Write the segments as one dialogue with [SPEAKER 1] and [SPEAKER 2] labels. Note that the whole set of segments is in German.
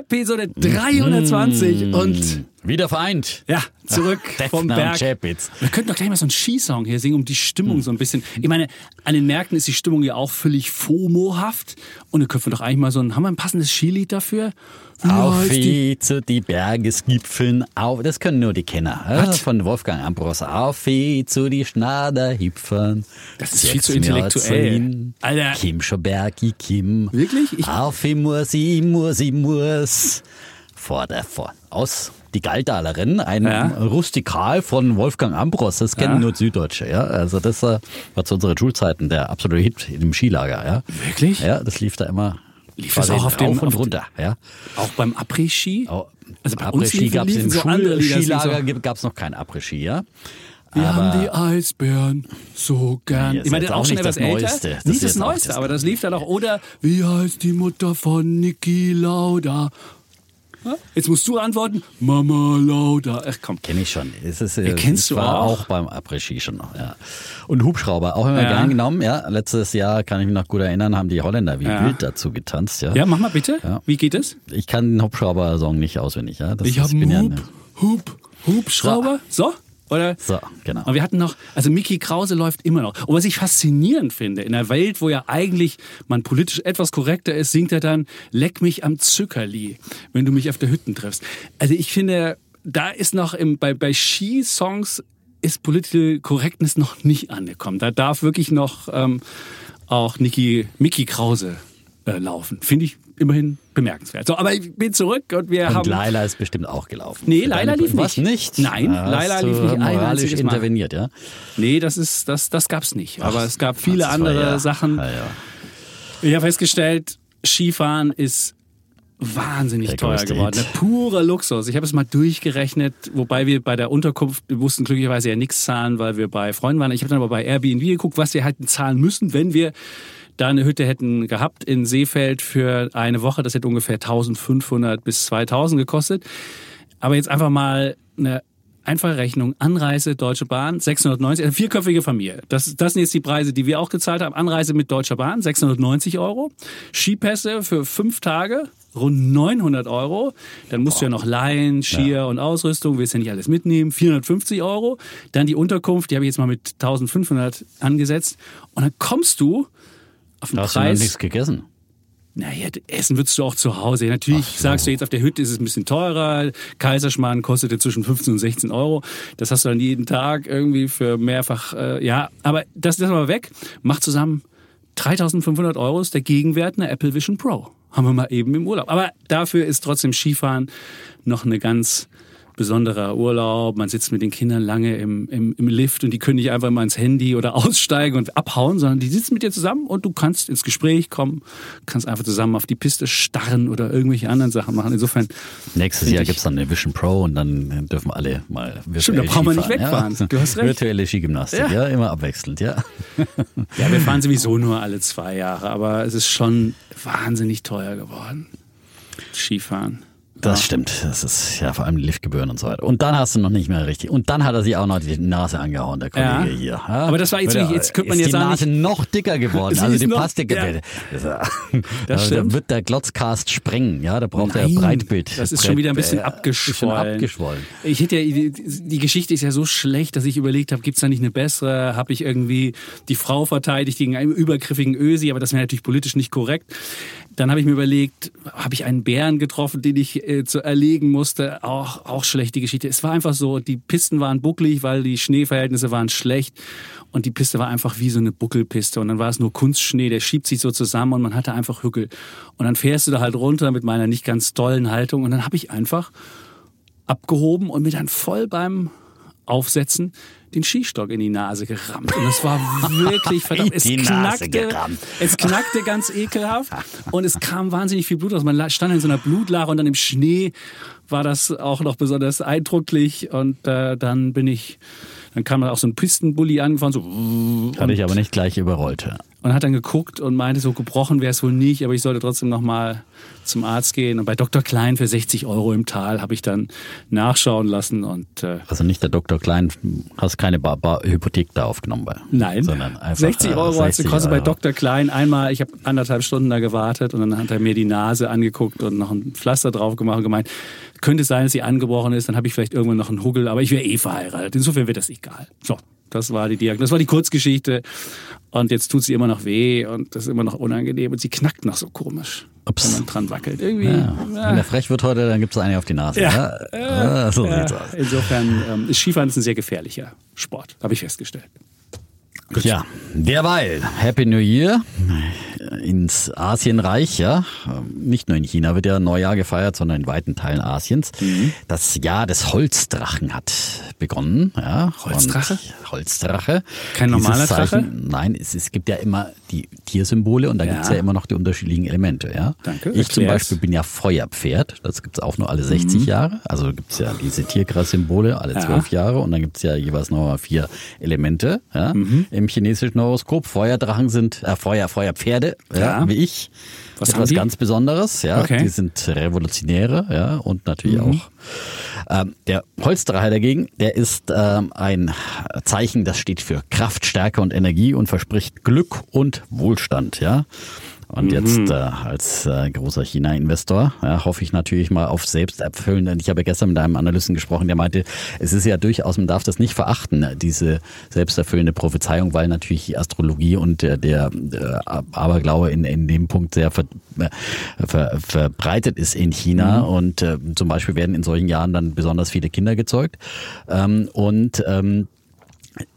[SPEAKER 1] Episode 320
[SPEAKER 2] Mm,
[SPEAKER 1] und
[SPEAKER 2] Wieder vereint.
[SPEAKER 1] ja, zurück vom Berg.
[SPEAKER 2] Chapitz.
[SPEAKER 1] Wir könnten doch gleich mal so einen Skisong hier singen, um die Stimmung
[SPEAKER 2] Hm.
[SPEAKER 1] so ein bisschen. Ich meine, an den Märkten ist die Stimmung ja auch völlig FOMO-haft. Und dann könnten wir doch eigentlich mal so ein, haben wir ein passendes Skilied dafür?
[SPEAKER 2] Auf wie zu die Bergesgipfeln, auf, das können nur die Kenner,
[SPEAKER 1] Was?
[SPEAKER 2] von Wolfgang Ambros. Auf wie zu die Schnaderhipfern.
[SPEAKER 1] Das ist viel zu intellektuell. Alter.
[SPEAKER 2] Kim Schobergi, Kim.
[SPEAKER 1] Wirklich? Ich-
[SPEAKER 2] Auf wie muss ich, muss ich, muss. Vor der, vor, aus. Die Galdalerin, ein
[SPEAKER 1] Ja.
[SPEAKER 2] Rustikal von Wolfgang Ambros, das kennen
[SPEAKER 1] Ja.
[SPEAKER 2] nur Süddeutsche, ja. Also das äh, war zu unseren Schulzeiten der absolute Hit im Skilager, ja.
[SPEAKER 1] Wirklich?
[SPEAKER 2] Ja, das lief da immer.
[SPEAKER 1] Lief das auch auf dem-
[SPEAKER 2] Auf und runter, ja.
[SPEAKER 1] Auch beim Après-Ski?
[SPEAKER 2] Oh,
[SPEAKER 1] Also bei
[SPEAKER 2] Après-Ski gab es im
[SPEAKER 1] so das
[SPEAKER 2] Schulskilager,
[SPEAKER 1] liefen
[SPEAKER 2] gab es noch kein Après-Ski, ja.
[SPEAKER 1] Wir
[SPEAKER 2] Aber-
[SPEAKER 1] haben die Eisbären so gern.
[SPEAKER 2] Nee, ist
[SPEAKER 1] ich meine,
[SPEAKER 2] jetzt
[SPEAKER 1] auch
[SPEAKER 2] auch
[SPEAKER 1] schon
[SPEAKER 2] nicht
[SPEAKER 1] etwas
[SPEAKER 2] das
[SPEAKER 1] älter.
[SPEAKER 2] Neueste. Das
[SPEAKER 1] nicht
[SPEAKER 2] ist
[SPEAKER 1] das Neueste,
[SPEAKER 2] das-
[SPEAKER 1] aber das lief dann auch. Oder wie heißt die Mutter von Niki Lauda? Ja? Jetzt musst du antworten. Mama Lauda. Ach komm.
[SPEAKER 2] Kenn ich schon. Es ist, äh,
[SPEAKER 1] kennst
[SPEAKER 2] es
[SPEAKER 1] du
[SPEAKER 2] war
[SPEAKER 1] auch?
[SPEAKER 2] auch beim Après-Ski schon noch, ja. Und Hubschrauber, auch immer
[SPEAKER 1] Ja.
[SPEAKER 2] gern genommen, ja. Letztes Jahr, kann ich mich noch gut erinnern, haben die Holländer wie
[SPEAKER 1] Ja.
[SPEAKER 2] wild dazu getanzt, ja.
[SPEAKER 1] Ja, mach mal bitte.
[SPEAKER 2] Ja.
[SPEAKER 1] Wie geht es?
[SPEAKER 2] Ich kann den Hubschrauber-Song nicht auswendig, ja. Das
[SPEAKER 1] Ich habe
[SPEAKER 2] ja
[SPEAKER 1] Hub, Hub, Hubschrauber. So? Oder?
[SPEAKER 2] So, genau.
[SPEAKER 1] Und wir hatten noch, also Mickey Krause läuft immer noch. Und was ich faszinierend finde, in einer Welt, wo ja eigentlich man politisch etwas korrekter ist, singt er dann Leck mich am Zückerli, wenn du mich auf der Hütten triffst. Also ich finde, da ist noch im, bei, bei Ski-Songs ist Political Correctness noch nicht angekommen. Da darf wirklich noch ähm, auch Niki, Mickey Krause äh, laufen. Finde ich immerhin bemerkenswert. So, aber ich bin zurück und wir
[SPEAKER 2] Und
[SPEAKER 1] haben...
[SPEAKER 2] Laila ist bestimmt auch gelaufen.
[SPEAKER 1] Nee, Laila lief
[SPEAKER 2] Was
[SPEAKER 1] nicht.
[SPEAKER 2] nicht?
[SPEAKER 1] Nein,
[SPEAKER 2] Da
[SPEAKER 1] Laila lief nicht ein
[SPEAKER 2] moralisch interveniert, ja.
[SPEAKER 1] Nee, das ist, das, das gab's nicht. Aber
[SPEAKER 2] Ach,
[SPEAKER 1] es gab viele andere
[SPEAKER 2] ja-
[SPEAKER 1] Sachen.
[SPEAKER 2] Ja, ja.
[SPEAKER 1] Ich habe festgestellt, Skifahren ist wahnsinnig teuer geworden.
[SPEAKER 2] Hit.
[SPEAKER 1] Purer Luxus. Ich habe es mal durchgerechnet, wobei wir bei der Unterkunft, wir mussten glücklicherweise ja nichts zahlen, weil wir bei Freunden waren. Ich habe dann aber bei Airbnb geguckt, was wir hätten zahlen müssen, wenn wir da eine Hütte hätten gehabt in Seefeld für eine Woche. Das hätte ungefähr 1500 bis 2000 gekostet. Aber jetzt einfach mal eine einfache Rechnung. Anreise, Deutsche Bahn, 690, also vierköpfige Familie. Das, das sind jetzt die Preise, die wir auch gezahlt haben. Anreise mit Deutscher Bahn, 690 Euro. Skipässe für fünf Tage, rund 900 Euro. Dann musst du ja noch leihen, Skier und Ausrüstung, willst ja nicht alles mitnehmen, 450 Euro. Dann die Unterkunft, die habe ich jetzt mal mit 1500 angesetzt. Und dann kommst du auf den
[SPEAKER 2] Da hast du noch
[SPEAKER 1] Preis.
[SPEAKER 2] nichts gegessen.
[SPEAKER 1] Naja, essen würdest du auch zu Hause. Natürlich
[SPEAKER 2] so.
[SPEAKER 1] sagst du jetzt, auf der Hütte ist es ein bisschen teurer. Kaiserschmarrn kostete zwischen 15 und 16 Euro. Das hast du dann jeden Tag irgendwie für mehrfach, äh, ja. Aber das ist mal weg. Mach zusammen 3500 Euro ist der Gegenwert einer Apple Vision Pro. Haben wir mal eben im Urlaub. Aber dafür ist trotzdem Skifahren noch eine ganz besonderer Urlaub. Man sitzt mit den Kindern lange im, im, im Lift und die können nicht einfach mal ins Handy oder aussteigen und abhauen, sondern die sitzen mit dir zusammen und du kannst ins Gespräch kommen, kannst einfach zusammen auf die Piste starren oder irgendwelche anderen Sachen machen. Insofern,
[SPEAKER 2] Nächstes Jahr
[SPEAKER 1] ich-
[SPEAKER 2] gibt's dann eine Vision Pro und dann dürfen alle mal virtuell
[SPEAKER 1] Stimmt, da brauchen wir nicht wegfahren.
[SPEAKER 2] Ja.
[SPEAKER 1] Du hast recht.
[SPEAKER 2] Virtuelle Skigymnastik,
[SPEAKER 1] Ja.
[SPEAKER 2] ja. immer abwechselnd, ja.
[SPEAKER 1] ja, wir fahren sowieso nur alle zwei Jahre, aber es ist schon wahnsinnig teuer geworden. Skifahren.
[SPEAKER 2] Das stimmt. Das ist ja vor allem die Liftgebühren und so weiter. Und dann hast du noch nicht mehr richtig. Und dann hat er sich auch noch die Nase angehauen, der Kollege
[SPEAKER 1] Ja.
[SPEAKER 2] hier. Ja?
[SPEAKER 1] Aber das war jetzt nicht-
[SPEAKER 2] er-
[SPEAKER 1] jetzt könnte man
[SPEAKER 2] ist
[SPEAKER 1] jetzt
[SPEAKER 2] die
[SPEAKER 1] sagen,
[SPEAKER 2] Nase noch dicker geworden. Also die dicke.
[SPEAKER 1] ja.
[SPEAKER 2] Das,
[SPEAKER 1] Das
[SPEAKER 2] da
[SPEAKER 1] stimmt.
[SPEAKER 2] wird der Glotzcast sprengen. Ja, da braucht er
[SPEAKER 1] Nein,
[SPEAKER 2] Breitbild.
[SPEAKER 1] Das ist schon wieder ein bisschen
[SPEAKER 2] Äh,
[SPEAKER 1] abgeschwollen.
[SPEAKER 2] Abgeschwollen.
[SPEAKER 1] Ich hätte ja, die, die Geschichte ist ja so schlecht, dass ich überlegt habe, gibt's da nicht eine bessere? Habe ich irgendwie die Frau verteidigt gegen einen übergriffigen Ösi, aber das wäre natürlich politisch nicht korrekt. Dann habe ich mir überlegt, habe ich einen Bären getroffen, den ich äh, zu erlegen musste? Auch, auch schlechte Geschichte. Es war einfach so, die Pisten waren bucklig, weil die Schneeverhältnisse waren schlecht. Und die Piste war einfach wie so eine Buckelpiste. Und dann war es nur Kunstschnee, der schiebt sich so zusammen und man hatte einfach Hückel. Und dann fährst du da halt runter mit meiner nicht ganz tollen Haltung. Und dann habe ich einfach abgehoben und mir dann voll beim Aufsetzen den Skistock in die Nase gerammt. Und das war wirklich verdammt. Es knackte, es knackte ganz ekelhaft und es kam wahnsinnig viel Blut raus. Man stand in so einer Blutlache und dann im Schnee war das auch noch besonders eindrücklich. Und äh, dann bin ich Dann kam auch so ein Pistenbully angefahren, so.
[SPEAKER 2] Hatte ich aber nicht gleich überrollt. Ja.
[SPEAKER 1] Und hat dann geguckt und meinte, so gebrochen wäre es wohl nicht, aber ich sollte trotzdem nochmal zum Arzt gehen. Und bei Dr. Klein für 60 Euro im Tal habe ich dann nachschauen lassen. Und, äh,
[SPEAKER 2] Also nicht der Dr. Klein, hast keine Bar Bar Hypothek da aufgenommen. Bei,
[SPEAKER 1] Nein,
[SPEAKER 2] sondern einfach,
[SPEAKER 1] 60
[SPEAKER 2] äh,
[SPEAKER 1] Euro hat es
[SPEAKER 2] 60
[SPEAKER 1] gekostet bei. Dr. Klein. Einmal, ich habe anderthalb Stunden da gewartet und dann hat er mir die Nase angeguckt und noch ein Pflaster drauf gemacht und gemeint, könnte sein, dass sie angebrochen ist, dann habe ich vielleicht irgendwann noch einen Huggel, aber ich wäre eh verheiratet. Insofern wird das egal. So, das war die Diagnose, das war die Kurzgeschichte. Und jetzt tut sie immer noch weh und das ist immer noch unangenehm und sie knackt noch so komisch,
[SPEAKER 2] Ups.
[SPEAKER 1] wenn man dran wackelt. Irgendwie.
[SPEAKER 2] Ja.
[SPEAKER 1] ja.
[SPEAKER 2] Wenn der frech wird heute, dann gibt es eine auf die Nase.
[SPEAKER 1] Ja.
[SPEAKER 2] Ja. Ja, so
[SPEAKER 1] Ja,
[SPEAKER 2] sieht's aus.
[SPEAKER 1] insofern ähm, ist Skifahren ist ein sehr gefährlicher Sport, habe ich festgestellt.
[SPEAKER 2] Ja, derweil, Happy New Year ins Asienreich, ja. Nicht nur in China wird ja Neujahr gefeiert, sondern in weiten Teilen Asiens.
[SPEAKER 1] Mhm.
[SPEAKER 2] Das Jahr des Holzdrachen hat begonnen, ja.
[SPEAKER 1] Holzdrache?
[SPEAKER 2] Und Holzdrache.
[SPEAKER 1] Kein
[SPEAKER 2] Dieses
[SPEAKER 1] normaler Drache?
[SPEAKER 2] Zeichen, Nein, es, es gibt ja immer die Tiersymbole und da
[SPEAKER 1] Ja.
[SPEAKER 2] gibt's ja immer noch die unterschiedlichen Elemente, ja.
[SPEAKER 1] Danke,
[SPEAKER 2] Ich zum. Beispiel bin ja Feuerpferd, das gibt's auch nur alle
[SPEAKER 1] Mhm.
[SPEAKER 2] 60 Jahre. Also gibt's ja diese Tierkreis-Symbole alle
[SPEAKER 1] Ja.
[SPEAKER 2] zwölf Jahre und dann gibt's ja jeweils noch mal vier Elemente ja,
[SPEAKER 1] Mhm.
[SPEAKER 2] Im chinesischen Horoskop. Feuerdrachen sind äh, Feuer, Feuerpferde, ja,
[SPEAKER 1] Ja.
[SPEAKER 2] wie ich.
[SPEAKER 1] Was
[SPEAKER 2] Etwas ganz Besonderes, ja.
[SPEAKER 1] Okay.
[SPEAKER 2] Die sind Revolutionäre, ja, und natürlich
[SPEAKER 1] Mhm.
[SPEAKER 2] auch. Ähm, der Holzdrache dagegen, der ist ähm, ein Zeichen, das steht für Kraft, Stärke und Energie und verspricht Glück und Wohlstand, ja. Und jetzt
[SPEAKER 1] Mhm.
[SPEAKER 2] äh, als äh, großer China-Investor ja, hoffe ich natürlich mal auf selbsterfüllende. Ich habe gestern mit einem Analysten gesprochen, der meinte, es ist ja durchaus, man darf das nicht verachten, diese selbsterfüllende Prophezeiung, weil natürlich die Astrologie und der, der äh, Aberglaube in, in dem Punkt sehr ver, äh, ver, verbreitet ist in China. Und äh, zum Beispiel werden in solchen Jahren dann besonders viele Kinder gezeugt. Ähm, und ähm,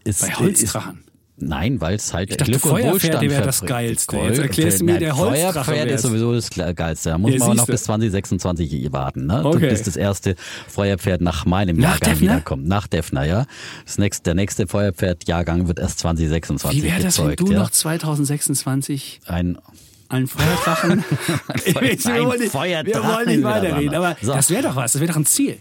[SPEAKER 2] ist,
[SPEAKER 1] Bei
[SPEAKER 2] ist,
[SPEAKER 1] Holzdrachen.
[SPEAKER 2] Nein, weil es halt
[SPEAKER 1] Ich dachte,
[SPEAKER 2] Glück und Wohlstand
[SPEAKER 1] wäre das. Geilste. Jetzt erklärst du mir, der Holzdrache
[SPEAKER 2] Feuerpferd ist sowieso das Geilste. Da muss
[SPEAKER 1] Ja,
[SPEAKER 2] man aber noch bis 2026 warten. Ne?
[SPEAKER 1] Okay.
[SPEAKER 2] Bis das erste Feuerpferd nach meinem
[SPEAKER 1] Nach
[SPEAKER 2] Jahrgang
[SPEAKER 1] Defner?
[SPEAKER 2] wiederkommt. Nach Defner, ja. Das nächste, der nächste Feuerpferd-Jahrgang wird erst 2026
[SPEAKER 1] Wie wäre das, wenn du
[SPEAKER 2] ja.
[SPEAKER 1] noch 2026
[SPEAKER 2] Ein
[SPEAKER 1] einen Feuerdrachen? Ich weiß, wir
[SPEAKER 2] Ein
[SPEAKER 1] wollen nicht, wir wollen nicht weiterreden, aber
[SPEAKER 2] So.
[SPEAKER 1] das wäre doch was, das wäre doch ein Ziel.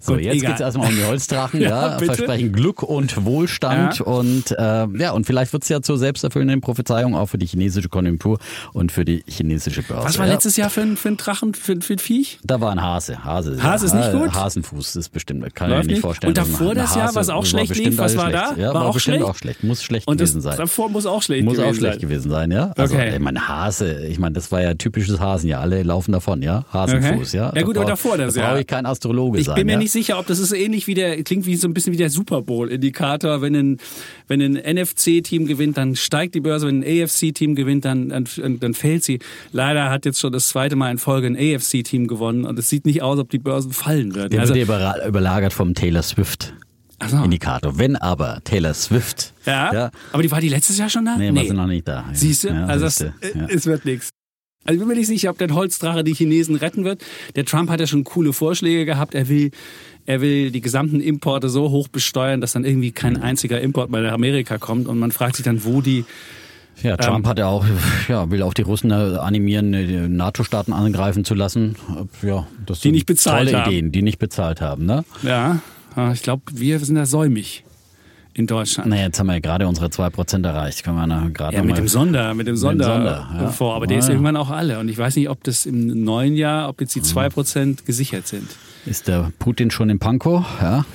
[SPEAKER 2] So,
[SPEAKER 1] Gut,
[SPEAKER 2] jetzt
[SPEAKER 1] egal.
[SPEAKER 2] geht's erstmal um die Holzdrachen,
[SPEAKER 1] Ja,
[SPEAKER 2] ja, versprechen Glück und Wohlstand
[SPEAKER 1] Ja.
[SPEAKER 2] und äh, ja, und vielleicht wird's ja zur selbsterfüllenden Prophezeiung auch für die chinesische Konjunktur und für die chinesische Börse.
[SPEAKER 1] Was war
[SPEAKER 2] ja.
[SPEAKER 1] letztes Jahr für ein, für ein Drachen, für, für ein Viech?
[SPEAKER 2] Da war ein Hase. Hase,
[SPEAKER 1] Hase ist nicht gut?
[SPEAKER 2] Hasenfuß ist bestimmt. Kann
[SPEAKER 1] Läuft
[SPEAKER 2] ich mir nicht
[SPEAKER 1] nicht?
[SPEAKER 2] vorstellen.
[SPEAKER 1] Und davor das Jahr, was auch schlecht lief, was war da?
[SPEAKER 2] Ja,
[SPEAKER 1] War
[SPEAKER 2] war,
[SPEAKER 1] auch
[SPEAKER 2] bestimmt
[SPEAKER 1] schlecht?
[SPEAKER 2] auch schlecht. Muss schlecht
[SPEAKER 1] Und
[SPEAKER 2] gewesen sein.
[SPEAKER 1] davor muss auch schlecht
[SPEAKER 2] Muss
[SPEAKER 1] gewesen
[SPEAKER 2] auch schlecht
[SPEAKER 1] sein.
[SPEAKER 2] gewesen sein, ja. Also,
[SPEAKER 1] Okay.
[SPEAKER 2] ich meine, Hase, ich meine, das war ja typisches Hasen, ja. Alle laufen davon, ja. Hasenfuß,
[SPEAKER 1] Okay.
[SPEAKER 2] ja.
[SPEAKER 1] Ja gut,
[SPEAKER 2] Da
[SPEAKER 1] aber davor das,
[SPEAKER 2] da
[SPEAKER 1] ja.
[SPEAKER 2] brauche ich kein Astrologe
[SPEAKER 1] Ich
[SPEAKER 2] sein.
[SPEAKER 1] bin mir
[SPEAKER 2] ja.
[SPEAKER 1] Nicht sicher, ob das ist ähnlich wie der, klingt wie so ein bisschen wie der Super Bowl-Indikator. Wenn ein, wenn ein NFC-Team gewinnt, dann steigt die Börse. Wenn ein AFC-Team gewinnt, dann, dann, dann fällt sie. Leider hat jetzt schon das zweite Mal in Folge ein AFC-Team gewonnen und es sieht nicht aus, ob die Börsen fallen werden.
[SPEAKER 2] Der
[SPEAKER 1] Also,
[SPEAKER 2] wird überlagert vom Taylor Swift.
[SPEAKER 1] So.
[SPEAKER 2] Indikator. Wenn aber Taylor Swift.
[SPEAKER 1] ja,
[SPEAKER 2] ja
[SPEAKER 1] aber die war die letztes Jahr schon da?
[SPEAKER 2] nee, war sie noch nicht da.
[SPEAKER 1] Siehst du?
[SPEAKER 2] Ja,
[SPEAKER 1] also das, äh, es wird nichts. Also ich bin mir nicht sicher, ob der Holzdrache die Chinesen retten wird. Der Trump hat ja schon coole Vorschläge gehabt. Er will, er will die gesamten Importe so hoch besteuern, dass dann irgendwie kein einziger Import mehr nach Amerika kommt. Und man fragt sich dann, wo die
[SPEAKER 2] Ja, Trump
[SPEAKER 1] Ähm,
[SPEAKER 2] hat ja auch, ja, will auch die Russen äh, animieren, äh, die NATO-Staaten angreifen zu lassen. Ja, das
[SPEAKER 1] Die
[SPEAKER 2] sind
[SPEAKER 1] nicht bezahlt
[SPEAKER 2] tolle
[SPEAKER 1] haben.
[SPEAKER 2] Ideen, die nicht bezahlt haben, ne?
[SPEAKER 1] Ja, ich glaube, wir sind da säumig in Deutschland.
[SPEAKER 2] Naja, jetzt haben wir ja gerade unsere 2% erreicht. Können wir gerade
[SPEAKER 1] Ja, mit dem Sonder, mit dem Sonder,
[SPEAKER 2] Sonder, ja.
[SPEAKER 1] vor. Aber der ist
[SPEAKER 2] Ah, ja.
[SPEAKER 1] irgendwann auch alle. Und ich weiß nicht, ob das im neuen Jahr, ob jetzt die 2% gesichert sind.
[SPEAKER 2] Ist der Putin schon im Pankow? Ja.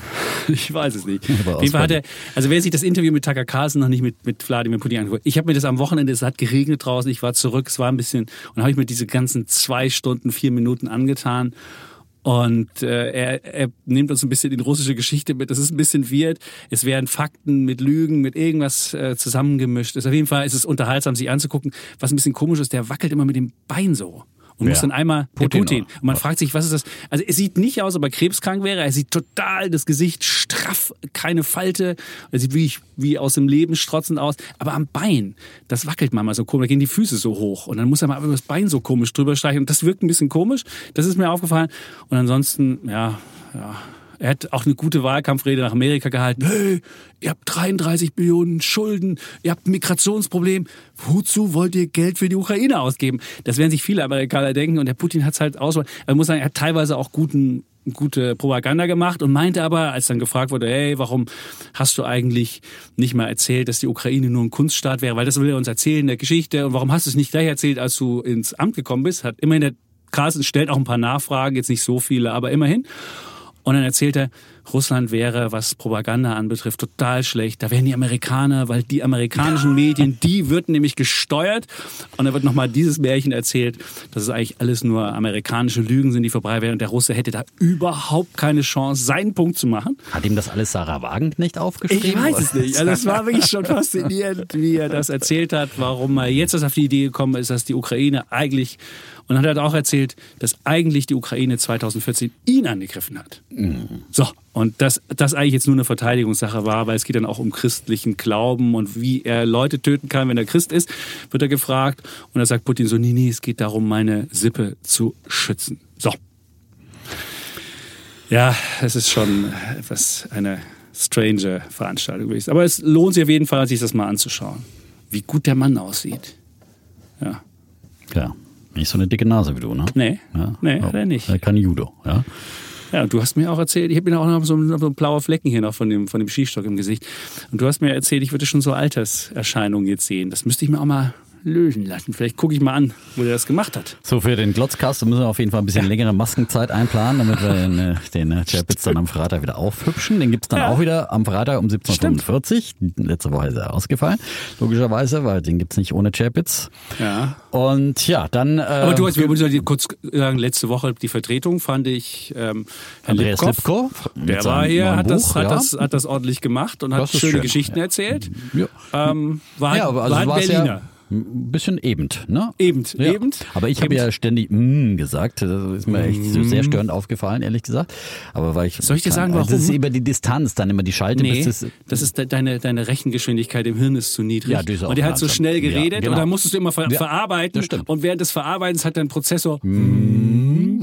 [SPEAKER 1] Ich weiß es nicht. Auf jeden Fall hat er, also wer sich das Interview mit Carlson noch nicht mit, mit Wladimir Putin angeguckt, ich habe mir das am Wochenende, es hat geregnet draußen, ich war zurück, es war ein bisschen, und habe ich mir diese ganzen zwei Stunden, vier Minuten angetan. Und äh, er, er nimmt uns ein bisschen in russische Geschichte mit. Das ist ein bisschen weird. Es werden Fakten mit Lügen, mit irgendwas äh, zusammengemischt. Ist auf jeden Fall ist es unterhaltsam, sich anzugucken. Was ein bisschen komisch ist, der wackelt immer mit dem Bein so. Und muss
[SPEAKER 2] Wer?
[SPEAKER 1] dann einmal
[SPEAKER 2] Putin,
[SPEAKER 1] der Putin. Und man fragt sich, was ist das? Also es sieht nicht aus, ob er krebskrank wäre. Er sieht total das Gesicht straff, keine Falte. Er sieht wirklich wie aus dem Leben strotzend aus. Aber am Bein, das wackelt manchmal so komisch. Da gehen die Füße so hoch. Und dann muss er mal über das Bein so komisch drüber streichen. Und das wirkt ein bisschen komisch. Das ist mir aufgefallen. Und ansonsten, ja, ja. Er hat auch eine gute Wahlkampfrede nach Amerika gehalten. Hey, ihr habt 33 Billionen Schulden, ihr habt ein Migrationsproblem. Wozu wollt ihr Geld für die Ukraine ausgeben? Das werden sich viele Amerikaner denken und der Putin hat es halt aus. Er muss sagen, er hat teilweise auch guten gute Propaganda gemacht und meinte aber, als dann gefragt wurde, hey, warum hast du eigentlich nicht mal erzählt, dass die Ukraine nur ein Kunststaat wäre, weil das will er uns erzählen in der Geschichte und warum hast du es nicht gleich erzählt, als du ins Amt gekommen bist, hat immerhin der Carlsen stellt auch ein paar Nachfragen, jetzt nicht so viele, aber immerhin. Und dann erzählt er, Russland wäre, was Propaganda anbetrifft, total schlecht. Da wären die Amerikaner, weil die amerikanischen Medien, die wird nämlich gesteuert. Und da wird nochmal dieses Märchen erzählt, dass es eigentlich alles nur amerikanische Lügen sind, die vorbei wären. Und der Russe hätte da überhaupt keine Chance, seinen Punkt zu machen.
[SPEAKER 2] Hat ihm das alles Sarah Wagenknecht aufgeschrieben?
[SPEAKER 1] Ich weiß es nicht. Also es war wirklich schon faszinierend, wie er das erzählt hat, warum er jetzt auf die Idee gekommen ist, dass die Ukraine eigentlich und dann hat er auch erzählt, dass eigentlich die Ukraine 2014 ihn angegriffen hat. Mhm. So, und dass das eigentlich jetzt nur eine Verteidigungssache war, weil es geht dann auch um christlichen Glauben und wie er Leute töten kann, wenn er Christ ist, wird er gefragt. Und da sagt Putin so, nee, nee, es geht darum, meine Sippe zu schützen. So. Ja, es ist schon etwas eine strange Veranstaltung gewesen. Aber es lohnt sich auf jeden Fall, sich das mal anzuschauen. Wie gut der Mann aussieht. Ja.
[SPEAKER 2] Ja. Nicht so eine dicke Nase wie du, ne?
[SPEAKER 1] Nee. Ja. Nee, oh, er nicht.
[SPEAKER 2] Er kann Judo, ja.
[SPEAKER 1] Ja, du hast mir auch erzählt, ich habe mir auch noch so, so blaue Flecken hier noch von dem, von dem Skistock im Gesicht. Und du hast mir erzählt, ich würde schon so Alterserscheinungen jetzt sehen. Das müsste ich mir auch mal lösen lassen. Vielleicht gucke ich mal an, wo der das gemacht hat.
[SPEAKER 2] So, für den Glotzcast müssen wir auf jeden Fall ein bisschen ja. längere Maskenzeit einplanen, damit wir den, äh, den äh, Chapitz dann am Freitag wieder aufhübschen. Den gibt's dann ja. auch wieder am Freitag um 17.45 Uhr. Letzte Woche ist er ausgefallen, logischerweise, weil den gibt's nicht ohne Chapitz.
[SPEAKER 1] Ja.
[SPEAKER 2] Und ja, dann... Äh,
[SPEAKER 1] Aber du hast, wir müssen kurz sagen, letzte Woche die Vertretung fand ich ähm,
[SPEAKER 2] Herr Andreas Lipkow.
[SPEAKER 1] Der war hier, hat, Buch, das, hat, ja. das, hat das ordentlich gemacht und hat schöne schön. Geschichten erzählt. Ja. Ähm, war, ja, also war ein Berliner.
[SPEAKER 2] Ein bisschen eben, ne?
[SPEAKER 1] Eben,
[SPEAKER 2] ja.
[SPEAKER 1] eben.
[SPEAKER 2] Aber ich habe ja ständig mm gesagt. Das ist mir echt mm. sehr störend aufgefallen, ehrlich gesagt. Aber weil ich.
[SPEAKER 1] Soll ich dir sagen, warum?
[SPEAKER 2] Das ist über die Distanz, dann immer die Schalte.
[SPEAKER 1] Nee, das, das ist deine, deine Rechengeschwindigkeit im Hirn ist zu niedrig. Ja, die ist auch und der hat so schnell geredet ja, genau. und dann musstest du immer ver ja, verarbeiten. Und während des Verarbeitens hat dein Prozessor.
[SPEAKER 2] Mm.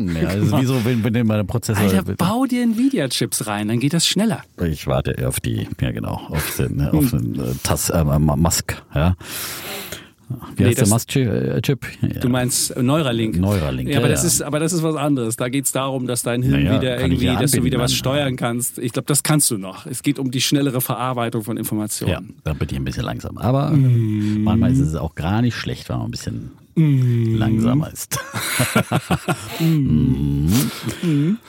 [SPEAKER 2] Ja, das ist wie so, wenn, wenn mein Prozessor.
[SPEAKER 1] Alter, bau dir Nvidia-Chips rein, dann geht das schneller.
[SPEAKER 2] Ich warte auf die, ja genau, auf den, auf den äh, Tass, äh, Musk, ja. Wie nee, heißt der Mast-Chip?
[SPEAKER 1] Ja. Du meinst Neuralink.
[SPEAKER 2] Neuralink.
[SPEAKER 1] Ja, aber, ja. Das ist, aber das ist was anderes. Da geht es darum, dass dein Hirn naja, wieder irgendwie, dass du wieder was steuern kannst. Ich glaube, das kannst du noch. Es geht um die schnellere Verarbeitung von Informationen. Ja,
[SPEAKER 2] da bin ich ein bisschen langsam. Aber mm. manchmal ist es auch gar nicht schlecht, wenn man ein bisschen mm. langsamer ist. mm.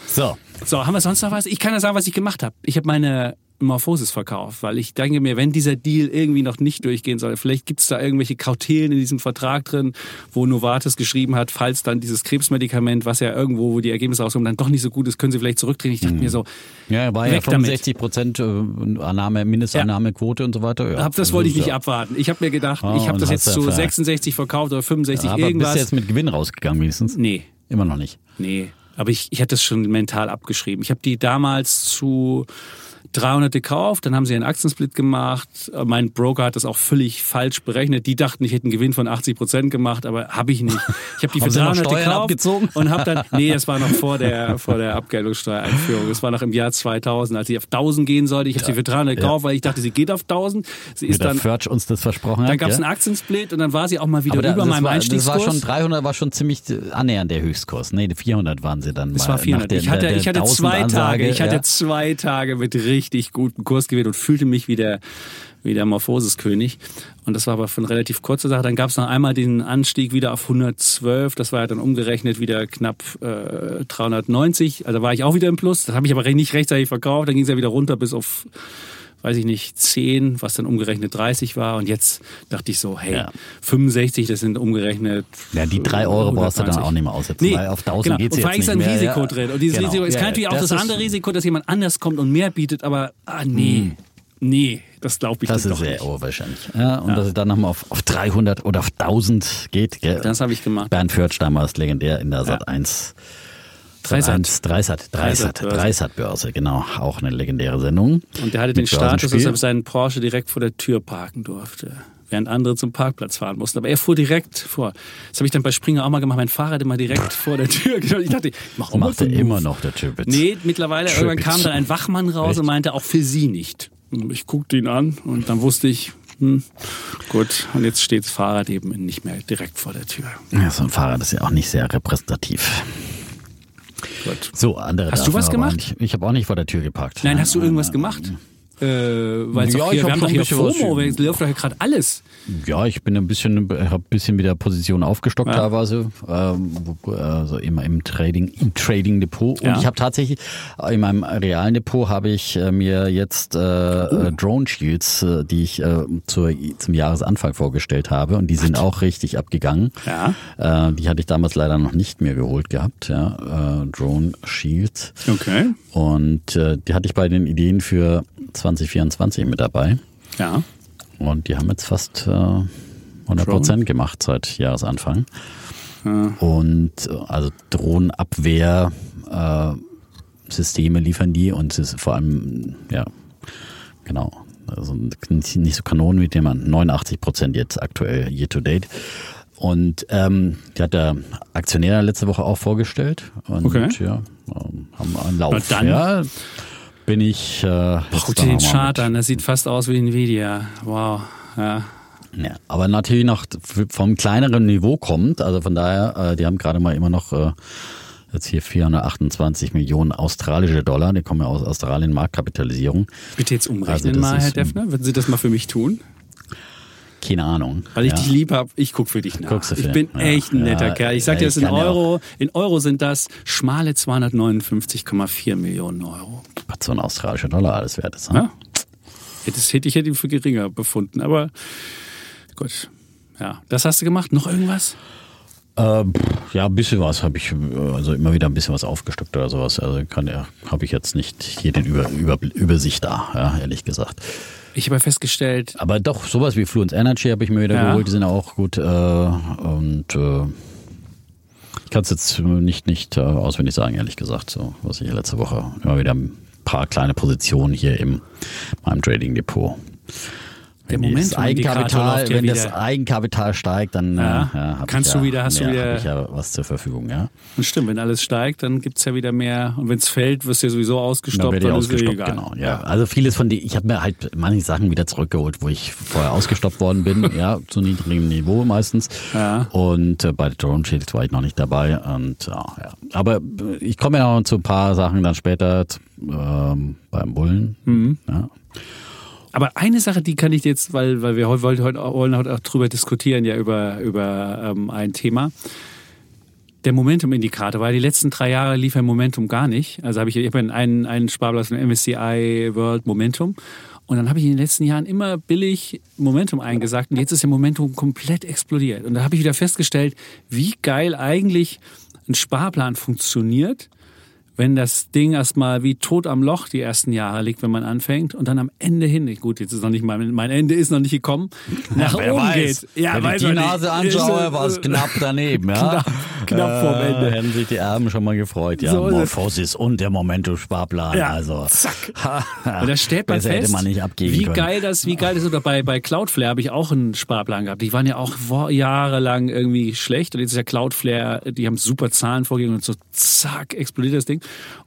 [SPEAKER 1] So. So, haben wir sonst noch was? Ich kann ja sagen, was ich gemacht habe. Ich habe meine Morphosis verkauft, weil ich denke mir, wenn dieser Deal irgendwie noch nicht durchgehen soll, vielleicht gibt es da irgendwelche Kautelen in diesem Vertrag drin, wo Novartis geschrieben hat, falls dann dieses Krebsmedikament, was ja irgendwo, wo die Ergebnisse rauskommen, dann doch nicht so gut ist, können sie vielleicht zurückdrehen. Ich dachte mhm. mir so,
[SPEAKER 2] ja, war ja 65 Prozent äh, Annahme, Mindestannahmequote ja. und so weiter.
[SPEAKER 1] Ja, das wollte ich nicht abwarten. Ich habe mir gedacht, oh, ich habe das jetzt zu 66 verkauft oder 65 ja, aber irgendwas.
[SPEAKER 2] Bist du jetzt mit Gewinn rausgegangen wenigstens?
[SPEAKER 1] Nee.
[SPEAKER 2] Immer noch nicht?
[SPEAKER 1] Nee. Aber ich, ich hatte das schon mental abgeschrieben. Ich habe die damals zu 300 gekauft, dann haben sie einen Aktiensplit gemacht. Mein Broker hat das auch völlig falsch berechnet. Die dachten, ich hätte einen Gewinn von 80 Prozent gemacht, aber habe ich nicht. Ich habe die für 300 gekauft
[SPEAKER 2] abgezogen?
[SPEAKER 1] und habe dann, nee, das war noch vor der, vor der Abgeltungssteuereinführung. Das war noch im Jahr 2000, als sie auf 1000 gehen sollte. Ich habe ja, sie für 300 ja. gekauft, weil ich dachte, sie geht auf 1000. Sie ist dann,
[SPEAKER 2] Förtsch uns das versprochen
[SPEAKER 1] Dann gab es ja? einen Aktiensplit und dann war sie auch mal wieder aber über meinem war, Einstiegskurs.
[SPEAKER 2] Das war schon 300, war schon ziemlich annähernd der Höchstkurs. Nee, 400 waren sie dann.
[SPEAKER 1] Das war 400. Der, ich hatte, ich hatte zwei Tage, ich hatte zwei Tage mit richtig guten Kurs gewählt und fühlte mich wie der, wie der Morphosis-König. Und das war aber für eine relativ kurze Sache. Dann gab es noch einmal den Anstieg wieder auf 112. Das war ja dann umgerechnet wieder knapp äh, 390. Also war ich auch wieder im Plus. Das habe ich aber nicht rechtzeitig verkauft. Dann ging es ja wieder runter bis auf weiß ich nicht, 10, was dann umgerechnet 30 war. Und jetzt dachte ich so, hey, ja. 65, das sind umgerechnet.
[SPEAKER 2] Ja, die 3 Euro brauchst du dann auch nicht mehr aussetzen, nee, weil auf 1000 genau. geht's und
[SPEAKER 1] jetzt
[SPEAKER 2] nicht
[SPEAKER 1] ist ein Risiko ja. drin. Und dieses genau. Risiko, es kann natürlich auch das, das andere Risiko, dass jemand anders kommt und mehr bietet, aber ah, nee, hm. nee. Das glaube ich
[SPEAKER 2] das ist sehr unwahrscheinlich. Ja, und ja. dass es dann nochmal auf, auf 300 oder auf 1000 geht. Gell?
[SPEAKER 1] Das habe ich gemacht.
[SPEAKER 2] Bernd Förtsch damals legendär in der Sat 1 Dreisat. Dreisat, Dreisat, Dreisat Börse, genau. Auch eine legendäre Sendung.
[SPEAKER 1] Und der hatte den Status, dass er seinen Porsche direkt vor der Tür parken durfte. während andere zum Parkplatz fahren mussten. Aber er fuhr direkt vor. Das habe ich dann bei Springer auch mal gemacht. Mein Fahrrad immer direkt vor der Tür. Ich dachte, ich mach
[SPEAKER 2] Macht er immer noch, der Chipitz.
[SPEAKER 1] Nee, mittlerweile irgendwann
[SPEAKER 2] Tripits.
[SPEAKER 1] kam dann ein Wachmann raus und meinte, auch für sie nicht. Ich guckte ihn an und dann wusste ich, hm, gut, und jetzt steht das Fahrrad eben nicht mehr direkt vor der Tür.
[SPEAKER 2] Ja, so ein Fahrrad ist ja auch nicht sehr repräsentativ.
[SPEAKER 1] Gut.
[SPEAKER 2] So, andere
[SPEAKER 1] Hast du was gemacht?
[SPEAKER 2] Nicht. Ich habe auch nicht vor der Tür geparkt.
[SPEAKER 1] Nein, hast du irgendwas gemacht? Äh, weil
[SPEAKER 2] Ja,
[SPEAKER 1] hier, wir
[SPEAKER 2] hab
[SPEAKER 1] haben doch
[SPEAKER 2] ein
[SPEAKER 1] hier FOMO, es läuft doch hier gerade alles.
[SPEAKER 2] Ja, ich bin ein bisschen, habe ein bisschen wieder Position aufgestockt
[SPEAKER 1] Ja.
[SPEAKER 2] teilweise, ähm, also immer im Trading, im Trading Depot. Und
[SPEAKER 1] Ja.
[SPEAKER 2] ich habe tatsächlich in meinem realen Depot habe ich äh, mir jetzt äh, äh, Drone Shields, äh, die ich äh, zur, zum Jahresanfang vorgestellt habe, und die sind auch richtig abgegangen.
[SPEAKER 1] Ja.
[SPEAKER 2] Äh, die hatte ich damals leider noch nicht mehr geholt gehabt. Ja, äh, Drone Shields.
[SPEAKER 1] Okay.
[SPEAKER 2] Und äh, die hatte ich bei den Ideen für 2024 mit dabei.
[SPEAKER 1] Ja.
[SPEAKER 2] Und die haben jetzt fast äh, 100 Prozent gemacht seit Jahresanfang. Und äh, also Drohnenabwehr äh, Systeme liefern die und es ist vor allem, ja, genau, also nicht so Kanonen, mit denen man 89 Prozent jetzt aktuell year to date. Und ähm, die hat der Aktionär letzte Woche auch vorgestellt. Und
[SPEAKER 1] Okay.
[SPEAKER 2] ja, ähm, haben einen Lauf.
[SPEAKER 1] Na dann.
[SPEAKER 2] Ja, bin ich. Äh,
[SPEAKER 1] Guck dir den Chart an, das sieht fast aus wie Nvidia. Wow. Ja.
[SPEAKER 2] Ja, aber natürlich noch vom kleineren Niveau kommt. Also von daher, äh, die haben gerade mal immer noch äh, jetzt hier 428 Millionen australische Dollar. Die kommen ja aus Australien, Marktkapitalisierung.
[SPEAKER 1] Bitte jetzt umrechnen
[SPEAKER 2] Also
[SPEAKER 1] mal, Herr Defner. Würden Sie das mal für mich tun?
[SPEAKER 2] Keine Ahnung.
[SPEAKER 1] Weil ich
[SPEAKER 2] ja.
[SPEAKER 1] dich lieb hab, ich guck für dich nach.
[SPEAKER 2] Guckst du
[SPEAKER 1] ich bin
[SPEAKER 2] ja.
[SPEAKER 1] echt ein netter
[SPEAKER 2] Ja,
[SPEAKER 1] Kerl. Ich sag dir das in Euro. In Euro sind das schmale 259,4 Millionen Euro.
[SPEAKER 2] Was so ein australischer Dollar alles wert ist. Ne?
[SPEAKER 1] Ja? Hätte ich hätte ihn für geringer befunden, aber gut. Ja, das hast du gemacht. Noch irgendwas?
[SPEAKER 2] Äh, pff, ja, ein bisschen was habe ich, äh, also immer wieder ein bisschen was aufgestockt oder sowas. Also kann ja, habe ich jetzt nicht hier den Über, Über, Übersicht da, ja, ehrlich gesagt.
[SPEAKER 1] Ich habe ja festgestellt,
[SPEAKER 2] Aber doch, sowas wie Fluence Energy habe ich mir wieder
[SPEAKER 1] Ja.
[SPEAKER 2] geholt, die sind auch gut. Äh, und äh, ich kann es jetzt nicht, nicht äh, auswendig sagen, ehrlich gesagt, so was ich letzte Woche immer wieder ein paar kleine Positionen hier im meinem Trading Depot.
[SPEAKER 1] Der
[SPEAKER 2] Wenn das Eigenkapital,
[SPEAKER 1] ja
[SPEAKER 2] wenn das. Eigenkapital steigt, dann äh,
[SPEAKER 1] Ja.
[SPEAKER 2] ja, hab
[SPEAKER 1] Kannst du
[SPEAKER 2] ja
[SPEAKER 1] wieder- hast du wieder-
[SPEAKER 2] ich ja was zur Verfügung, ja.
[SPEAKER 1] und stimmt, wenn alles steigt, dann gibt's ja wieder mehr. Und wenn es fällt, wirst du ja sowieso
[SPEAKER 2] Dann
[SPEAKER 1] ausgestoppt. es ist
[SPEAKER 2] ausgestoppt,
[SPEAKER 1] egal.
[SPEAKER 2] genau. Ja. Also vieles von denen, ich habe mir halt manche Sachen wieder zurückgeholt, wo ich vorher ausgestoppt worden bin, ja, zu niedrigem Niveau meistens.
[SPEAKER 1] Ja.
[SPEAKER 2] Und äh, bei Drone Shields war ich noch nicht dabei. Und ja, ja. Aber äh, ich komme ja noch zu ein paar Sachen dann später ähm, beim Bullen.
[SPEAKER 1] Mhm.
[SPEAKER 2] Ja.
[SPEAKER 1] Aber eine Sache, die kann ich jetzt, weil, weil wir heute, heute, wollen heute auch drüber diskutieren, ja, über, über ähm, ein Thema. Der Momentum-Indikator, weil die letzten drei Jahre lief ein Momentum gar nicht. Also habe ich, ich habe einen, einen Sparplatz von MSCI World Momentum. Und dann habe ich in den letzten Jahren immer billig Momentum eingesagt und jetzt ist der Momentum komplett explodiert. Und da habe ich wieder festgestellt, wie geil eigentlich ein Sparplan funktioniert, wenn das Ding erstmal wie tot am Loch die ersten Jahre liegt, wenn man anfängt und dann am Ende hin, gut, jetzt ist noch nicht mein, mein Ende ist noch nicht gekommen, nach
[SPEAKER 2] Wer
[SPEAKER 1] oben
[SPEAKER 2] weiß.
[SPEAKER 1] geht. Ja,
[SPEAKER 2] Wenn
[SPEAKER 1] weiß
[SPEAKER 2] ich die. Nase anschaue, war es
[SPEAKER 1] äh,
[SPEAKER 2] knapp daneben. Ja?
[SPEAKER 1] Knapp- knapp vorm Ende.
[SPEAKER 2] Äh, hätten sich die Erben schon mal gefreut. Ja,
[SPEAKER 1] So.
[SPEAKER 2] Morphosis und der Momentum-Sparplan.
[SPEAKER 1] Ja,
[SPEAKER 2] also.
[SPEAKER 1] zack. Und da stellt man fest,
[SPEAKER 2] hätte man nicht abgeben
[SPEAKER 1] wie
[SPEAKER 2] können.
[SPEAKER 1] geil das, wie geil das ist. Oder bei, bei Cloudflare habe ich auch einen Sparplan gehabt. Die waren ja auch jahrelang irgendwie schlecht. Und jetzt ist ja Cloudflare, die haben super Zahlen vorgegeben und so zack, explodiert das Ding.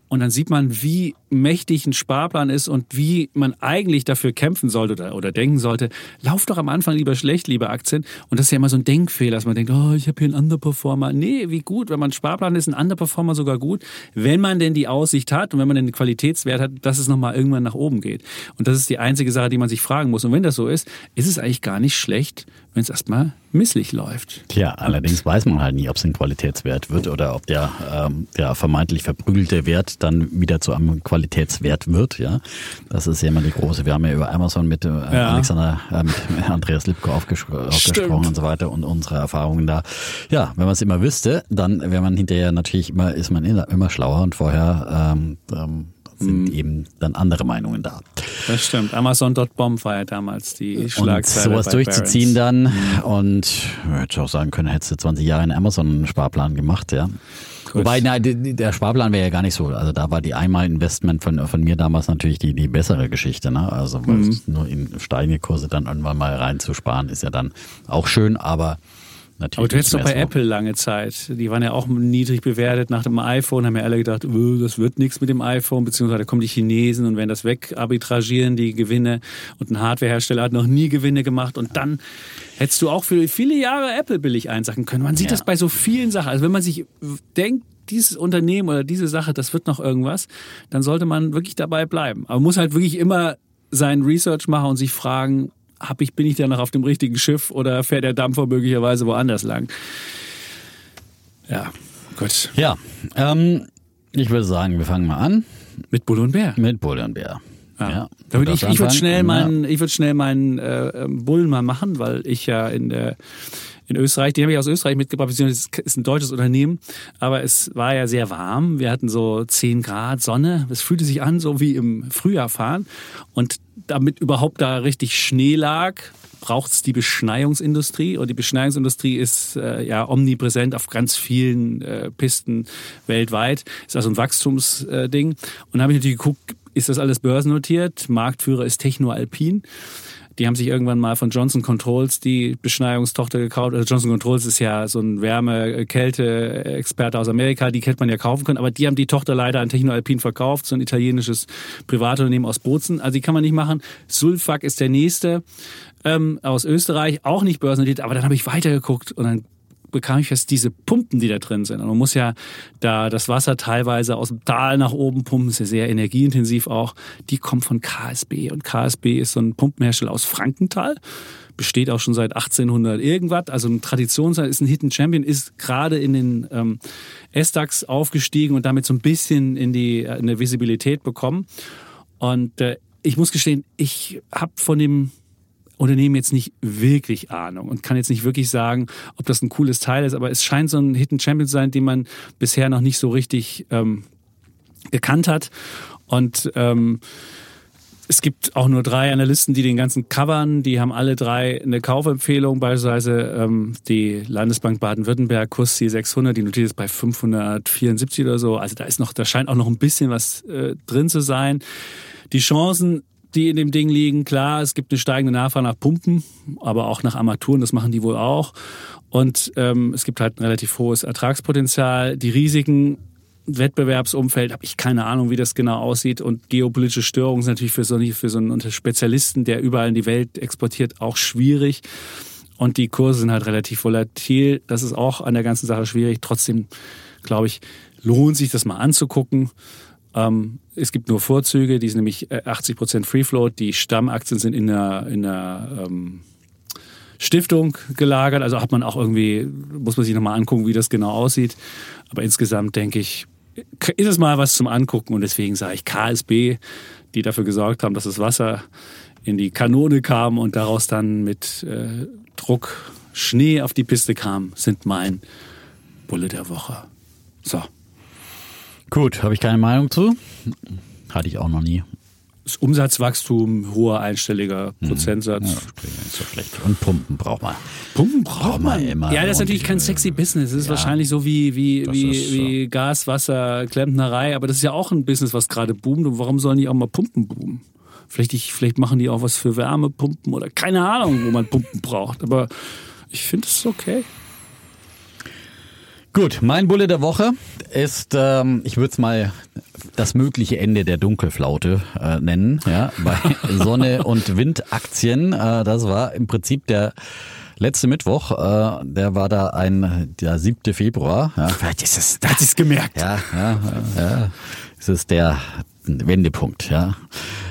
[SPEAKER 1] Und dann sieht man, wie mächtig ein Sparplan ist und wie man eigentlich dafür kämpfen sollte oder, oder denken sollte. Lauf doch am Anfang lieber schlecht, liebe Aktien. Und das ist ja immer so ein Denkfehler, dass man denkt, oh, ich habe hier einen Underperformer. Nee, wie gut, wenn man Sparplan ist, ein Underperformer sogar gut, wenn man denn die Aussicht hat und wenn man den Qualitätswert hat, dass es nochmal irgendwann nach oben geht. Und das ist die einzige Sache, die man sich fragen muss. Und wenn das so ist, ist es eigentlich gar nicht schlecht, wenn es erstmal misslich läuft.
[SPEAKER 2] Tja, allerdings weiß man halt nie, ob es ein Qualitätswert wird oder ob der, ähm, der vermeintlich verprügelte Wert dann wieder zu einem Qualitätswert wird. Ja, das ist ja immer die große. Wir haben ja über Amazon mit äh, Alexander, äh, mit Andreas Lipko aufges aufgesprochen und so weiter und unsere Erfahrungen da. Ja, wenn man es immer wüsste, dann wäre man hinterher natürlich immer, ist man immer, immer schlauer und vorher ähm, ähm, sind eben dann andere Meinungen da.
[SPEAKER 1] Das stimmt. Amazon.bomb war ja damals die Schlagzeile.
[SPEAKER 2] Und sowas durchzuziehen Barons. dann. Und hätte ich auch sagen können, hättest du 20 Jahre einen Amazon-Sparplan gemacht, ja. Gut. Wobei, na, der Sparplan wäre ja gar nicht so. Also da war die Einmal-Investment von, von mir damals natürlich die, die bessere Geschichte. Ne? Also mhm. nur in steigende Kurse dann irgendwann mal reinzusparen, ist ja dann auch schön, aber Natürlich
[SPEAKER 1] Aber du hättest doch bei so. Apple lange Zeit. Die waren ja auch niedrig bewertet nach dem iPhone, haben ja alle gedacht, oh, das wird nichts mit dem iPhone, beziehungsweise kommen die Chinesen und werden das wegarbitragieren, die Gewinne. Und ein Hardwarehersteller hat noch nie Gewinne gemacht. Und dann hättest du auch für viele Jahre Apple billig einsacken können. Man sieht ja. das bei so vielen Sachen. Also wenn man sich denkt, dieses Unternehmen oder diese Sache, das wird noch irgendwas, dann sollte man wirklich dabei bleiben. Aber man muss halt wirklich immer sein Research machen und sich fragen, hab ich, bin ich da noch auf dem richtigen Schiff oder fährt der Dampfer möglicherweise woanders lang? Ja, gut.
[SPEAKER 2] Ja, ähm, ich würde sagen, wir fangen mal an.
[SPEAKER 1] Mit Bulle und Bär.
[SPEAKER 2] Mit Bulle und Bär.
[SPEAKER 1] Ja. ja. Damit ich, ich würde schnell meinen, ich würde schnell meinen äh, ähm, Bullen mal machen, weil ich ja in der in Österreich, die habe ich aus Österreich mitgebracht, beziehungsweise es ist ein deutsches Unternehmen, aber es war ja sehr warm. Wir hatten so 10 Grad Sonne. Es fühlte sich an, so wie im Frühjahr fahren. Und damit überhaupt da richtig Schnee lag, braucht es die Beschneiungsindustrie und die Beschneiungsindustrie ist äh, ja omnipräsent auf ganz vielen äh, Pisten weltweit. Ist also ein Wachstumsding. Äh, und habe ich natürlich geguckt, ist das alles börsennotiert? Marktführer ist Techno Alpin. Die haben sich irgendwann mal von Johnson Controls die Beschneiungstochter gekauft. Also Johnson Controls ist ja so ein Wärme-Kälte-Experte aus Amerika. Die hätte man ja kaufen können. Aber die haben die Tochter leider an Techno Alpin verkauft. So ein italienisches Privatunternehmen aus Bozen. Also die kann man nicht machen. Sulfak ist der nächste ähm, aus Österreich. Auch nicht börsennotiert. Aber dann habe ich weitergeguckt und dann bekam ich fest, diese Pumpen, die da drin sind. Und man muss ja da das Wasser teilweise aus dem Tal nach oben pumpen, ist ja sehr energieintensiv auch. Die kommen von KSB. Und KSB ist so ein Pumpenhersteller aus Frankenthal besteht auch schon seit 1800 irgendwas, also ein Traditions, ist ein Hidden Champion, ist gerade in den ähm, S-DAX aufgestiegen und damit so ein bisschen in die äh, in Visibilität bekommen. Und äh, ich muss gestehen, ich habe von dem Unternehmen jetzt nicht wirklich Ahnung und kann jetzt nicht wirklich sagen, ob das ein cooles Teil ist, aber es scheint so ein Hidden Champion zu sein, den man bisher noch nicht so richtig ähm, gekannt hat. Und ähm, es gibt auch nur drei Analysten, die den ganzen covern. Die haben alle drei eine Kaufempfehlung, beispielsweise ähm, die Landesbank Baden-Württemberg, Kursziel 600, die notiert ist bei 574 oder so. Also da ist noch, da scheint auch noch ein bisschen was äh, drin zu sein. Die Chancen die in dem Ding liegen. Klar, es gibt eine steigende Nachfrage nach Pumpen, aber auch nach Armaturen, das machen die wohl auch. Und ähm, es gibt halt ein relativ hohes Ertragspotenzial. Die Risiken, Wettbewerbsumfeld, habe ich keine Ahnung, wie das genau aussieht. Und geopolitische Störungen sind natürlich für so, für so einen Spezialisten, der überall in die Welt exportiert, auch schwierig. Und die Kurse sind halt relativ volatil. Das ist auch an der ganzen Sache schwierig. Trotzdem, glaube ich, lohnt sich das mal anzugucken. Ähm, es gibt nur Vorzüge, die sind nämlich 80% äh, Free Float. Die Stammaktien sind in der, in der ähm, Stiftung gelagert. Also hat man auch irgendwie, muss man sich nochmal angucken, wie das genau aussieht. Aber insgesamt denke ich, ist es mal was zum Angucken und deswegen sage ich KSB, die dafür gesorgt haben, dass das Wasser in die Kanone kam und daraus dann mit äh, Druck Schnee auf die Piste kam, sind mein Bulle der Woche. So.
[SPEAKER 2] Gut, habe ich keine Meinung zu. Hatte ich auch noch nie.
[SPEAKER 1] Das Umsatzwachstum, hoher einstelliger hm. Prozentsatz. Ja,
[SPEAKER 2] nicht so schlecht. Und Pumpen braucht man.
[SPEAKER 1] Pumpen braucht, man immer. Ja, das ist natürlich kein sexy Business. Das ist ja, wahrscheinlich so wie, wie, wie, wie Gas, Wasser, Klempnerei. Aber das ist ja auch ein Business, was gerade boomt. Und warum sollen die auch mal Pumpen boomen? Vielleicht, ich, vielleicht machen die auch was für Wärmepumpen oder keine Ahnung, wo man Pumpen braucht. Aber ich finde es okay.
[SPEAKER 2] Gut, mein Bulle der Woche ist, ähm, ich würde es mal das mögliche Ende der Dunkelflaute äh, nennen, ja, bei Sonne- und Windaktien. Äh, das war im Prinzip der letzte Mittwoch, äh, der war da ein, der 7. Februar.
[SPEAKER 1] Ja. Vielleicht ist es, da hat es gemerkt.
[SPEAKER 2] Ja, ja, ja. Es ist der Wendepunkt, ja.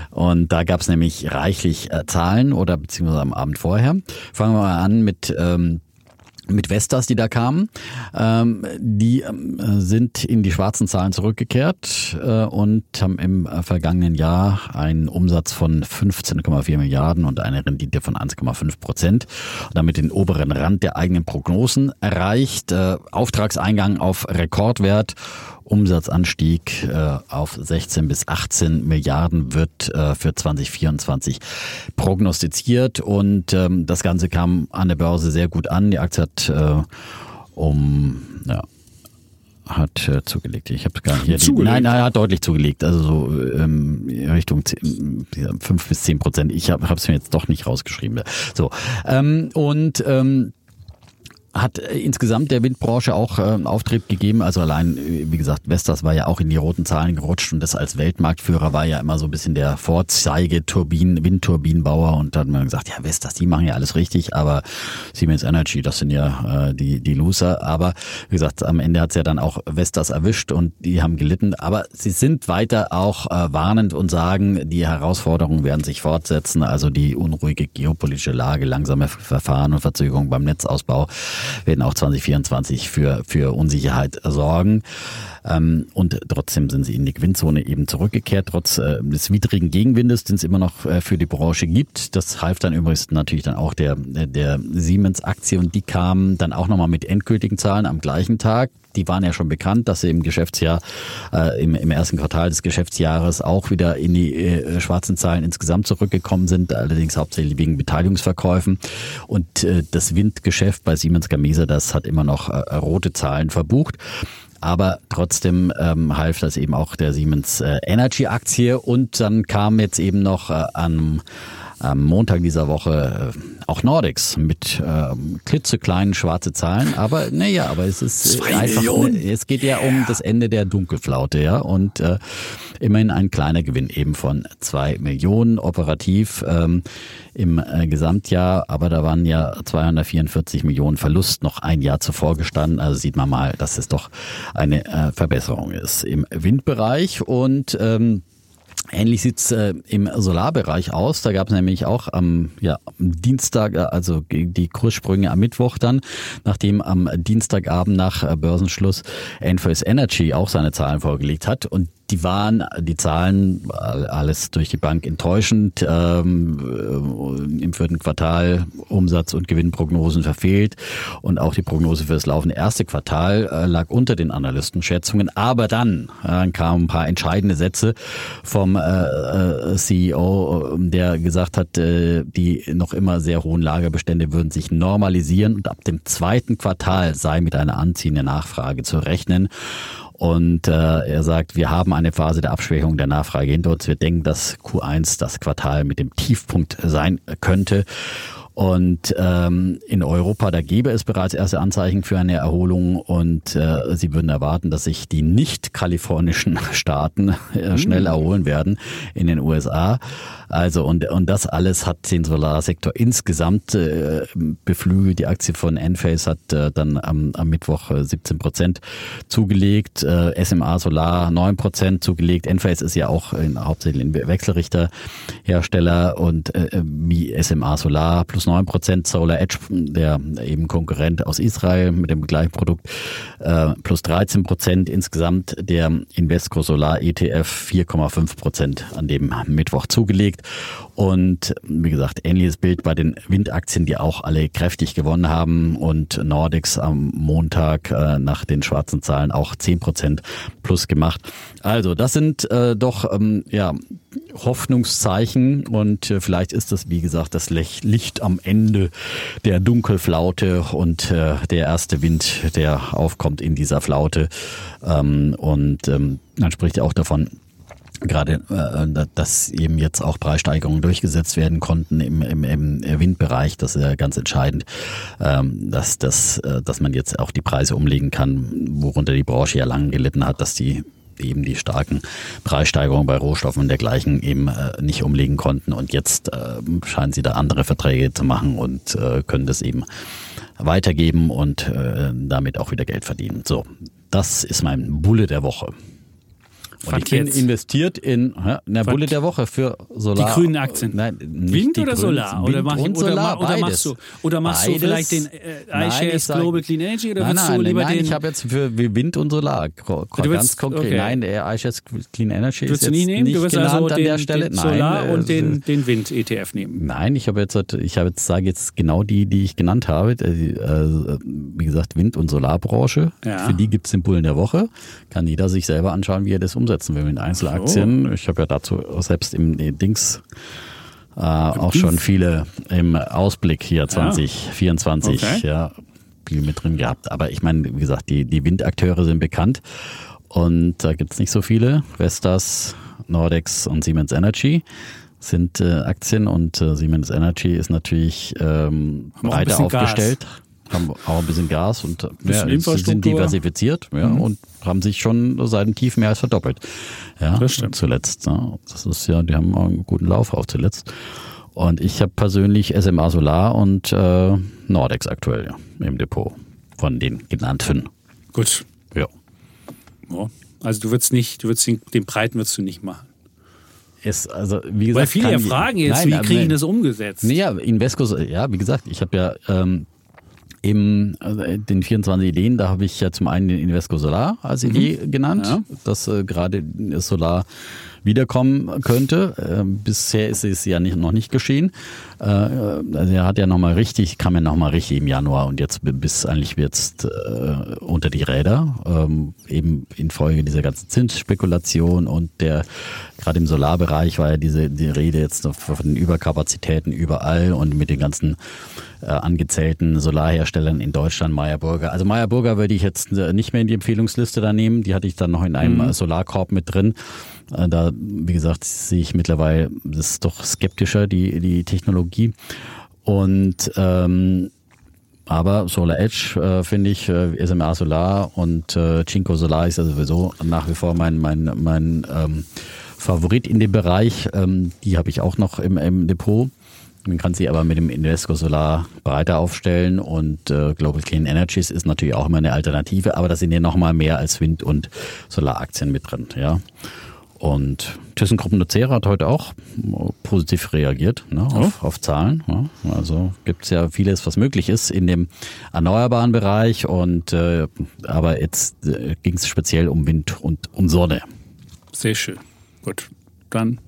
[SPEAKER 2] Und da gab es nämlich reichlich äh, Zahlen oder beziehungsweise am Abend vorher. Fangen wir mal an mit ähm, mit Vestas, die da kamen. Ähm, die ähm, sind in die schwarzen Zahlen zurückgekehrt äh, und haben im äh, vergangenen Jahr einen Umsatz von 15,4 Milliarden und eine Rendite von 1,5 Prozent. Damit den oberen Rand der eigenen Prognosen erreicht. Äh, Auftragseingang auf Rekordwert Umsatzanstieg äh, auf 16 bis 18 Milliarden wird äh, für 2024 prognostiziert und ähm, das Ganze kam an der Börse sehr gut an. Die Aktie hat äh, um ja, hat äh, zugelegt. Ich habe gar nicht hier die, nein, nein, hat deutlich zugelegt. Also so ähm, Richtung 10, 5 bis 10 Prozent. Ich habe es mir jetzt doch nicht rausgeschrieben. So ähm, und ähm, hat äh, insgesamt der Windbranche auch äh, Auftrieb gegeben. Also allein, äh, wie gesagt, Vestas war ja auch in die roten Zahlen gerutscht und das als Weltmarktführer war ja immer so ein bisschen der Vorzeige-Turbinen, Windturbinenbauer und da hat man gesagt, ja, Vestas, die machen ja alles richtig, aber Siemens Energy, das sind ja äh, die, die Loser. Aber wie gesagt, am Ende hat's ja dann auch Vestas erwischt und die haben gelitten. Aber sie sind weiter auch äh, warnend und sagen, die Herausforderungen werden sich fortsetzen. Also die unruhige geopolitische Lage, langsame Verfahren und Verzögerungen beim Netzausbau werden auch 2024 für, für Unsicherheit sorgen. Ähm, und trotzdem sind sie in die Gewinnzone eben zurückgekehrt, trotz äh, des widrigen Gegenwindes, den es immer noch äh, für die Branche gibt. Das half dann übrigens natürlich dann auch der, der Siemens-Aktie und die kamen dann auch nochmal mit endgültigen Zahlen am gleichen Tag die waren ja schon bekannt, dass sie im Geschäftsjahr, äh, im, im ersten Quartal des Geschäftsjahres auch wieder in die äh, schwarzen Zahlen insgesamt zurückgekommen sind, allerdings hauptsächlich wegen Beteiligungsverkäufen. Und äh, das Windgeschäft bei Siemens Gamesa, das hat immer noch äh, rote Zahlen verbucht. Aber trotzdem ähm, half das eben auch der Siemens äh, Energy Aktie und dann kam jetzt eben noch äh, am am Montag dieser Woche äh, auch Nordics mit äh, klitzekleinen schwarze Zahlen. Aber naja, aber es ist
[SPEAKER 1] Zwei
[SPEAKER 2] einfach,
[SPEAKER 1] Millionen.
[SPEAKER 2] es geht ja um das Ende der Dunkelflaute, ja. Und äh, immerhin ein kleiner Gewinn eben von zwei Millionen operativ ähm, im äh, Gesamtjahr. Aber da waren ja 244 Millionen Verlust noch ein Jahr zuvor gestanden. Also sieht man mal, dass es doch eine äh, Verbesserung ist im Windbereich und ähm, Ähnlich sieht's äh, im Solarbereich aus. Da gab es nämlich auch am, ja, am Dienstag, äh, also die Kurssprünge am Mittwoch dann, nachdem am Dienstagabend nach äh, Börsenschluss Enphase Energy auch seine Zahlen vorgelegt hat. Und die waren, die Zahlen, alles durch die Bank enttäuschend. Ähm, äh, Im vierten Quartal Umsatz- und Gewinnprognosen verfehlt. Und auch die Prognose für das laufende erste Quartal äh, lag unter den Analystenschätzungen. Aber dann äh, kamen ein paar entscheidende Sätze vom äh, äh CEO, der gesagt hat, äh, die noch immer sehr hohen Lagerbestände würden sich normalisieren und ab dem zweiten Quartal sei mit einer anziehenden Nachfrage zu rechnen. Und äh, er sagt, wir haben eine Phase der Abschwächung der Nachfrage hinter uns. Wir denken, dass Q1 das Quartal mit dem Tiefpunkt sein könnte. Und ähm, in Europa, da gäbe es bereits erste Anzeichen für eine Erholung und äh, sie würden erwarten, dass sich die nicht-kalifornischen Staaten äh, schnell mhm. erholen werden in den USA. Also und, und das alles hat den Solarsektor insgesamt äh, beflügelt. Die Aktie von Enphase hat äh, dann am, am Mittwoch 17 äh, Prozent zugelegt, äh, SMA Solar 9 Prozent zugelegt. Enphase ist ja auch in, hauptsächlich ein Wechselrichterhersteller und äh, wie SMA Solar plus 9 Prozent, Solar Edge, der eben Konkurrent aus Israel mit dem gleichen Produkt, äh, plus 13 Prozent. Insgesamt der Invesco Solar ETF 4,5 Prozent an dem Mittwoch zugelegt. Und wie gesagt, ähnliches Bild bei den Windaktien, die auch alle kräftig gewonnen haben und Nordics am Montag äh, nach den schwarzen Zahlen auch 10 Prozent plus gemacht. Also das sind äh, doch ähm, ja Hoffnungszeichen und äh, vielleicht ist das, wie gesagt, das Licht am Ende der Dunkelflaute und äh, der erste Wind, der aufkommt in dieser Flaute. Ähm, und ähm, man spricht ja auch davon, gerade, äh, dass eben jetzt auch Preissteigerungen durchgesetzt werden konnten im, im, im Windbereich. Das ist ja ganz entscheidend, ähm, dass, dass, äh, dass man jetzt auch die Preise umlegen kann, worunter die Branche ja lange gelitten hat, dass die eben die starken Preissteigerungen bei Rohstoffen und dergleichen eben äh, nicht umlegen konnten. Und jetzt äh, scheinen sie da andere Verträge zu machen und äh, können das eben weitergeben und äh, damit auch wieder Geld verdienen. So, das ist mein Bulle der Woche. Und ich bin
[SPEAKER 1] jetzt?
[SPEAKER 2] investiert in in der Bulle der Woche für Solar.
[SPEAKER 1] Die grünen Aktien.
[SPEAKER 2] Nein,
[SPEAKER 1] Wind oder
[SPEAKER 2] grünen,
[SPEAKER 1] Solar? Oder,
[SPEAKER 2] Wind
[SPEAKER 1] mach,
[SPEAKER 2] und
[SPEAKER 1] oder,
[SPEAKER 2] Solar,
[SPEAKER 1] ma- oder machst du, oder machst du vielleicht den äh, iShares Global Clean Energy oder
[SPEAKER 2] nein,
[SPEAKER 1] willst
[SPEAKER 2] nein,
[SPEAKER 1] du lieber
[SPEAKER 2] nein,
[SPEAKER 1] den?
[SPEAKER 2] ich habe jetzt für Wind und Solar
[SPEAKER 1] Du willst-
[SPEAKER 2] ganz konkret.
[SPEAKER 1] okay.
[SPEAKER 2] Nein, der iShares Clean Energy ist jetzt
[SPEAKER 1] du nicht nehmen?
[SPEAKER 2] nicht
[SPEAKER 1] Du wirst also
[SPEAKER 2] an
[SPEAKER 1] den,
[SPEAKER 2] der Stelle.
[SPEAKER 1] den Solar
[SPEAKER 2] nein,
[SPEAKER 1] und
[SPEAKER 2] äh,
[SPEAKER 1] den, den Wind-ETF nehmen.
[SPEAKER 2] Nein, ich habe jetzt, ich habe jetzt sage jetzt genau die, die ich genannt habe. Äh, äh, Wie gesagt, Wind- und Solarbranche.
[SPEAKER 1] Ja.
[SPEAKER 2] Für die gibt's den Bullen der Woche. Kann jeder sich selber anschauen, wie er das umsetzen will mit Einzelaktien. Ich habe ja dazu selbst im äh, Dings äh, auch
[SPEAKER 1] Dings?
[SPEAKER 2] schon viele im Ausblick hier 2024
[SPEAKER 1] Okay.
[SPEAKER 2] ja, viel mit drin gehabt. Aber ich meine, wie gesagt, die, die Windakteure sind bekannt und da gibt's nicht so viele. Vestas, Nordex und Siemens Energy sind äh, Aktien und äh, Siemens Energy ist natürlich ähm, breiter
[SPEAKER 1] bisschen Gas.
[SPEAKER 2] aufgestellt. Haben auch ein bisschen Gas und äh,
[SPEAKER 1] Bisschen
[SPEAKER 2] ja, sind.
[SPEAKER 1] Mhm.
[SPEAKER 2] diversifiziert ja, und haben sich schon seit dem Tief mehr als verdoppelt. Ja,
[SPEAKER 1] Das stimmt.
[SPEAKER 2] zuletzt. Ja. Das ist ja, die haben auch einen guten Lauf auch zuletzt. Und ich habe persönlich SMA Solar und äh, Nordex aktuell ja, im Depot von den genannten.
[SPEAKER 1] Gut.
[SPEAKER 2] Ja.
[SPEAKER 1] Ja. Also du würdest nicht, du würdest den, den breiten würdest du nicht machen.
[SPEAKER 2] Ist also wie gesagt,
[SPEAKER 1] Weil viele ja fragen jetzt,
[SPEAKER 2] Nein,
[SPEAKER 1] wie
[SPEAKER 2] aber
[SPEAKER 1] kriegen das umgesetzt?
[SPEAKER 2] Nee, ja, Invesco, ja, wie gesagt, ich habe ja ähm, im äh, den 24 Ideen, da habe ich ja zum einen den Invesco Solar als Idee genannt,
[SPEAKER 1] Ja.
[SPEAKER 2] dass äh, gerade Solar wiederkommen könnte. Ähm, bisher ist es ja nicht, noch nicht geschehen. Äh, also er hat ja nochmal richtig, kam ja nochmal richtig im Januar und jetzt bis eigentlich jetzt äh, unter die Räder, ähm, eben infolge dieser ganzen Zinsspekulation und der gerade im Solarbereich war ja diese die Rede jetzt von den Überkapazitäten überall und mit den ganzen äh, angezählten Solarherstellern in Deutschland, Meyer Burger. Also Meyer Burger würde ich jetzt äh, nicht mehr in die Empfehlungsliste da nehmen. Die hatte ich dann noch in einem äh, Solarkorb mit drin. Äh, Da, wie gesagt, sehe ich mittlerweile, das ist doch skeptischer, die, die Technologie. Und ähm, aber Solar Edge äh, finde ich, äh, SMA Solar und äh, Cinco Solar ist ja sowieso nach wie vor mein, mein, mein ähm, Favorit in dem Bereich. Ähm, die habe ich auch noch im, im Depot. Man kann sie aber mit dem Invesco Solar breiter aufstellen und äh, Global Clean Energies ist natürlich auch immer eine Alternative, aber da sind ja noch mal mehr als Wind- und Solaraktien mit drin, ja. Und ThyssenKrupp Nucera hat heute auch positiv reagiert ne, auf, auf Zahlen. Ja. Also gibt's ja vieles, was möglich ist in dem erneuerbaren Bereich. Und äh, aber jetzt äh, ging es speziell um Wind und um Sonne.
[SPEAKER 1] Sehr schön. Gut. Dann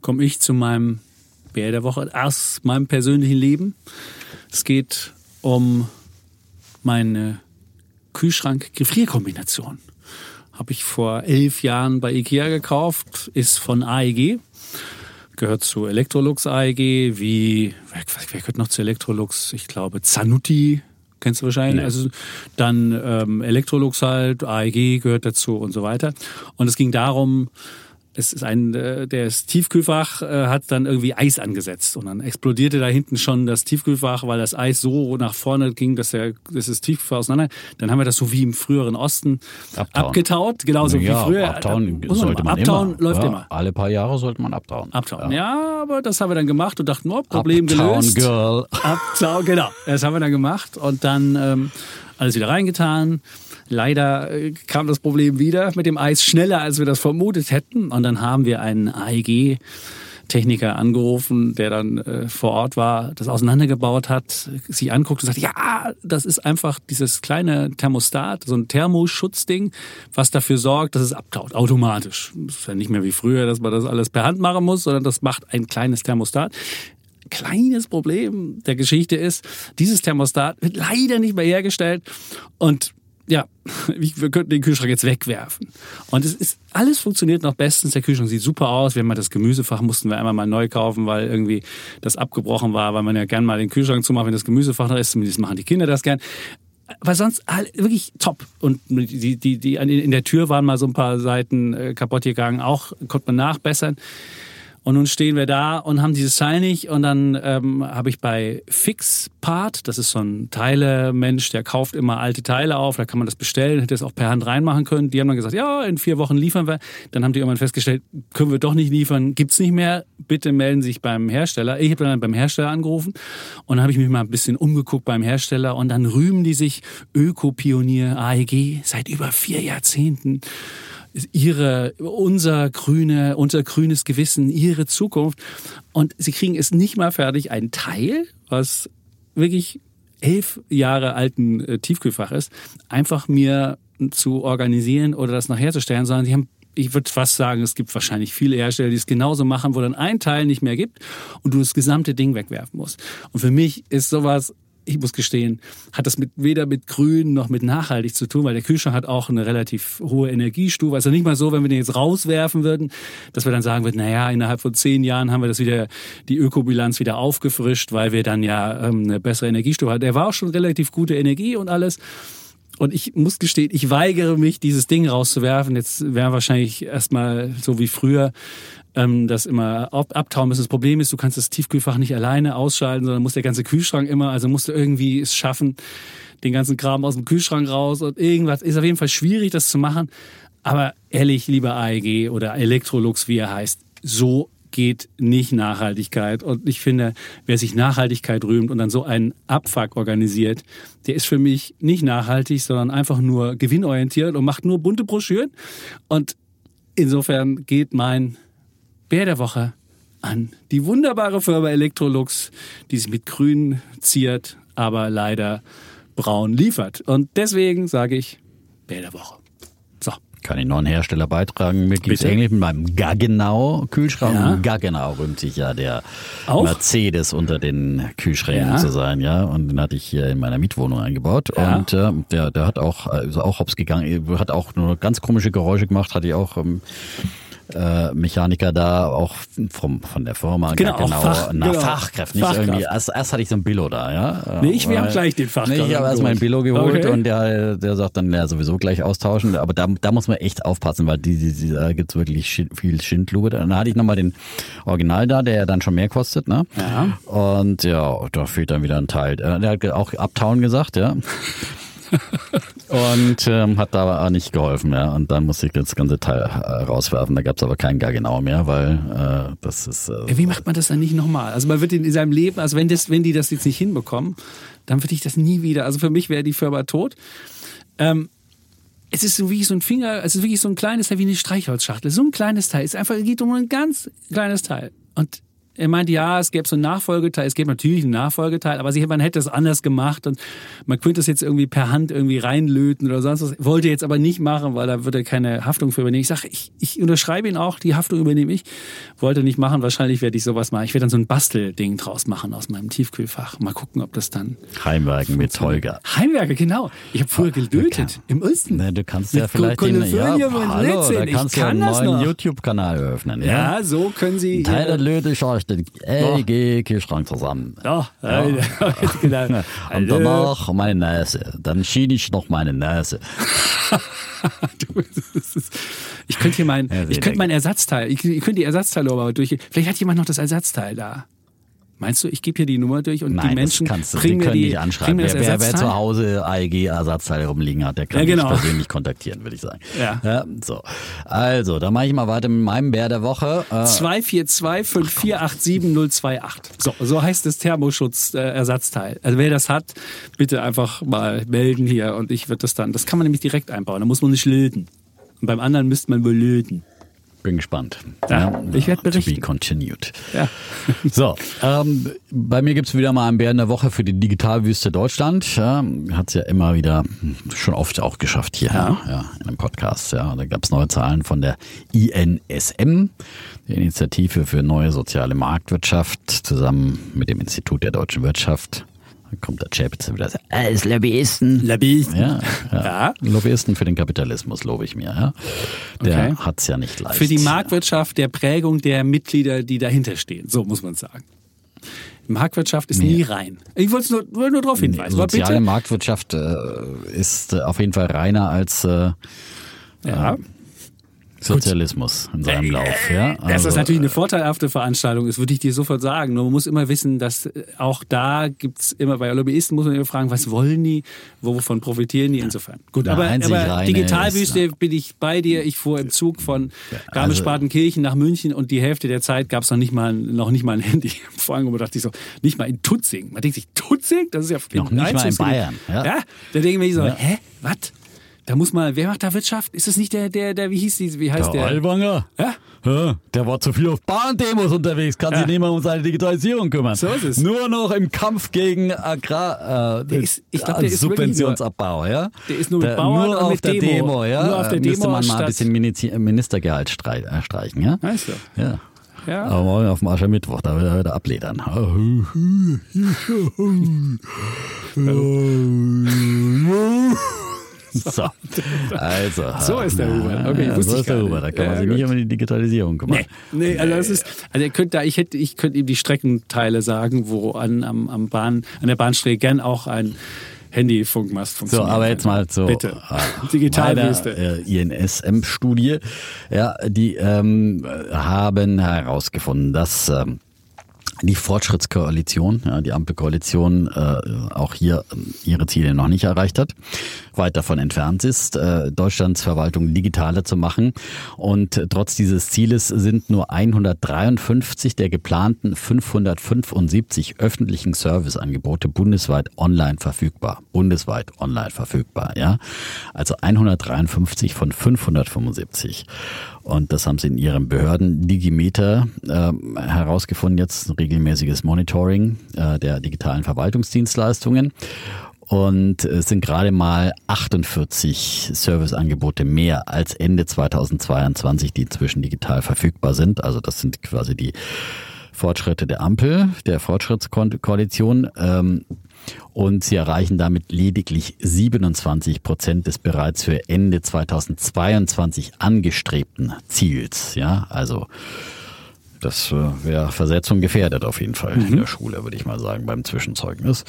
[SPEAKER 1] komme ich zu meinem Bär der Woche aus meinem persönlichen Leben. Es geht um meine Kühlschrank-Gefrierkombination. Habe ich vor elf Jahren bei Ikea gekauft, ist von AEG, gehört zu Electrolux AEG, wie, wer, wer gehört noch zu Electrolux? Ich glaube Zanutti, kennst du wahrscheinlich.
[SPEAKER 2] Nee.
[SPEAKER 1] Also dann ähm, Electrolux halt, AEG gehört dazu und so weiter. Und es ging darum, es ist ein, äh, das Tiefkühlfach äh, hat dann irgendwie Eis angesetzt und dann explodierte da hinten schon das Tiefkühlfach, weil das Eis so nach vorne ging, dass der, das das Tiefkühlfach auseinander. Dann haben wir das so wie im früheren Osten
[SPEAKER 2] Abtauen.
[SPEAKER 1] abgetaut, genauso
[SPEAKER 2] ja,
[SPEAKER 1] wie früher.
[SPEAKER 2] abtauen
[SPEAKER 1] muss
[SPEAKER 2] sollte man
[SPEAKER 1] abtauen
[SPEAKER 2] immer.
[SPEAKER 1] läuft
[SPEAKER 2] ja,
[SPEAKER 1] immer.
[SPEAKER 2] Alle paar Jahre sollte man abtauen.
[SPEAKER 1] Abtauen. Ja. aber das haben wir dann gemacht und dachten, oh, Problem
[SPEAKER 2] Uptown
[SPEAKER 1] gelöst.
[SPEAKER 2] Girl.
[SPEAKER 1] Abzau, genau. Das haben wir dann gemacht und dann ähm, alles wieder reingetan. Leider äh, kam das Problem wieder mit dem Eis schneller, als wir das vermutet hätten. Und dann haben wir einen AEG Techniker angerufen, der dann äh, vor Ort war, das auseinandergebaut hat, sich anguckt und sagt, ja, das ist einfach dieses kleine Thermostat, so ein Thermoschutzding, was dafür sorgt, dass es abtaut, automatisch. Das ist ja nicht mehr wie früher, dass man das alles per Hand machen muss, sondern das macht ein kleines Thermostat kleines Problem der Geschichte ist, dieses Thermostat wird leider nicht mehr hergestellt und ja, wir könnten den Kühlschrank jetzt wegwerfen. Und es ist, alles funktioniert noch bestens. Der Kühlschrank sieht super aus. Wir haben mal das Gemüsefach, mussten wir einmal mal neu kaufen, weil irgendwie das abgebrochen war, weil man ja gern mal den Kühlschrank zumacht, wenn das Gemüsefach noch ist. Zumindest machen die Kinder das gern. Aber sonst wirklich top. Und die, die, die, in der Tür waren mal so ein paar Seiten äh, kaputt gegangen. Auch konnte man nachbessern. Und nun stehen wir da und haben dieses Teil nicht. Und dann ähm, habe ich bei Fixpart, das ist so ein Teile-Mensch, der kauft immer alte Teile auf, da kann man das bestellen, hätte es auch per Hand reinmachen können. Die haben dann gesagt, ja, in vier Wochen liefern wir. Dann haben die irgendwann festgestellt, können wir doch nicht liefern, gibt's nicht mehr. Bitte melden sich beim Hersteller. Ich habe dann beim Hersteller angerufen und dann habe ich mich mal ein bisschen umgeguckt beim Hersteller und dann rühmen die sich Ökopionier AEG seit über vier Jahrzehnten ihre, unser grüne, unser grünes Gewissen, ihre Zukunft. Und sie kriegen es nicht mal fertig, ein Teil, was wirklich elf Jahre alten äh, Tiefkühlfach ist, einfach mir zu organisieren oder das noch herzustellen, sondern die haben ich würde fast sagen, es gibt wahrscheinlich viele Hersteller, die es genauso machen, wo dann ein Teil nicht mehr gibt und du das gesamte Ding wegwerfen musst. Und für mich ist sowas ich muss gestehen, hat das mit, weder mit Grün noch mit nachhaltig zu tun, weil der Kühlschrank hat auch eine relativ hohe Energiestufe. Also nicht mal so, wenn wir den jetzt rauswerfen würden, dass wir dann sagen würden, naja, innerhalb von zehn Jahren haben wir das wieder, die Ökobilanz wieder aufgefrischt, weil wir dann ja ähm, eine bessere Energiestufe hatten. Der war auch schon relativ gute Energie und alles. Und ich muss gestehen, ich weigere mich, dieses Ding rauszuwerfen. Jetzt wäre wahrscheinlich erstmal so wie früher ähm, das immer abtauen müssen. Das Problem ist, du kannst das Tiefkühlfach nicht alleine ausschalten, sondern muss der ganze Kühlschrank immer, also musst du irgendwie es schaffen, den ganzen Kram aus dem Kühlschrank raus und irgendwas. Ist auf jeden Fall schwierig, das zu machen. Aber ehrlich, lieber AEG oder Electrolux, wie er heißt, so geht nicht Nachhaltigkeit. Und ich finde, wer sich Nachhaltigkeit rühmt und dann so einen Abfuck organisiert, der ist für mich nicht nachhaltig, sondern einfach nur gewinnorientiert und macht nur bunte Broschüren. Und insofern geht mein Bär der Woche an die wunderbare Firma Electrolux, die sich mit grün ziert, aber leider braun liefert. Und deswegen sage ich Bär der Woche.
[SPEAKER 2] Kann ich noch einen Hersteller beitragen? Mir geht's ähnlich mit meinem Gaggenau Kühlschrank. Ja. Gaggenau rühmt sich ja der Auch? Mercedes unter den Kühlschränken ja. zu sein, ja. Und den hatte ich hier in meiner Mietwohnung eingebaut. Ja. Und äh, der, der hat auch, also auch hops gegangen, hat auch nur ganz komische Geräusche gemacht, hatte ich auch ähm, äh, Mechaniker da, auch vom, von der Firma.
[SPEAKER 1] Genau, genau
[SPEAKER 2] Fach, nach genau. Fachkraft. Nicht Fachkraft. irgendwie, erst, erst hatte ich so ein Billo da, ja.
[SPEAKER 1] Nee, ich, wir haben gleich den Fachkraft.
[SPEAKER 2] Nee, ich habe erst mein Billo geholt okay. und der, der sagt dann, ja, sowieso gleich austauschen. Aber da, da muss man echt aufpassen, weil die, die, die, da gibt's wirklich viel Schindlupe. Dann hatte ich nochmal den Original da, der ja dann schon mehr kostet, ne?
[SPEAKER 1] Ja.
[SPEAKER 2] Und ja, da fehlt dann wieder ein Teil. Der hat auch Uptown gesagt, ja und ähm, hat da aber nicht geholfen, ja. Und dann musste ich das ganze Teil äh, rauswerfen. Da gab es aber keinen gar genau mehr, weil äh, das ist. Äh,
[SPEAKER 1] Wie macht man das dann nicht nochmal? Also man wird in, seinem Leben, also wenn das, wenn die das jetzt nicht hinbekommen, dann würde ich das nie wieder. Also für mich wäre die Firma tot. Ähm, es ist so wie so ein Finger, es ist wirklich so ein kleines Teil wie eine Streichholzschachtel. So ein kleines Teil. Es ist einfach, es geht um ein ganz kleines Teil. Und er meinte, ja, es gäbe so einen Nachfolgeteil, es gäbe natürlich einen Nachfolgeteil, aber man hätte es anders gemacht und man könnte es jetzt irgendwie per Hand irgendwie reinlöten oder sonst was. Wollte jetzt aber nicht machen, weil da würde er keine Haftung für übernehmen. Ich sage, ich, ich unterschreibe ihn auch, die Haftung übernehme ich. Wollte nicht machen, wahrscheinlich werde ich sowas machen. Ich werde dann so ein Bastelding draus machen aus meinem Tiefkühlfach. Mal gucken, ob das dann.
[SPEAKER 2] Heimwerken mit Holger.
[SPEAKER 1] Heimwerke, genau. Ich habe früher gelötet im Osten.
[SPEAKER 2] Ne, du kannst ja vielleicht den, ja, hallo, da kannst du einen neuen YouTube-Kanal eröffnen.
[SPEAKER 1] Ja? ja, so können Sie.
[SPEAKER 2] Teil der Löte den LG-Kühlschrank zusammen.
[SPEAKER 1] Ja, ja.
[SPEAKER 2] genau. Und danach meine Nase. Dann schien ich noch meine Nase.
[SPEAKER 1] ich könnte hier mein, ich könnte mein Ersatzteil, ich, ich könnte die Ersatzteile aber durch. Vielleicht hat jemand noch das Ersatzteil da. Meinst du, ich gebe hier die Nummer durch und
[SPEAKER 2] Nein,
[SPEAKER 1] die Menschen
[SPEAKER 2] kannst du, bringen mir die, nicht anschreiben. Wer, wer, wer, zu Hause AEG-Ersatzteile rumliegen hat, der kann ja, genau. mich persönlich kontaktieren, würde ich sagen.
[SPEAKER 1] Ja.
[SPEAKER 2] ja. so. Also, da mache ich mal weiter mit meinem Bär der Woche.
[SPEAKER 1] Äh, 2425487 So, so heißt das Thermoschutz-Ersatzteil. Also wer das hat, bitte einfach mal melden hier und ich würde das dann. Das kann man nämlich direkt einbauen. Da muss man nicht löten. Und beim anderen müsste man wohl löten.
[SPEAKER 2] Bin gespannt.
[SPEAKER 1] Ja, ich werde berichten.
[SPEAKER 2] To be continued.
[SPEAKER 1] Ja.
[SPEAKER 2] so, ähm, bei mir gibt's wieder mal einen Bär in der Woche für die Digitalwüste Deutschland. Ja, Hat es ja immer wieder schon oft auch geschafft hier ja. Ja, in einem Podcast. Ja, da gab's neue Zahlen von der INSM, der Initiative für neue soziale Marktwirtschaft, zusammen mit dem Institut der deutschen Wirtschaft dann kommt der Chapitz wieder
[SPEAKER 1] als Lobbyisten. Lobbyisten.
[SPEAKER 2] Ja, ja. ja. Lobbyisten für den Kapitalismus, lobe ich mir. Ja. Der okay. hat's ja nicht leicht.
[SPEAKER 1] Für die Marktwirtschaft der Prägung der Mitglieder, die dahinter stehen, so muss man sagen. Marktwirtschaft ist nee. nie rein. Ich wollte nur, wollte nur darauf hinweisen.
[SPEAKER 2] Nee, soziale Marktwirtschaft äh, ist äh, auf jeden Fall reiner als äh, ja. Äh, Sozialismus in seinem Lauf. Ja?
[SPEAKER 1] Also, dass das natürlich eine vorteilhafte Veranstaltung ist, würde ich dir sofort sagen. Nur man muss immer wissen, dass äh, auch da gibt's immer, bei Lobbyisten muss man immer fragen, was wollen die, wovon profitieren die insofern. Gut, aber, aber Digitalwüste ist, bin ich bei dir. Ich fuhr im Zug von Garmisch-Partenkirchen nach München und die Hälfte der Zeit gab es noch nicht mal noch nicht mal ein Handy. Vor allem dachte ich so, nicht mal in Tutzing. Man denkt sich, Tutzing? Das ist ja
[SPEAKER 2] noch nicht mal in Bayern.
[SPEAKER 1] Ja, ja da denke ich mir so, hä, was? Da muss mal, wer macht da Wirtschaft? Ist das nicht der, der, der, wie hieß die, wie heißt
[SPEAKER 2] Der
[SPEAKER 1] der?
[SPEAKER 2] Alwanger?
[SPEAKER 1] Ja?
[SPEAKER 2] Ja, der war zu viel auf Bahndemos unterwegs, kann
[SPEAKER 1] Ja.
[SPEAKER 2] sich nicht mehr um seine Digitalisierung kümmern.
[SPEAKER 1] So ist es.
[SPEAKER 2] Nur noch im Kampf gegen Agrar, äh,
[SPEAKER 1] Der ist- ich glaub, der ist
[SPEAKER 2] Subventionsabbau, ja.
[SPEAKER 1] Der ist nur
[SPEAKER 2] Der- nur auf der
[SPEAKER 1] Demo.
[SPEAKER 2] Demo, ja.
[SPEAKER 1] Nur auf der
[SPEAKER 2] Äh, Müsste
[SPEAKER 1] Demo
[SPEAKER 2] man mal ein bisschen Minister- Ministergehalt äh, streichen, ja.
[SPEAKER 1] Weißt du?
[SPEAKER 2] Ja.
[SPEAKER 1] Ja.
[SPEAKER 2] Aber morgen auf dem Aschermittwoch, da wird er wieder abledern. So, also.
[SPEAKER 1] So ist der Hubert. Okay, wusste
[SPEAKER 2] so
[SPEAKER 1] ich
[SPEAKER 2] ist der Hubert. Da kann man
[SPEAKER 1] Ja,
[SPEAKER 2] sich
[SPEAKER 1] gut.
[SPEAKER 2] nicht um die Digitalisierung kümmern.
[SPEAKER 1] Nee, nee, also das ist, also ihr könnt da, ich hätte, ich könnte ihm die Streckenteile sagen, wo an, am, am Bahn, an der Bahnstrecke gern auch ein Handyfunkmast
[SPEAKER 2] So,
[SPEAKER 1] funktioniert.
[SPEAKER 2] aber jetzt mal zur
[SPEAKER 1] Bitte.
[SPEAKER 2] äh,
[SPEAKER 1] Digitalwüste.
[SPEAKER 2] meiner, äh, INSM-Studie. Ja, die ähm, haben herausgefunden, dass ähm, die Fortschrittskoalition, ja, die Ampelkoalition, äh, auch hier ähm, ihre Ziele noch nicht erreicht hat, weit davon entfernt ist, äh, Deutschlands Verwaltung digitaler zu machen. Und trotz dieses Zieles sind nur 153 der geplanten 575 öffentlichen Serviceangebote bundesweit online verfügbar. Bundesweit online verfügbar, ja. Also 153 von 575. Und das haben sie in ihrem Behörden Digimeter äh, herausgefunden, jetzt ein regelmäßiges Monitoring äh, der digitalen Verwaltungsdienstleistungen. Und es sind gerade mal 48 Serviceangebote mehr als Ende 2022, die inzwischen digital verfügbar sind. Also das sind quasi die Fortschritte der Ampel, der Fortschrittskoalition. Ähm, und sie erreichen damit lediglich 27 Prozent des bereits für Ende 2022 angestrebten Ziels. Ja, also das äh, wäre Versetzung gefährdet auf jeden Fall in der Schule, würde ich mal sagen, beim Zwischenzeugnis.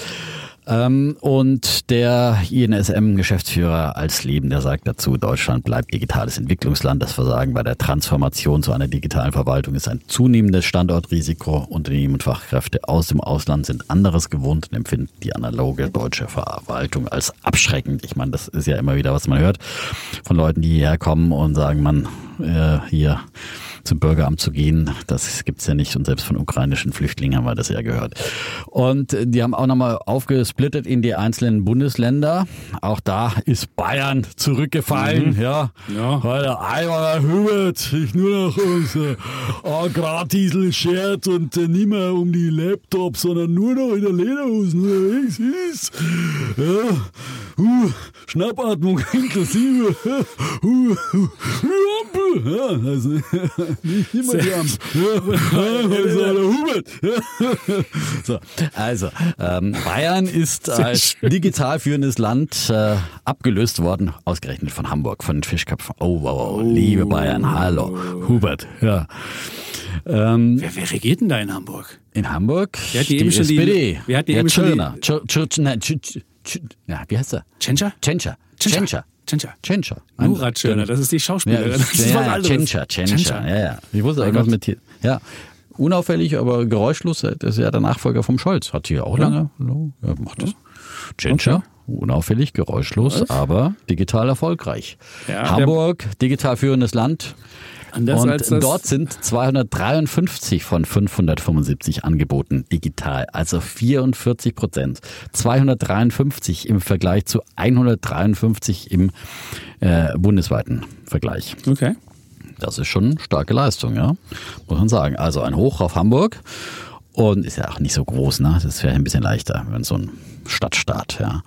[SPEAKER 2] Ähm, und der INSM-Geschäftsführer als Leben, der sagt dazu, Deutschland bleibt digitales Entwicklungsland. Das Versagen bei der Transformation zu einer digitalen Verwaltung ist ein zunehmendes Standortrisiko. Unternehmen und Fachkräfte aus dem Ausland sind anderes gewohnt und empfinden die analoge deutsche Verwaltung als abschreckend. Ich meine, das ist ja immer wieder, was man hört von Leuten, die hierher kommen und sagen, man, äh, hier zum Bürgeramt zu gehen. Das gibt's ja nicht. Und selbst von ukrainischen Flüchtlingen haben wir das ja gehört. Und äh, die haben auch nochmal aufgesplittet in die einzelnen Bundesländer. Auch da ist Bayern zurückgefallen. Ja.
[SPEAKER 1] Ja.
[SPEAKER 2] Weil der Eiwanger Hubert sich nur noch ums äh, Agrardiesel schert und äh, nicht mehr um die Laptops, sondern nur noch in der Lederhosen unterwegs ist. Ja. Uh, Schnappatmung inklusive. Uh, uh, Ampel. Ja, also, nicht immer die. Ja. So, also, ähm, Bayern ist als digital führendes Land äh, abgelöst worden, ausgerechnet von Hamburg, von den Fischköpfen. Oh, wow, wow, liebe Bayern, hallo, Hubert, ja. Ähm,
[SPEAKER 1] Wer, wer regiert denn da in Hamburg?
[SPEAKER 2] in Hamburg
[SPEAKER 1] Wir hatten
[SPEAKER 2] die
[SPEAKER 1] die-
[SPEAKER 2] SPD.
[SPEAKER 1] wir hatten die-
[SPEAKER 2] Tschirner. Tschir- Tschir- nein, Tschir- Tschir- Tschir- ja, wie heißt er?
[SPEAKER 1] Tschentscher?
[SPEAKER 2] Tschentscher.
[SPEAKER 1] Tschentscher.
[SPEAKER 2] Tschentscher.
[SPEAKER 1] Tschentscher. Nora Tschirner, das ist die Schauspielerin.
[SPEAKER 2] ja,
[SPEAKER 1] Das ist was
[SPEAKER 2] ja,
[SPEAKER 1] anderes.
[SPEAKER 2] Tschentscher, Tschentscher. Ja, ja. Ich wusste irgendwas mit hier. Ja. Unauffällig, aber geräuschlos. Das ist ja der Nachfolger vom Scholz. Hat hier auch lange. Ja, macht das. Tschentscher. Unauffällig, geräuschlos, aber digital erfolgreich.
[SPEAKER 1] Ja,
[SPEAKER 2] Hamburg, digital führendes Land.
[SPEAKER 1] Anders
[SPEAKER 2] und dort sind 253 von 575 Angeboten digital, also 44 Prozent. 253 im Vergleich zu 153 im äh, bundesweiten Vergleich.
[SPEAKER 1] Okay.
[SPEAKER 2] Das ist schon starke Leistung, ja, muss man sagen. Also ein Hoch auf Hamburg und ist ja auch nicht so groß, ne? Das wäre ein bisschen leichter, wenn so ein Stadtstaat, ja.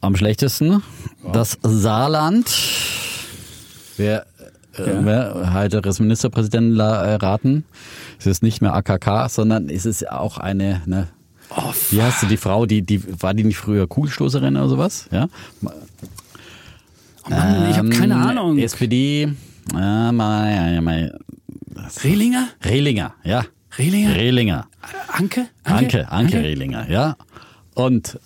[SPEAKER 2] Am schlechtesten das Saarland. Wer,
[SPEAKER 1] Ja.
[SPEAKER 2] wer heiteres Ministerpräsidenten la- äh? Es ist nicht mehr AKK, sondern es ist auch eine, ne,
[SPEAKER 1] Oh,
[SPEAKER 2] wie heißt du, die Frau, die, die, war die nicht früher Kugelstoßerin oder sowas? Ja?
[SPEAKER 1] Oh Mann, ich habe keine
[SPEAKER 2] Ähm,
[SPEAKER 1] Ahnung.
[SPEAKER 2] SPD, äh, mal, mal,
[SPEAKER 1] Rehlinger?
[SPEAKER 2] Rehlinger, ja.
[SPEAKER 1] Rehlinger?
[SPEAKER 2] Rehlinger.
[SPEAKER 1] Anke?
[SPEAKER 2] Anke, Anke Rehlinger, ja. Und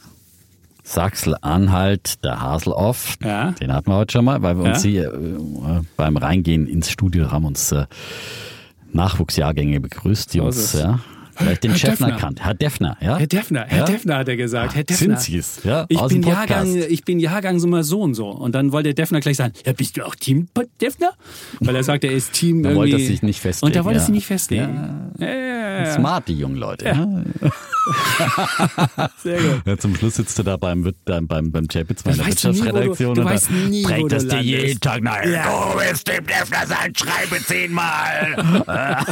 [SPEAKER 2] Sachsen-Anhalt, der Haseloff,
[SPEAKER 1] Ja.
[SPEAKER 2] den hatten wir heute schon mal, weil wir uns
[SPEAKER 1] Ja.
[SPEAKER 2] hier äh, beim Reingehen ins Studio haben uns äh, Nachwuchsjahrgänge begrüßt, die
[SPEAKER 1] So
[SPEAKER 2] uns ja, vielleicht den
[SPEAKER 1] Herr
[SPEAKER 2] Chefner
[SPEAKER 1] Defner.
[SPEAKER 2] kannt. Herr Defner, ja.
[SPEAKER 1] Herr Defner, Herr
[SPEAKER 2] Ja?
[SPEAKER 1] Defner hat er gesagt. Herr Defner.
[SPEAKER 2] Sind Sie es, ja,
[SPEAKER 1] Ich
[SPEAKER 2] aus
[SPEAKER 1] bin. Jahrgang, ich bin Jahrgang so mal so und so. Und dann wollte der Defner gleich sagen, ja, bist du auch Team Defner? Weil er sagt, er ist Team
[SPEAKER 2] Da
[SPEAKER 1] irgendwie.
[SPEAKER 2] wollte er sich nicht festlegen,
[SPEAKER 1] Und da wollte er
[SPEAKER 2] ja.
[SPEAKER 1] sich nicht festlegen. Ja. Ja.
[SPEAKER 2] Smart, die jungen Leute.
[SPEAKER 1] Sehr gut.
[SPEAKER 2] Ja, zum Schluss sitzt du da beim, beim, beim, beim Chapitz bei der
[SPEAKER 1] du-
[SPEAKER 2] Wirtschaftsredaktion
[SPEAKER 1] du
[SPEAKER 2] und
[SPEAKER 1] weißt nie,
[SPEAKER 2] trägt das dir jeden Tag nach.
[SPEAKER 1] Ja.
[SPEAKER 2] Du bist dem Defner sein, schreibe zehnmal.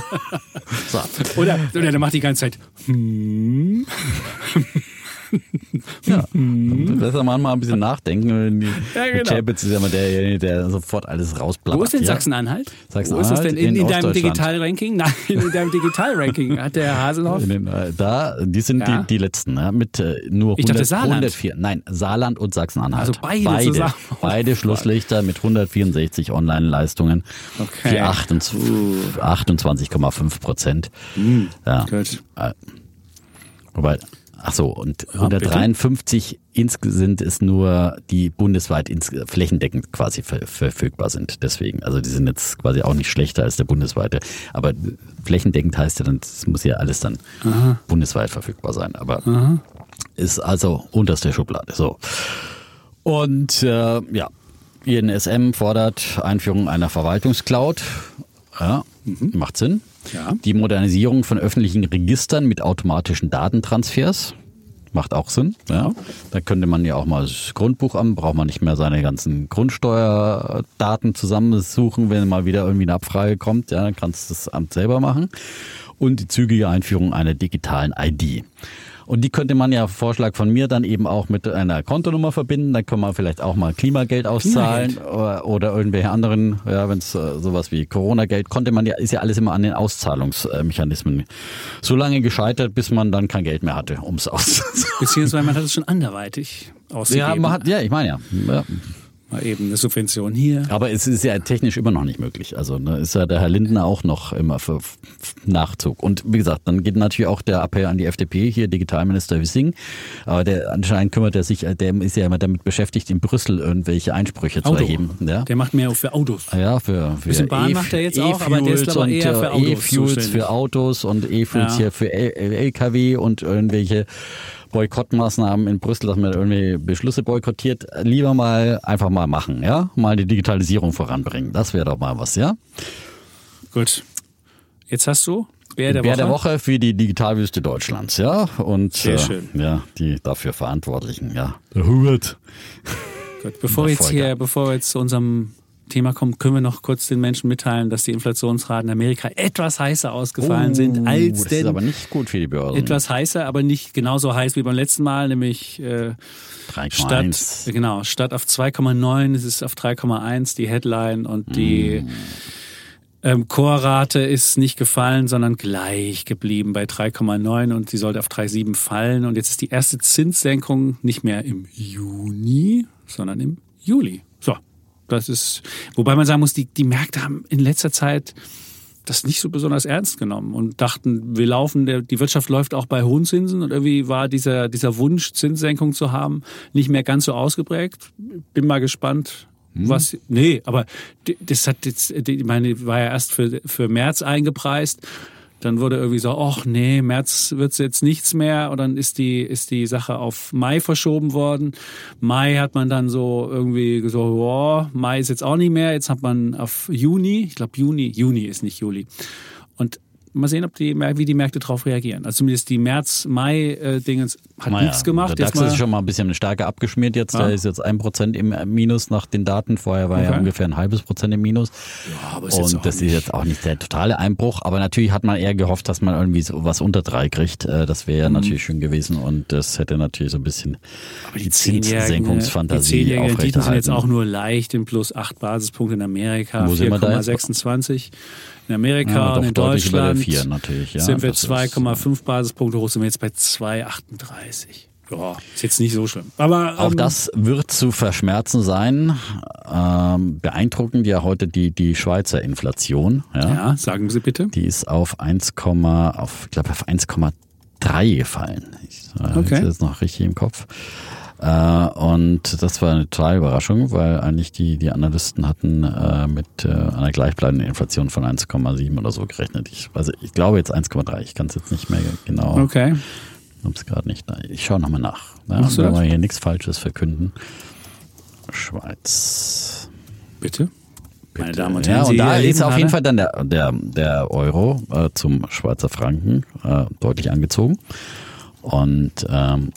[SPEAKER 2] so.
[SPEAKER 1] Oder, oder der macht die ganze Zeit. Hm.
[SPEAKER 2] Ja. Besser manchmal ein bisschen nachdenken. wenn Die,
[SPEAKER 1] Ja, genau.
[SPEAKER 2] Chapitz ist ja immer derjenige, der sofort alles rausplappert.
[SPEAKER 1] Wo ist denn. Sachsen-Anhalt?
[SPEAKER 2] Sachsen-Anhalt
[SPEAKER 1] Wo ist das denn in,
[SPEAKER 2] in
[SPEAKER 1] in deinem. Digital-Ranking? Nein, in deinem Digital-Ranking hat der Haselhoff.
[SPEAKER 2] Den, äh, da, die sind
[SPEAKER 1] Ja.
[SPEAKER 2] die, die letzten, ja, mit äh, nur
[SPEAKER 1] Ich dachte
[SPEAKER 2] 100,
[SPEAKER 1] Saarland.
[SPEAKER 2] 104. Nein, Saarland und Sachsen-Anhalt.
[SPEAKER 1] Also beide
[SPEAKER 2] beide,
[SPEAKER 1] zusammen.
[SPEAKER 2] beide Schlusslichter mit 164 Online-Leistungen.
[SPEAKER 1] Okay.
[SPEAKER 2] Die 28 28,5 Prozent. Ja.
[SPEAKER 1] Gut.
[SPEAKER 2] Äh, Wobei, ach so, und
[SPEAKER 1] bitte?
[SPEAKER 2] 153 insgesamt ist nur die bundesweit ins, flächendeckend quasi ver, verfügbar sind. Deswegen, also die sind jetzt quasi auch nicht schlechter als der bundesweite. Aber flächendeckend heißt ja dann, es muss ja alles dann bundesweit verfügbar sein. Aber ist also unterste Schublade. So. Und äh, ja, INSM fordert Einführung einer Verwaltungscloud. Ja, macht Sinn.
[SPEAKER 1] Ja.
[SPEAKER 2] Die Modernisierung von öffentlichen Registern mit automatischen Datentransfers. Macht auch Sinn. Ja. Da könnte man ja auch mal das Grundbuch an, braucht man nicht mehr seine ganzen Grundsteuerdaten zusammensuchen, wenn mal wieder irgendwie eine Abfrage kommt. Ja, dann kannst du das Amt selber machen. Und die zügige Einführung einer digitalen ID. Und die könnte man ja, Vorschlag von mir, dann eben auch mit einer Kontonummer verbinden. Dann kann man vielleicht auch mal Klimageld auszahlen oder, oder irgendwelche anderen, ja, wenn es äh, sowas wie Corona-Geld, konnte man ja, ist ja alles immer an den Auszahlungsmechanismen so lange gescheitert, bis man dann kein Geld mehr hatte, ums auszuzahlen.
[SPEAKER 1] Beziehungsweise man hat es schon anderweitig ausgegeben.
[SPEAKER 2] Ja, man hat, ja, ich meine ja. ja.
[SPEAKER 1] Mal eben eine Subvention hier.
[SPEAKER 2] Aber es ist ja technisch immer noch nicht möglich. Also ne, ist ja der Herr Lindner auch noch immer für Nachzug. Und wie gesagt, dann geht natürlich auch der Appell an die FDP, hier Digitalminister Wissing. Aber der anscheinend kümmert er sich, der ist ja immer damit beschäftigt, in Brüssel irgendwelche Einsprüche zu
[SPEAKER 1] Auto.
[SPEAKER 2] erheben. Ja?
[SPEAKER 1] Der macht mehr für Autos.
[SPEAKER 2] Ja, für, für
[SPEAKER 1] Bisschen Bahn
[SPEAKER 2] E-
[SPEAKER 1] macht er jetzt auch, aber der ist,
[SPEAKER 2] und,
[SPEAKER 1] eher für
[SPEAKER 2] äh,
[SPEAKER 1] Autos
[SPEAKER 2] E-Fuels für Autos und E-Fuels
[SPEAKER 1] Ja.
[SPEAKER 2] hier für LKW und irgendwelche Boykottmaßnahmen in Brüssel, dass man irgendwie Beschlüsse boykottiert. Lieber mal einfach mal machen, ja? Mal die Digitalisierung voranbringen. Das wäre doch mal was, ja?
[SPEAKER 1] Gut. Jetzt hast du Bär der
[SPEAKER 2] Bär
[SPEAKER 1] Woche.
[SPEAKER 2] der Woche für die Digitalwüste Deutschlands, ja? Und
[SPEAKER 1] Sehr
[SPEAKER 2] äh,
[SPEAKER 1] schön.
[SPEAKER 2] ja, die dafür Verantwortlichen, ja. Der Hubert.
[SPEAKER 1] Gut. Bevor wir jetzt hier, bevor wir jetzt zu unserem Thema kommen, können wir noch kurz den Menschen mitteilen, dass die Inflationsraten in Amerika etwas heißer ausgefallen sind als
[SPEAKER 2] Oh, das ist
[SPEAKER 1] denn
[SPEAKER 2] aber nicht gut für die Börsen.
[SPEAKER 1] etwas heißer, aber nicht genauso heiß wie beim letzten Mal, nämlich äh,
[SPEAKER 2] 3,1.
[SPEAKER 1] statt genau statt auf 2,9 ist es auf 3,1 die Headline und die
[SPEAKER 2] Mm.
[SPEAKER 1] ähm, Chorrate ist nicht gefallen, sondern gleich geblieben bei 3,9 und sie sollte auf 3,7 fallen und jetzt ist die erste Zinssenkung nicht mehr im Juni, sondern im Juli. Das ist, wobei man sagen muss, die, die Märkte haben in letzter Zeit das nicht so besonders ernst genommen und dachten, wir laufen, der, die Wirtschaft läuft auch bei hohen Zinsen und irgendwie war dieser, dieser Wunsch, Zinssenkung zu haben, nicht mehr ganz so ausgeprägt. Bin mal gespannt, was, nee, aber das hat jetzt, ich meine, war ja erst für, für März eingepreist. Dann wurde irgendwie so, ach nee, März wird's jetzt nichts mehr. Und dann ist die, ist die Sache auf Mai verschoben worden. Mai hat man dann so irgendwie so, boah, Mai ist jetzt auch nicht mehr. Jetzt hat man auf Juni, ich glaube Juni, Juni ist nicht Juli. Mal sehen, ob die, wie die Märkte darauf reagieren. Also zumindest die März-Mai-Dingens hat
[SPEAKER 2] Naja,
[SPEAKER 1] nichts gemacht.
[SPEAKER 2] Der DAX ist schon mal ein bisschen stärker abgeschmiert jetzt.
[SPEAKER 1] Ja.
[SPEAKER 2] Der ist jetzt ein Prozent im Minus nach den Daten. Vorher war ja
[SPEAKER 1] Okay.
[SPEAKER 2] ungefähr ein halbes Prozent im Minus.
[SPEAKER 1] Ja, aber ist
[SPEAKER 2] Und das ist
[SPEAKER 1] nicht-
[SPEAKER 2] jetzt auch nicht der totale Einbruch. Aber natürlich hat man eher gehofft, dass man irgendwie so was unter drei kriegt. Äh, Das wäre ja
[SPEAKER 1] Mhm.
[SPEAKER 2] natürlich schön gewesen. Und das hätte natürlich so ein bisschen
[SPEAKER 1] Aber
[SPEAKER 2] die
[SPEAKER 1] Die
[SPEAKER 2] Zinssenkungsfantasie
[SPEAKER 1] zehnjährigen Renditen sind jetzt auch nur leicht in plus 8 Basispunkte in Amerika,
[SPEAKER 2] Wo sind wir da jetzt?
[SPEAKER 1] 4,26 in Amerika
[SPEAKER 2] Ja,
[SPEAKER 1] und in Deutschland
[SPEAKER 2] vier ja.
[SPEAKER 1] sind wir
[SPEAKER 2] Das ist-
[SPEAKER 1] 2,5 Basispunkte hoch, sind wir jetzt bei 2,38. Ja, ist jetzt nicht so schlimm. Aber
[SPEAKER 2] Auch
[SPEAKER 1] ähm,
[SPEAKER 2] das wird zu verschmerzen sein. Ähm, beeindruckend ja heute die, die Schweizer Inflation. Ja.
[SPEAKER 1] ja, sagen Sie bitte.
[SPEAKER 2] Die ist auf 1, auf, ich glaube auf 1,3 gefallen. Ich äh,
[SPEAKER 1] Okay.
[SPEAKER 2] okay. jetzt noch richtig im Kopf. Äh, und das war eine totale Überraschung, weil eigentlich die, die Analysten hatten äh, mit äh, einer gleichbleibenden Inflation von 1,7 oder so gerechnet. Ich, also ich glaube jetzt 1,3. Ich kann es jetzt nicht mehr genau.
[SPEAKER 1] Okay.
[SPEAKER 2] Ich hab's gerade nicht. Ich schaue nochmal nach. Ja,
[SPEAKER 1] Machst
[SPEAKER 2] wenn wir hier nichts Falsches verkünden. Schweiz.
[SPEAKER 1] Bitte. meine Damen und Herren.
[SPEAKER 2] Ja, und da ist auf
[SPEAKER 1] gerade-
[SPEAKER 2] jeden Fall dann der, der, der Euro äh, zum Schweizer Franken äh, deutlich angezogen und ähm,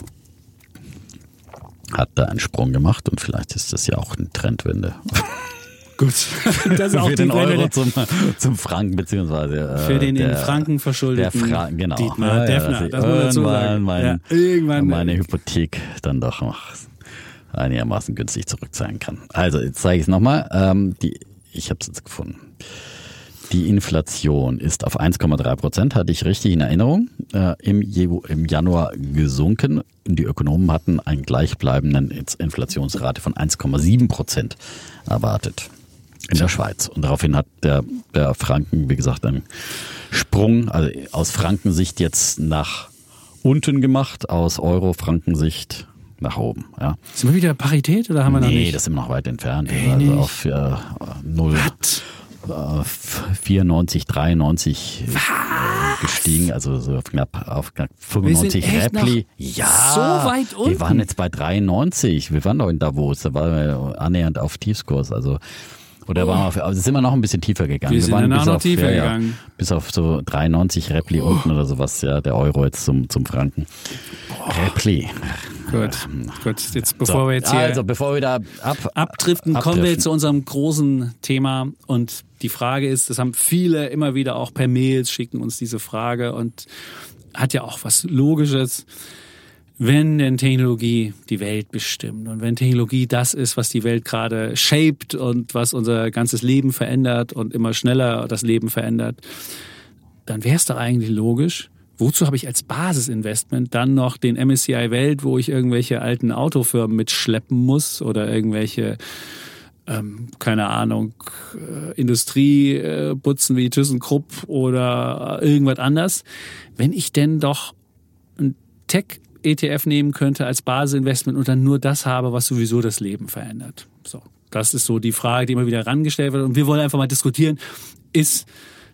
[SPEAKER 2] hat da einen Sprung gemacht und vielleicht ist das ja auch eine Trendwende
[SPEAKER 1] Gut, das ist auch
[SPEAKER 2] für
[SPEAKER 1] die
[SPEAKER 2] den
[SPEAKER 1] Quelle
[SPEAKER 2] Euro
[SPEAKER 1] der-
[SPEAKER 2] zum, zum Franken beziehungsweise äh,
[SPEAKER 1] für den in
[SPEAKER 2] der,
[SPEAKER 1] Franken
[SPEAKER 2] der
[SPEAKER 1] verschuldeten
[SPEAKER 2] Fra genau.
[SPEAKER 1] Dietmar
[SPEAKER 2] Ja, ja, dass ich
[SPEAKER 1] das muss man dazu
[SPEAKER 2] irgendwann
[SPEAKER 1] sagen.
[SPEAKER 2] mein,
[SPEAKER 1] ja, irgendwann
[SPEAKER 2] meine Hypothek dann doch noch einigermaßen günstig zurückzahlen kann. Also, jetzt zeige ich es nochmal. Ähm, die, ich habe es jetzt gefunden. Die Inflation ist auf 1,3 Prozent, hatte ich richtig in Erinnerung, äh, im, im Januar gesunken. Die Ökonomen hatten einen gleichbleibenden Inflationsrate von 1,7 Prozent erwartet in der Schweiz. Und daraufhin hat der, der Franken, wie gesagt, einen Sprung, also aus Frankensicht jetzt nach unten gemacht, aus Euro-Frankensicht nach oben. Ja.
[SPEAKER 1] Sind wir wieder Parität oder haben wir noch
[SPEAKER 2] Nee,
[SPEAKER 1] nicht?
[SPEAKER 2] das ist immer noch weit entfernt.
[SPEAKER 1] Ey,
[SPEAKER 2] also
[SPEAKER 1] nicht.
[SPEAKER 2] auf äh, 0, äh, 94, 93 äh, gestiegen, also so auf knapp, auf knapp 95
[SPEAKER 1] Wir sind echt
[SPEAKER 2] Repli. Ja,
[SPEAKER 1] so weit
[SPEAKER 2] wir
[SPEAKER 1] unten.
[SPEAKER 2] waren jetzt bei 93. Wir waren doch in Davos, da waren wir annähernd auf Tiefskurs. Also oder waren wir auf, also sind wir noch ein bisschen tiefer gegangen.
[SPEAKER 1] Wir sind
[SPEAKER 2] waren bis
[SPEAKER 1] noch
[SPEAKER 2] auf,
[SPEAKER 1] tiefer
[SPEAKER 2] ja,
[SPEAKER 1] gegangen.
[SPEAKER 2] Ja, bis auf so 93 Repli unten oder sowas, ja, der Euro jetzt zum, zum Franken. Repli.
[SPEAKER 1] Gut, gut. Jetzt bevor
[SPEAKER 2] So,
[SPEAKER 1] wir jetzt hier
[SPEAKER 2] also bevor wir da ab,
[SPEAKER 1] abdriften, kommen wir
[SPEAKER 2] abdriften.
[SPEAKER 1] zu unserem großen Thema. Und die Frage ist, das haben viele immer wieder auch per Mails, schicken uns diese Frage und hat ja auch was Logisches. Wenn denn Technologie die Welt bestimmt und wenn Technologie das ist, was die Welt gerade shaped und was unser ganzes Leben verändert und immer schneller das Leben verändert, dann wäre es doch eigentlich logisch. Wozu habe ich als Basisinvestment dann noch den MSCI Welt, wo ich irgendwelche alten Autofirmen mitschleppen muss oder irgendwelche, ähm, keine Ahnung, äh, Industrieputzen wie ThyssenKrupp oder irgendwas anders, wenn ich denn doch ein Tech-ETF nehmen könnte als Basisinvestment und dann nur das habe, was sowieso das Leben verändert. So, das ist so die Frage, die immer wieder herangestellt wird. Und wir wollen einfach mal diskutieren, ist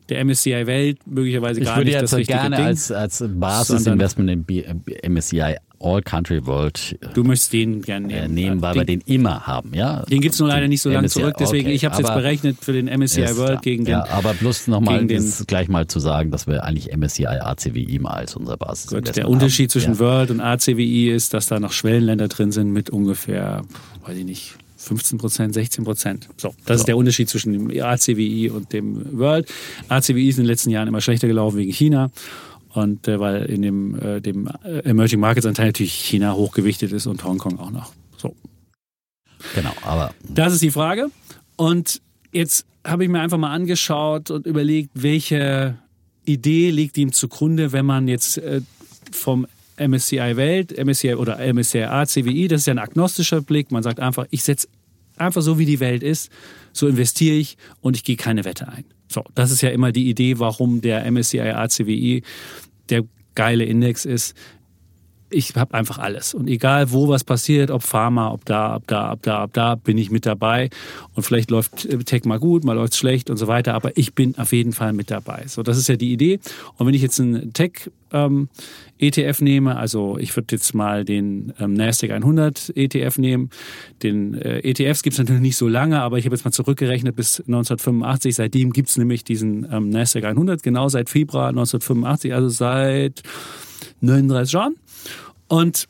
[SPEAKER 1] der MSCI Welt möglicherweise
[SPEAKER 2] Ich
[SPEAKER 1] gar
[SPEAKER 2] würde
[SPEAKER 1] nicht
[SPEAKER 2] jetzt
[SPEAKER 1] das richtige
[SPEAKER 2] gerne
[SPEAKER 1] Ding.
[SPEAKER 2] als, als Basisinvestment im B- MSCI All Country World
[SPEAKER 1] Du möchtest den gerne nehmen.
[SPEAKER 2] äh, nehmen, weil wir den immer haben. Ja?
[SPEAKER 1] Den gibt's nur leider nicht so lange zurück, deswegen
[SPEAKER 2] okay,
[SPEAKER 1] ich habe es jetzt berechnet für den MSCI
[SPEAKER 2] Ist
[SPEAKER 1] World gegen den.
[SPEAKER 2] Ja, aber bloß nochmal
[SPEAKER 1] den-
[SPEAKER 2] gleich mal zu sagen, dass wir eigentlich MSCI ACWI mal als unser Basisinvestment
[SPEAKER 1] Gut, der Unterschied
[SPEAKER 2] haben.
[SPEAKER 1] zwischen
[SPEAKER 2] ja.
[SPEAKER 1] World und ACWI ist, dass da noch Schwellenländer drin sind mit ungefähr, weiß ich nicht, 15 Prozent, 16 Prozent. So, das ist der Unterschied zwischen dem ACWI und dem World. ACWI ist in den letzten Jahren immer schlechter gelaufen wegen China. Und äh, weil in dem, äh, dem äh, Emerging Markets Anteil natürlich China hochgewichtet ist und Hongkong auch noch. So,
[SPEAKER 2] Genau, aber
[SPEAKER 1] das ist die Frage. Und jetzt habe ich mir einfach mal angeschaut und überlegt, welche Idee liegt ihm zugrunde, wenn man jetzt äh, vom MSCI Welt, MSCI oder MSCI ACWI, das ist ja ein agnostischer Blick, man sagt einfach, ich setze einfach so, wie die Welt ist, so investiere ich und ich gehe keine Wette ein. So, das ist ja immer die Idee, warum der MSCI ACWI der geile Index ist ich habe einfach alles. Und egal, wo was passiert, ob Pharma, ob da, ob da, ob da, ob da, bin ich mit dabei. Und vielleicht läuft äh, Tech mal gut, mal läuft schlecht und so weiter, aber ich bin auf jeden Fall mit dabei. So, das ist ja die Idee. Und wenn ich jetzt einen Tech ähm, ETF nehme, also ich würde jetzt mal den ähm, Nasdaq 100 ETF nehmen. Den äh, ETFs gibt es natürlich nicht so lange, aber ich habe jetzt mal zurückgerechnet bis 1985. Seitdem gibt es nämlich diesen ähm, Nasdaq 100, genau seit Februar 1985, also seit 39 Jahren. Und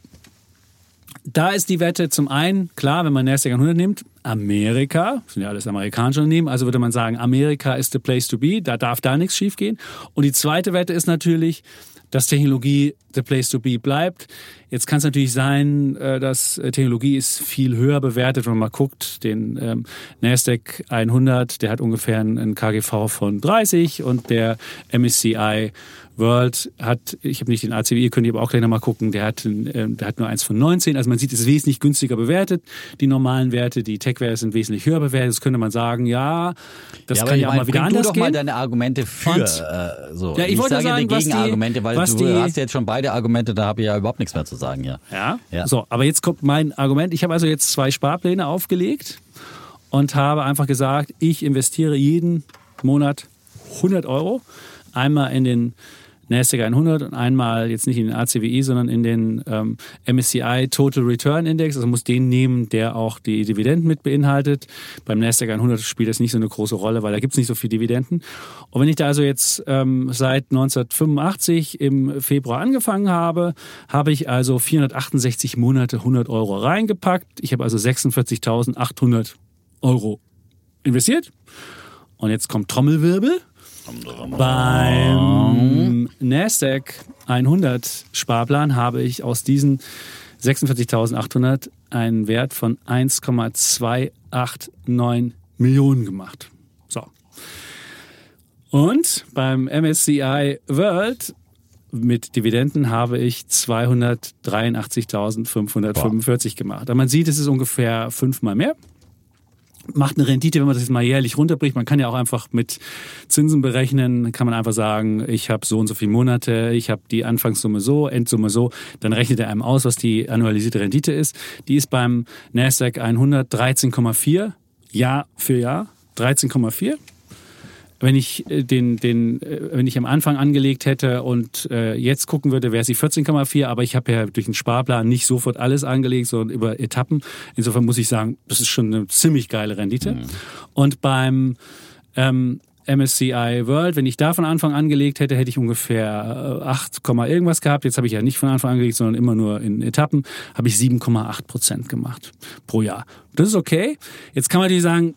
[SPEAKER 1] da ist die Wette zum einen, klar, wenn man Nasdaq 100 nimmt, Amerika, das sind ja alles amerikanische Unternehmen, also würde man sagen, Amerika ist the place to be, da darf da nichts schiefgehen. Und die zweite Wette ist natürlich, dass Technologie the place to be bleibt. Jetzt kann es natürlich sein, äh, dass äh, Technologie ist viel höher bewertet, wenn man mal guckt, den ähm, Nasdaq 100, der hat ungefähr einen KGV von 30 und der MSCI World hat, ich habe nicht den ACWI, könnt ihr aber auch gleich nochmal gucken, der hat, ähm, der hat nur eins von 19. Also man sieht, es ist wesentlich günstiger bewertet. Die normalen Werte, die Tech-Werte sind wesentlich höher bewertet. Das könnte man sagen, ja, das
[SPEAKER 2] ja,
[SPEAKER 1] kann ja
[SPEAKER 2] ich
[SPEAKER 1] auch mal wieder anders
[SPEAKER 2] du doch
[SPEAKER 1] gehen.
[SPEAKER 2] mal deine Argumente für
[SPEAKER 1] Und-
[SPEAKER 2] äh, so.
[SPEAKER 1] Ja, ich wollte
[SPEAKER 2] sage
[SPEAKER 1] sagen,
[SPEAKER 2] die
[SPEAKER 1] was
[SPEAKER 2] Gegenargumente, weil
[SPEAKER 1] was
[SPEAKER 2] du
[SPEAKER 1] die-
[SPEAKER 2] hast jetzt schon beide Argumente, da habe ich ja überhaupt nichts mehr zu sagen, ja.
[SPEAKER 1] Ja?
[SPEAKER 2] Ja.
[SPEAKER 1] So, aber jetzt kommt mein Argument. Ich habe also jetzt zwei Sparpläne aufgelegt und habe einfach gesagt, ich investiere jeden Monat 100 Euro. Einmal in den NASDAQ 100 und einmal jetzt nicht in den ACWI, sondern in den ähm, MSCI Total Return Index. Also muss den nehmen, der auch die Dividenden mit beinhaltet. Beim NASDAQ 100 spielt das nicht so eine große Rolle, weil da gibt es nicht so viele Dividenden. Und wenn ich da also jetzt ähm, seit 1985 im Februar angefangen habe, habe ich also 468 Monate 100 Euro reingepackt. Ich habe also 46.800 Euro investiert. Und jetzt kommt Trommelwirbel. Beim Nasdaq 100 Sparplan habe ich aus diesen 46.800 einen Wert von 1,289 Millionen gemacht. So. Und beim MSCI World mit Dividenden habe ich 283.545 gemacht. Und man sieht, es ist ungefähr fünfmal mehr macht eine Rendite, wenn man das jetzt mal jährlich runterbricht. Man kann ja auch einfach mit Zinsen berechnen, kann man einfach sagen, ich habe so und so viele Monate, ich habe die Anfangssumme so, Endsumme so, dann rechnet er einem aus, was die annualisierte Rendite ist. Die ist beim Nasdaq 100 13,4 Jahr für Jahr, 13,4 wenn ich äh, den, den, äh, wenn ich am Anfang angelegt hätte und äh, jetzt gucken würde, wäre sie 14,4, aber ich habe ja durch den Sparplan nicht sofort alles angelegt, sondern über Etappen. Insofern muss ich sagen, das ist schon eine ziemlich geile Rendite. Mhm. Und beim ähm, MSCI World, wenn ich da von Anfang angelegt hätte, hätte ich ungefähr 8, irgendwas gehabt. Jetzt habe ich ja nicht von Anfang an angelegt, sondern immer nur in Etappen, habe ich 7,8 Prozent gemacht pro Jahr. Das ist okay. Jetzt kann man natürlich sagen,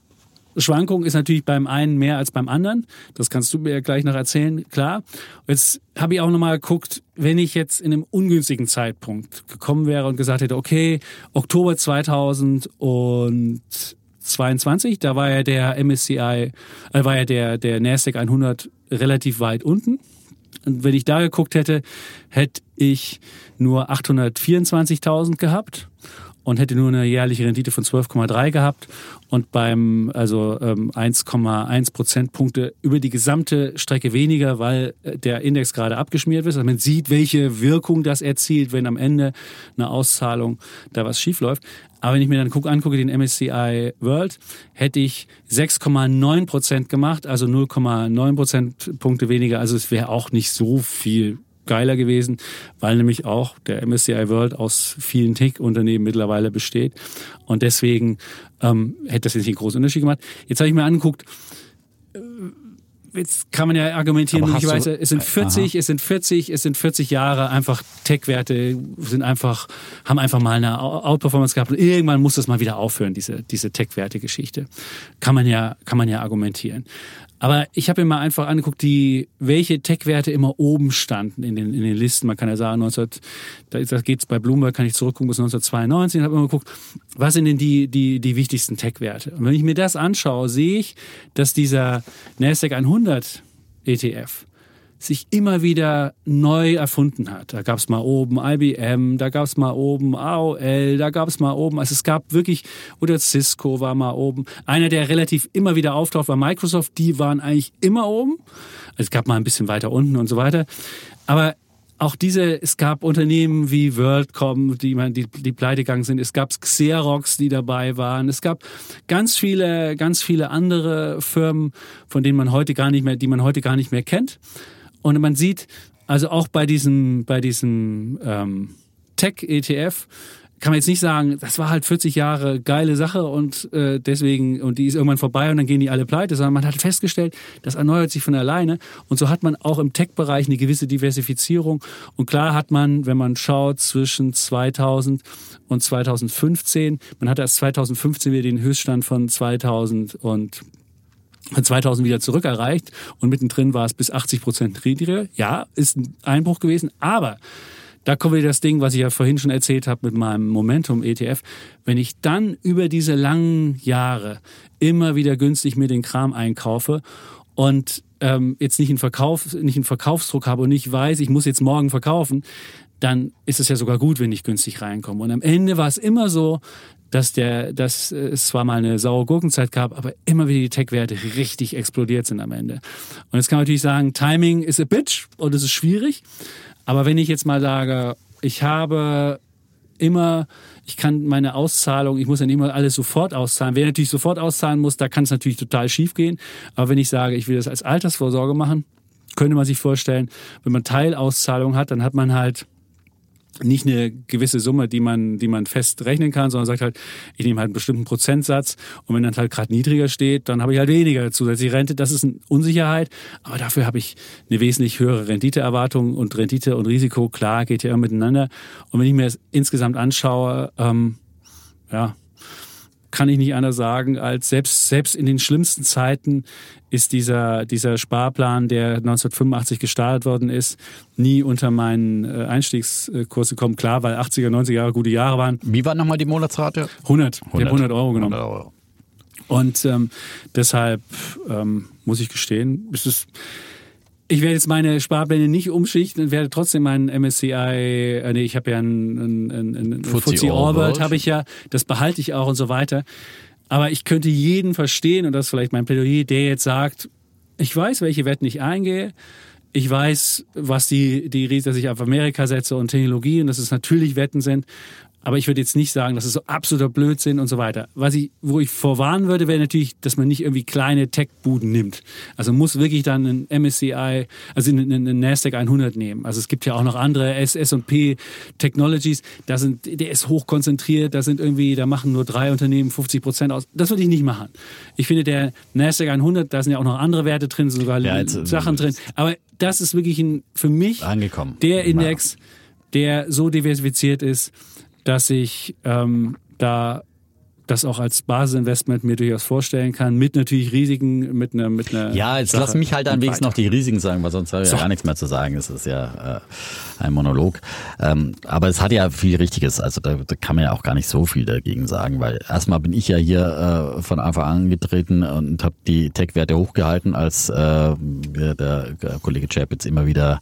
[SPEAKER 1] Schwankung ist natürlich beim einen mehr als beim anderen. Das kannst du mir gleich noch erzählen, klar. Jetzt habe ich auch nochmal geguckt, wenn ich jetzt in einem ungünstigen Zeitpunkt gekommen wäre und gesagt hätte, okay, Oktober 2022, da war ja der MSCI, äh, war ja der, der NASDAQ 100 relativ weit unten. Und wenn ich da geguckt hätte, hätte ich nur 824.000 gehabt und hätte nur eine jährliche Rendite von 12,3 gehabt und beim also ähm, 1,1 Prozentpunkte über die gesamte Strecke weniger, weil äh, der Index gerade abgeschmiert wird. Also man sieht, welche Wirkung das erzielt, wenn am Ende eine Auszahlung da was schief läuft. Aber wenn ich mir dann guck, angucke, den MSCI World, hätte ich 6,9 Prozent gemacht, also 0,9 Prozentpunkte weniger. Also es wäre auch nicht so viel geiler gewesen, weil nämlich auch der MSCI World aus vielen Tech-Unternehmen mittlerweile besteht. Und deswegen ähm, hätte das jetzt nicht einen großen Unterschied gemacht. Jetzt habe ich mir angeguckt, äh, jetzt kann man ja argumentieren, möglicherweise, es sind 40, aha. es sind 40, es sind 40 Jahre einfach Tech-Werte sind einfach, haben einfach mal eine Outperformance gehabt und irgendwann muss das mal wieder aufhören, diese, diese Tech-Werte-Geschichte. Kann man ja, kann man ja argumentieren. Aber ich habe mir mal einfach angeguckt, die, welche Tech-Werte immer oben standen in den, in den Listen. Man kann ja sagen, 19, da, da geht's bei Bloomberg, kann ich zurückgucken bis 1992 und habe immer geguckt, was sind denn die, die, die wichtigsten Tech-Werte? Und wenn ich mir das anschaue, sehe ich, dass dieser NASDAQ 100 ETF sich immer wieder neu erfunden hat. Da gab es mal oben IBM, da gab es mal oben AOL, da gab es mal oben, also es gab wirklich, oder Cisco war mal oben. Einer, der relativ immer wieder auftaucht, war Microsoft, die waren eigentlich immer oben. Also es gab mal ein bisschen weiter unten und so weiter. Aber auch diese, es gab Unternehmen wie WorldCom, die, die, die pleite gegangen sind. Es gab Xerox, die dabei waren. Es gab ganz viele, ganz viele andere Firmen, von denen man heute gar nicht mehr, die man heute gar nicht mehr kennt. Und man sieht, also auch bei diesem, bei diesem ähm, Tech-ETF, kann man jetzt nicht sagen, das war halt 40 Jahre geile Sache und äh, deswegen, und die ist irgendwann vorbei und dann gehen die alle pleite, sondern man hat festgestellt, das erneuert sich von alleine. Und so hat man auch im Tech-Bereich eine gewisse Diversifizierung. Und klar hat man, wenn man schaut, zwischen 2000 und 2015, man hatte erst 2015 wieder den Höchststand von 2000 und 2000 wieder zurück erreicht und mittendrin war es bis 80 Prozent niedriger. Ja, ist ein Einbruch gewesen, aber da kommt wieder das Ding, was ich ja vorhin schon erzählt habe mit meinem Momentum-ETF. Wenn ich dann über diese langen Jahre immer wieder günstig mir den Kram einkaufe und ähm, jetzt nicht einen, Verkauf, nicht einen Verkaufsdruck habe und nicht weiß, ich muss jetzt morgen verkaufen, dann ist es ja sogar gut, wenn ich günstig reinkomme. Und am Ende war es immer so, dass der, dass es zwar mal eine saure Gurkenzeit gab, aber immer wieder die Tech-Werte richtig explodiert sind am Ende. Und jetzt kann man natürlich sagen, Timing is a bitch und es ist schwierig. Aber wenn ich jetzt mal sage, ich habe immer, ich kann meine Auszahlung, ich muss dann immer alles sofort auszahlen. Wer natürlich sofort auszahlen muss, da kann es natürlich total schief gehen. Aber wenn ich sage, ich will das als Altersvorsorge machen, könnte man sich vorstellen, wenn man Teilauszahlung hat, dann hat man halt nicht eine gewisse Summe, die man, die man fest rechnen kann, sondern sagt halt, ich nehme halt einen bestimmten Prozentsatz und wenn dann halt gerade niedriger steht, dann habe ich halt weniger zusätzliche Rente. Das ist eine Unsicherheit, aber dafür habe ich eine wesentlich höhere Renditeerwartung und Rendite und Risiko, klar, geht ja immer miteinander. Und wenn ich mir das insgesamt anschaue, ähm, ja, kann ich nicht anders sagen, als selbst, selbst in den schlimmsten Zeiten ist dieser, dieser Sparplan, der 1985 gestartet worden ist, nie unter meinen äh, Einstiegskurs gekommen. Klar, weil 80er, 90er Jahre gute Jahre waren.
[SPEAKER 2] Wie war nochmal die Monatsrate?
[SPEAKER 1] 100. 100. Ich habe 100 Euro genommen. 100 Euro. Und ähm, deshalb ähm, muss ich gestehen, ist es ich werde jetzt meine Sparpläne nicht umschichten und werde trotzdem meinen MSCI, äh, nee, ich habe ja ein, ein, ein, ein FTSE All habe ich ja, das behalte ich auch und so weiter. Aber ich könnte jeden verstehen, und das ist vielleicht mein Plädoyer, der jetzt sagt, ich weiß, welche Wetten ich eingehe, ich weiß, was die, die, dass ich auf Amerika setze und Technologie und dass es natürlich Wetten sind. Aber ich würde jetzt nicht sagen, dass es so absoluter Blödsinn und so weiter. Was ich, wo ich vorwarnen würde, wäre natürlich, dass man nicht irgendwie kleine Tech-Buden nimmt. Also muss wirklich dann ein MSCI, also einen, einen Nasdaq 100 nehmen. Also es gibt ja auch noch andere S&P Technologies. Da sind, der ist hoch konzentriert. Da sind irgendwie, da machen nur drei Unternehmen 50 Prozent aus. Das würde ich nicht machen. Ich finde der Nasdaq 100, da sind ja auch noch andere Werte drin, sogar ja, jetzt, äh, Sachen drin. Aber das ist wirklich ein, für mich
[SPEAKER 2] angekommen.
[SPEAKER 1] der Index, der so diversifiziert ist, dass ich ähm, da das auch als Basisinvestment mir durchaus vorstellen kann, mit natürlich Risiken, mit einer mit einer
[SPEAKER 2] Ja, jetzt Sache lass mich halt dann wenigstens noch die Risiken sagen, weil sonst habe ich so. ja gar nichts mehr zu sagen. Es ist ja äh, ein Monolog. Ähm, aber es hat ja viel Richtiges, also da, da kann man ja auch gar nicht so viel dagegen sagen, weil erstmal bin ich ja hier äh, von Anfang an angetreten und habe die Tech-Werte hochgehalten, als äh, der Kollege Chapitz immer wieder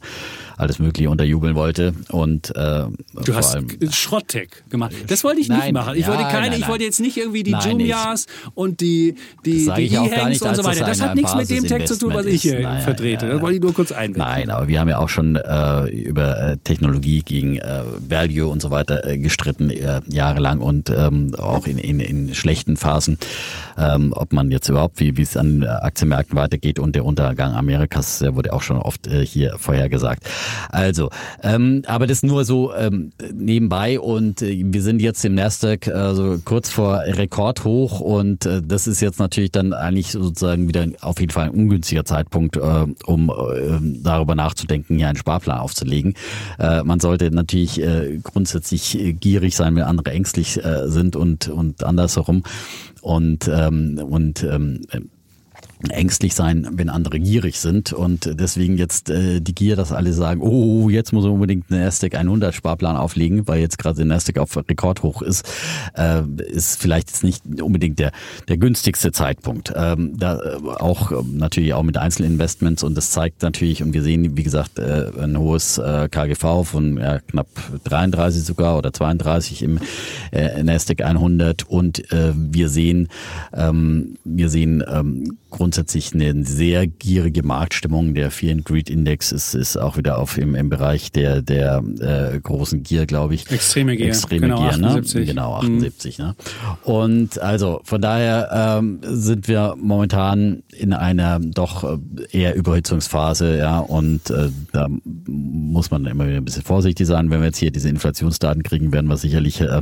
[SPEAKER 2] alles Mögliche unterjubeln wollte. Und äh,
[SPEAKER 1] du hast Schrott-Tech gemacht. Das wollte ich nicht nein, machen. Ich ja, wollte keine, nein, ich wollte jetzt nicht irgendwie die nein, Jumias und die die die E-Hangs und so weiter. Das, hat nichts mit dem Tech zu tun, was ich hier nein, vertrete. Ja, das wollte ich nur kurz einwenden.
[SPEAKER 2] Nein, aber wir haben ja auch schon äh, über äh, Technologie gegen äh, Value und so weiter äh, gestritten äh, jahrelang und ähm, auch in, in, in schlechten Phasen, ähm, ob man jetzt überhaupt wie wie es an Aktienmärkten weitergeht und der Untergang Amerikas, der wurde auch schon oft äh, hier vorhergesagt. Also, ähm, aber das nur so ähm, nebenbei und äh, wir sind jetzt im Nasdaq also kurz vor Rekordhoch und äh, das ist jetzt natürlich dann eigentlich sozusagen wieder auf jeden Fall ein ungünstiger Zeitpunkt, äh, um äh, darüber nachzudenken, hier einen Sparplan aufzulegen. Äh, man sollte natürlich äh, grundsätzlich gierig sein, wenn andere ängstlich äh, sind und und andersherum und ähm, und ähm, ängstlich sein, wenn andere gierig sind. Und deswegen jetzt äh, die Gier, dass alle sagen, oh, jetzt muss er unbedingt einen Nasdaq 100 Sparplan auflegen, weil jetzt gerade der Nasdaq auf Rekordhoch ist, äh, ist vielleicht jetzt nicht unbedingt der der günstigste Zeitpunkt. Ähm, da äh, auch äh, natürlich auch mit Einzelinvestments. Und das zeigt natürlich und wir sehen, wie gesagt, äh, ein hohes äh, KGV von ja, knapp 33 sogar oder 32 im äh, Nasdaq 100 und äh, wir sehen ähm, wir sehen ähm, grundsätzlich eine sehr gierige Marktstimmung. Der Fear and Greed Index ist, ist auch wieder auf im, im Bereich der, der äh, großen Gier, glaube ich.
[SPEAKER 1] Extreme Gier.
[SPEAKER 2] Extreme genau, Gier, 78. Ne? Genau, 78. Mhm. Ne? Und also von daher ähm, sind wir momentan in einer doch äh, eher Überhitzungsphase, ja, und äh, da muss man immer wieder ein bisschen vorsichtig sein. Wenn wir jetzt hier diese Inflationsdaten kriegen, werden wir sicherlich äh,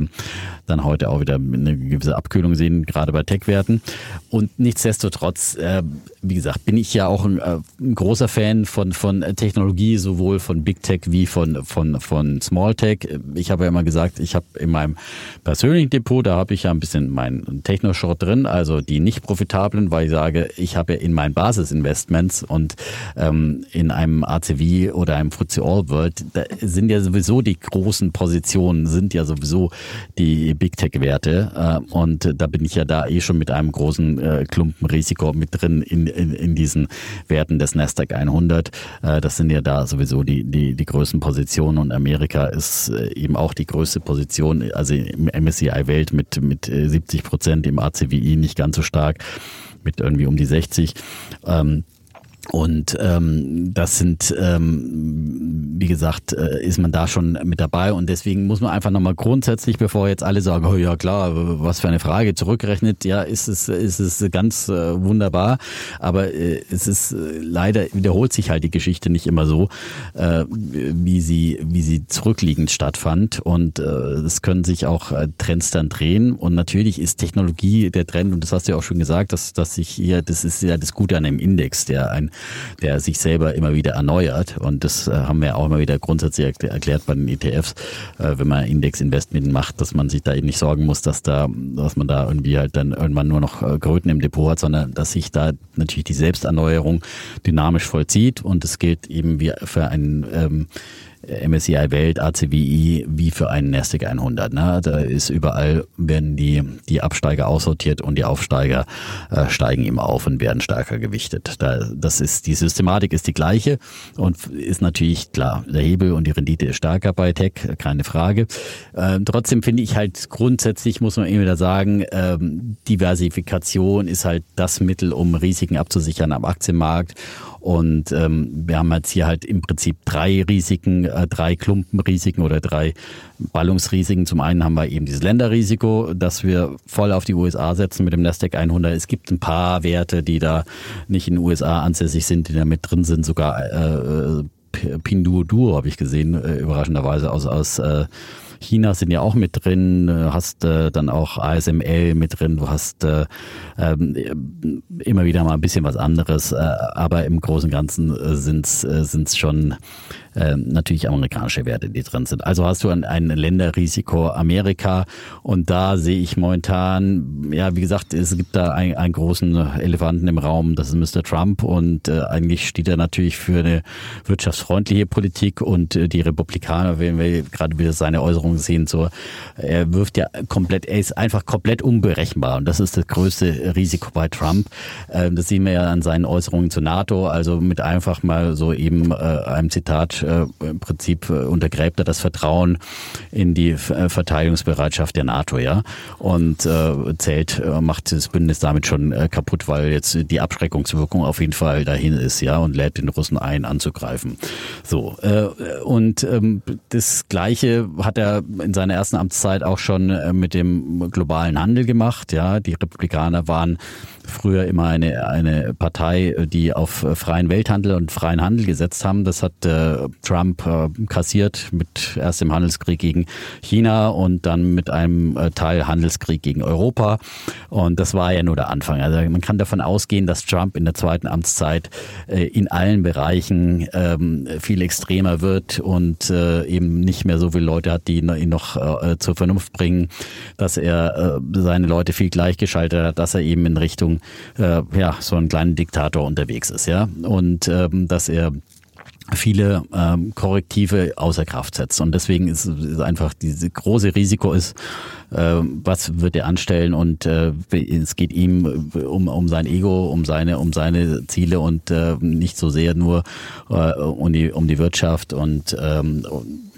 [SPEAKER 2] dann heute auch wieder eine gewisse Abkühlung sehen, gerade bei Tech-Werten. Und nichtsdestotrotz äh, wie gesagt, bin ich ja auch ein, äh, ein, großer Fan von, von Technologie, sowohl von Big Tech wie von, von, von Small Tech. Ich habe ja immer gesagt, ich habe in meinem persönlichen Depot, da habe ich ja ein bisschen meinen Techno-Short drin, also die nicht profitablen, weil ich sage, ich habe ja in meinen Basisinvestments und ähm, in einem ACV oder einem FTSE All World, da sind ja sowieso die großen Positionen, sind ja sowieso die Big Tech-Werte äh, und da bin ich ja da eh schon mit einem großen äh, Klumpen Risiko mit drin in, in, in diesen Werten des Nasdaq 100. Äh, das sind ja da sowieso die, die, die größten Positionen und Amerika ist äh, eben auch die größte Position, also im MSCI Welt mit, mit 70 äh, Prozent, im ACWI nicht ganz so stark, mit irgendwie um die 60. Ähm, und ähm, das sind, ähm, wie gesagt, äh, ist man da schon mit dabei. Und deswegen muss man einfach nochmal grundsätzlich, bevor jetzt alle sagen, oh ja klar, was für eine Frage, zurückgerechnet, ja, ist es, ist es ganz äh, wunderbar, aber äh, es ist äh, leider wiederholt sich halt die Geschichte nicht immer so, äh, wie sie, wie sie zurückliegend stattfand. Und äh, es können sich auch äh, Trends dann drehen. Und natürlich ist Technologie der Trend und das hast du ja auch schon gesagt, dass, dass sich hier, das ist ja das Gute an einem Index, der ein, der sich selber immer wieder erneuert. Und das äh, haben wir auch immer wieder grundsätzlich erklärt bei den ETFs, äh, wenn man Index-Investment macht, dass man sich da eben nicht sorgen muss, dass da, dass man da irgendwie halt dann irgendwann nur noch äh, Kröten im Depot hat, sondern dass sich da natürlich die Selbsterneuerung dynamisch vollzieht. Und es gilt eben wie für einen ähm, MSCI Welt, ACWI wie für einen Nasdaq 100. Ne? Da ist überall werden die die Absteiger aussortiert und die Aufsteiger äh, steigen ihm auf und werden stärker gewichtet. Da, das ist die Systematik ist die gleiche und ist natürlich klar der Hebel und die Rendite ist stärker bei Tech, keine Frage. Ähm, trotzdem finde ich halt grundsätzlich muss man immer wieder sagen, ähm, Diversifikation ist halt das Mittel, um Risiken abzusichern am Aktienmarkt und ähm, wir haben jetzt hier halt im Prinzip drei Risiken, äh, drei Klumpenrisiken oder drei Ballungsrisiken. Zum einen haben wir eben dieses Länderrisiko, dass wir voll auf die USA setzen mit dem Nasdaq 100. Es gibt ein paar Werte, die da nicht in den USA ansässig sind, die da mit drin sind, sogar äh, Pinduoduo habe ich gesehen, äh, überraschenderweise aus, aus äh, China sind ja auch mit drin, hast äh, dann auch ASML mit drin, du hast äh, äh, immer wieder mal ein bisschen was anderes, äh, aber im Großen und Ganzen äh, sind es äh, schon äh, natürlich amerikanische Werte, die drin sind. Also hast du ein, ein Länderrisiko Amerika und da sehe ich momentan, ja, wie gesagt, es gibt da ein, einen großen Elefanten im Raum, das ist Mr. Trump und äh, eigentlich steht er natürlich für eine wirtschaftsfreundliche Politik und äh, die Republikaner, wenn wir gerade wieder seine Äußerungen sehen, so, er wirft ja komplett, er ist einfach komplett unberechenbar und das ist das größte Risiko bei Trump. Äh, das sehen wir ja an seinen Äußerungen zur NATO, also mit einfach mal so eben äh, einem Zitat äh, im Prinzip äh, untergräbt er das Vertrauen in die äh, Verteidigungsbereitschaft der NATO, ja. Und äh, zählt, äh, macht das Bündnis damit schon kaputt, weil jetzt die Abschreckungswirkung auf jeden Fall dahin ist, ja, und lädt den Russen ein, anzugreifen. So. Äh, und ähm, das Gleiche hat er in seiner ersten Amtszeit auch schon mit dem globalen Handel gemacht, ja. Die Republikaner waren früher immer eine, eine Partei, die auf freien Welthandel und freien Handel gesetzt haben. Das hat äh, Trump äh, kassiert mit erst dem Handelskrieg gegen China und dann mit einem äh, Teil Handelskrieg gegen Europa. Und das war ja nur der Anfang. Also man kann davon ausgehen, dass Trump in der zweiten Amtszeit äh, in allen Bereichen ähm, viel extremer wird und äh, eben nicht mehr so viele Leute hat, die ihn noch äh, zur Vernunft bringen, dass er äh, seine Leute viel gleichgeschaltet hat, dass er eben in Richtung äh, ja so einen kleinen Diktator unterwegs ist, ja und ähm, dass er viele ähm, Korrektive außer Kraft setzt. Und deswegen ist, ist einfach dieses große Risiko ist, äh, was wird er anstellen und äh, es geht ihm um, um sein Ego, um seine, um seine Ziele und äh, nicht so sehr nur äh, um, die, um die Wirtschaft und ähm,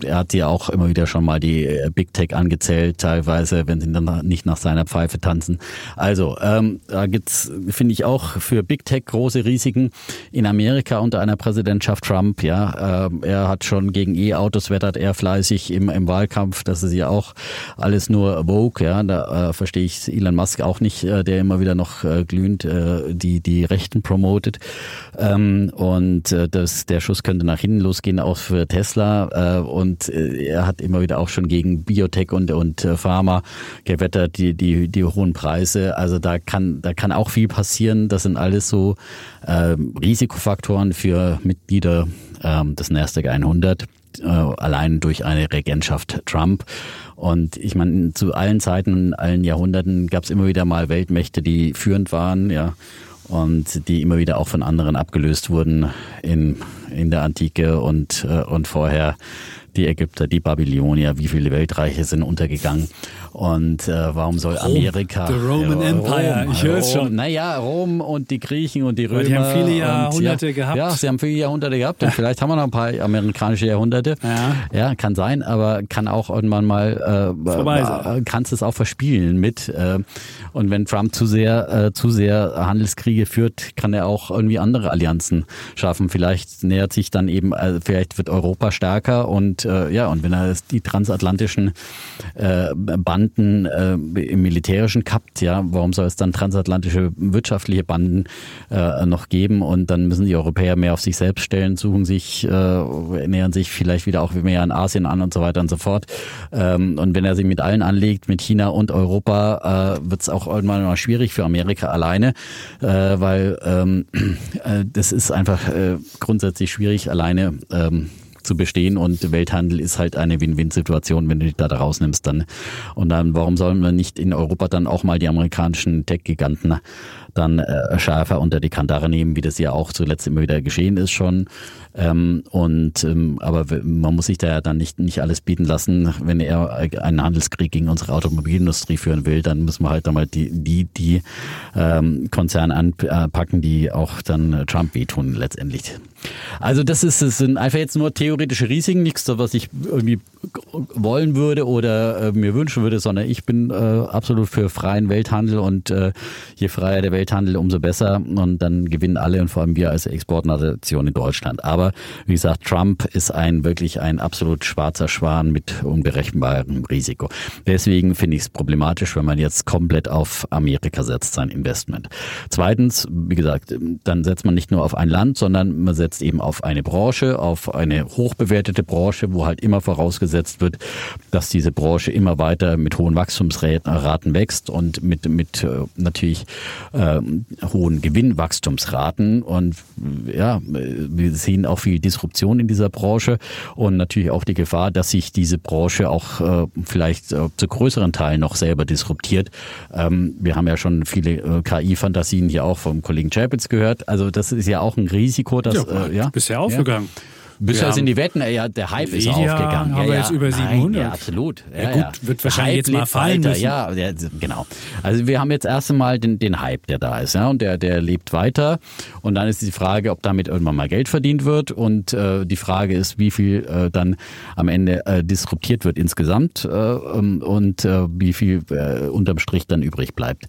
[SPEAKER 2] er hat ja auch immer wieder schon mal die äh, Big Tech angezählt, teilweise, wenn sie dann nicht nach seiner Pfeife tanzen. Also, ähm, da gibt's, finde ich, auch für Big Tech große Risiken in Amerika unter einer Präsidentschaft Trump. Ja, äh, er hat schon gegen E-Autos wettert er fleißig im, im Wahlkampf. Das ist ja auch alles nur Vogue. Ja, da äh, verstehe ich Elon Musk auch nicht, äh, der immer wieder noch äh, glühend äh, die die Rechten promotet. Ähm, und äh, das, der Schuss könnte nach hinten losgehen, auch für Tesla. Äh, und äh, er hat immer wieder auch schon gegen Biotech und, und äh, Pharma gewettert, die, die, die hohen Preise. Also da kann, da kann auch viel passieren. Das sind alles so äh, Risikofaktoren für Mitglieder äh, des Nasdaq 100 äh, allein durch eine Regentschaft Trump. Und ich meine, zu allen Zeiten, allen Jahrhunderten gab es immer wieder mal Weltmächte, die führend waren, ja und die immer wieder auch von anderen abgelöst wurden in, in der Antike und, und vorher die Ägypter, die Babylonier, wie viele Weltreiche sind untergegangen und äh, warum soll Amerika...
[SPEAKER 1] The Roman
[SPEAKER 2] ja,
[SPEAKER 1] Empire,
[SPEAKER 2] Rom,
[SPEAKER 1] ich höre es
[SPEAKER 2] Rom,
[SPEAKER 1] schon.
[SPEAKER 2] Naja, Rom und die Griechen und die Römer.
[SPEAKER 1] die haben viele
[SPEAKER 2] und,
[SPEAKER 1] Jahrhunderte
[SPEAKER 2] ja,
[SPEAKER 1] gehabt.
[SPEAKER 2] Ja, sie haben viele Jahrhunderte gehabt und vielleicht haben wir noch ein paar amerikanische Jahrhunderte.
[SPEAKER 1] Ja.
[SPEAKER 2] ja kann sein, aber kann auch irgendwann mal... Äh, äh, kannst es auch verspielen mit. Äh, und wenn Trump zu sehr, äh, zu sehr Handelskriege führt, kann er auch irgendwie andere Allianzen schaffen. Vielleicht nähert sich dann eben, äh, vielleicht wird Europa stärker und äh, ja, und wenn er die transatlantischen äh, Banden äh, im Militärischen kappt, ja, warum soll es dann transatlantische wirtschaftliche Banden äh, noch geben? Und dann müssen die Europäer mehr auf sich selbst stellen, suchen sich, äh, nähern sich vielleicht wieder auch mehr an Asien an und so weiter und so fort. Ähm, und wenn er sich mit allen anlegt, mit China und Europa, äh, wird es auch irgendwann mal schwierig für Amerika alleine, äh, weil ähm, äh, das ist einfach äh, grundsätzlich schwierig, alleine ähm, zu bestehen und Welthandel ist halt eine Win-Win-Situation, wenn du dich da rausnimmst dann. Und dann, warum sollen wir nicht in Europa dann auch mal die amerikanischen Tech-Giganten dann äh, schärfer unter die Kandare nehmen, wie das ja auch zuletzt immer wieder geschehen ist schon. Ähm, und ähm, aber man muss sich da ja dann nicht nicht alles bieten lassen, wenn er einen Handelskrieg gegen unsere Automobilindustrie führen will, dann müssen wir halt einmal die die die ähm, Konzerne anpacken, die auch dann Trump wehtun letztendlich. Also das ist das sind einfach jetzt nur theoretische Risiken, nichts, was ich irgendwie wollen würde oder äh, mir wünschen würde, sondern ich bin äh, absolut für freien Welthandel und äh, je freier der Welthandel, umso besser und dann gewinnen alle und vor allem wir als Exportnation in Deutschland. Aber wie gesagt, Trump ist ein wirklich ein absolut schwarzer Schwan mit unberechenbarem Risiko. Deswegen finde ich es problematisch, wenn man jetzt komplett auf Amerika setzt, sein Investment. Zweitens, wie gesagt, dann setzt man nicht nur auf ein Land, sondern man setzt eben auf eine Branche, auf eine hochbewertete Branche, wo halt immer vorausgesetzt wird, dass diese Branche immer weiter mit hohen Wachstumsraten wächst und mit, mit äh, natürlich äh, hohen Gewinnwachstumsraten. Und ja, wir sehen auch viel Disruption in dieser Branche und natürlich auch die Gefahr, dass sich diese Branche auch äh, vielleicht äh, zu größeren Teilen noch selber disruptiert. Ähm, wir haben ja schon viele äh, KI-Fantasien hier auch vom Kollegen Chapitz gehört. Also das ist ja auch ein Risiko, dass
[SPEAKER 1] ja,
[SPEAKER 2] äh, ja
[SPEAKER 1] bisher aufgegangen.
[SPEAKER 2] Ja. Bisher sind die Wetten, ja, der Hype ist aufgegangen.
[SPEAKER 1] haben
[SPEAKER 2] ja, ja.
[SPEAKER 1] jetzt über
[SPEAKER 2] Nein,
[SPEAKER 1] 700.
[SPEAKER 2] Ja, absolut. Ja,
[SPEAKER 1] Ja, gut,
[SPEAKER 2] ja.
[SPEAKER 1] wird wahrscheinlich jetzt mal fallen
[SPEAKER 2] weiter.
[SPEAKER 1] müssen.
[SPEAKER 2] Ja, genau. Also wir haben jetzt erst einmal den, den Hype, der da ist, ja, und der, der lebt weiter. Und dann ist die Frage, ob damit irgendwann mal Geld verdient wird. Und äh, die Frage ist, wie viel äh, dann am Ende äh, disruptiert wird insgesamt äh, ähm, und äh, wie viel äh, unterm Strich dann übrig bleibt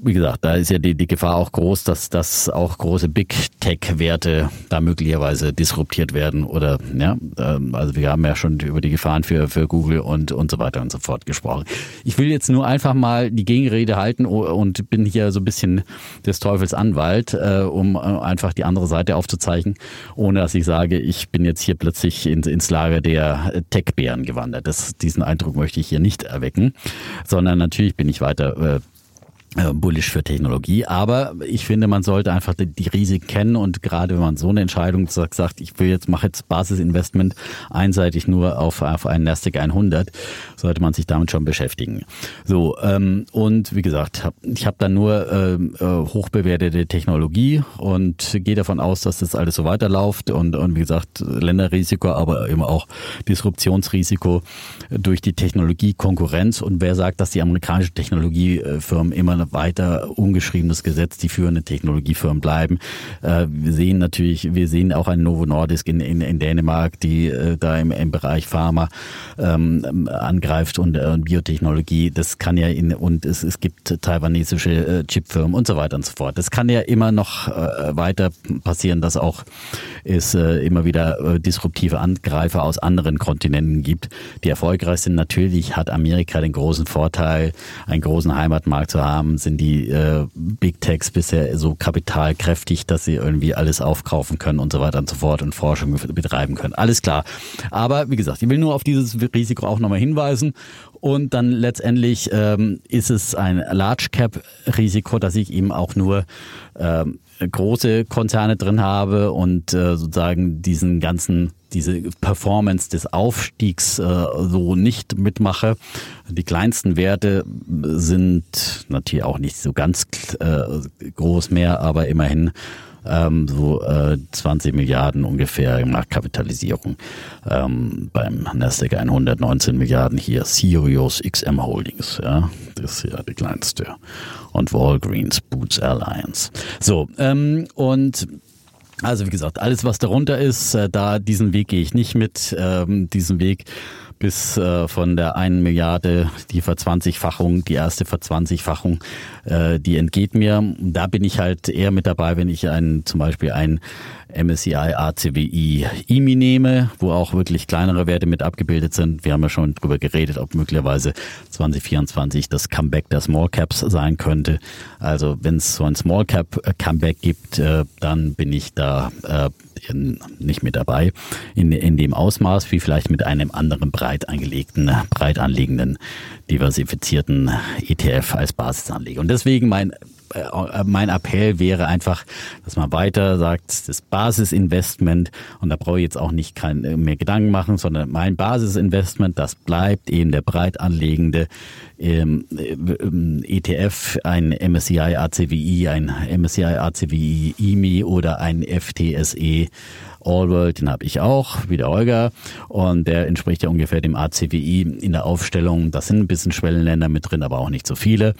[SPEAKER 2] wie gesagt, da ist ja die, die Gefahr auch groß, dass, dass auch große Big Tech-Werte da möglicherweise disruptiert werden oder ja, ähm, also wir haben ja schon über die Gefahren für, für Google und, und so weiter und so fort gesprochen. Ich will jetzt nur einfach mal die Gegenrede halten und bin hier so ein bisschen des Teufels Anwalt, äh, um einfach die andere Seite aufzuzeichnen, ohne dass ich sage, ich bin jetzt hier plötzlich ins, ins Lager der Tech-Bären gewandert. Das, diesen Eindruck möchte ich hier nicht erwecken, sondern natürlich bin ich weiter äh, bullish für Technologie. Aber ich finde, man sollte einfach die, Risiken kennen und gerade wenn man so eine Entscheidung sagt, sagt ich will jetzt mache jetzt Basisinvestment einseitig nur auf, auf einen Nasdaq 100, sollte man sich damit schon beschäftigen. So ähm, und wie gesagt, hab, ich habe da nur ähm, äh, hochbewertete Technologie und gehe davon aus, dass das alles so weiterläuft und, und wie gesagt Länderrisiko, aber eben auch Disruptionsrisiko durch die Technologiekonkurrenz und wer sagt, dass die amerikanischen Technologiefirmen immer weiter ungeschriebenes Gesetz, die führenden Technologiefirmen bleiben. Äh, wir sehen natürlich, wir sehen auch ein Novo Nordisk in, in, in Dänemark, die äh, da im, im Bereich Pharma ähm, angreift und äh, Biotechnologie. Das kann ja in, und es, es gibt taiwanesische äh, Chipfirmen und so weiter und so fort. Das kann ja immer noch äh, weiter passieren, dass auch es äh, immer wieder disruptive Angreifer aus anderen Kontinenten gibt, die erfolgreich sind. Natürlich hat Amerika den großen Vorteil, einen großen Heimatmarkt zu haben, sind die äh, Big Techs bisher so kapitalkräftig, dass sie irgendwie alles aufkaufen können und so weiter und so fort und Forschung betreiben können. Alles klar. Aber wie gesagt, ich will nur auf dieses Risiko auch nochmal hinweisen. Und dann letztendlich ähm, ist es ein Large Cap Risiko, dass ich eben auch nur ähm, große Konzerne drin habe und äh, sozusagen diesen ganzen diese Performance des Aufstiegs äh, so nicht mitmache. Die kleinsten Werte sind natürlich auch nicht so ganz äh, groß mehr, aber immerhin ähm, so äh, 20 Milliarden ungefähr Marktkapitalisierung. Ähm, beim Nasdaq 119 Milliarden hier Sirius XM Holdings, ja, das ist ja die kleinste. Und Walgreens Boots Alliance. So, ähm, und also wie gesagt, alles was darunter ist, äh, da diesen Weg gehe ich nicht mit. Ähm, diesen Weg bis äh, von der einen Milliarde, die Verzwanzigfachung, die erste Verzwanzigfachung, äh, die entgeht mir. Da bin ich halt eher mit dabei, wenn ich ein, zum Beispiel ein MSCI ACWI IMI nehme, wo auch wirklich kleinere Werte mit abgebildet sind. Wir haben ja schon drüber geredet, ob möglicherweise 2024 das Comeback der Small Caps sein könnte. Also wenn es so ein Small Cap Comeback gibt, äh, dann bin ich da äh, nicht mit dabei in, in dem Ausmaß wie vielleicht mit einem anderen breit angelegten, breit anliegenden, diversifizierten ETF als Basisanleger. Und deswegen mein mein Appell wäre einfach, dass man weiter sagt, das Basisinvestment, und da brauche ich jetzt auch nicht kein, äh, mehr Gedanken machen, sondern mein Basisinvestment, das bleibt eben der breit anlegende ähm, äh, ETF, ein MSCI ACWI, ein MSCI ACWI IMI oder ein FTSE Allworld, den habe ich auch, wie der Olga. Und der entspricht ja ungefähr dem ACWI in der Aufstellung. Das sind ein bisschen Schwellenländer mit drin, aber auch nicht so viele.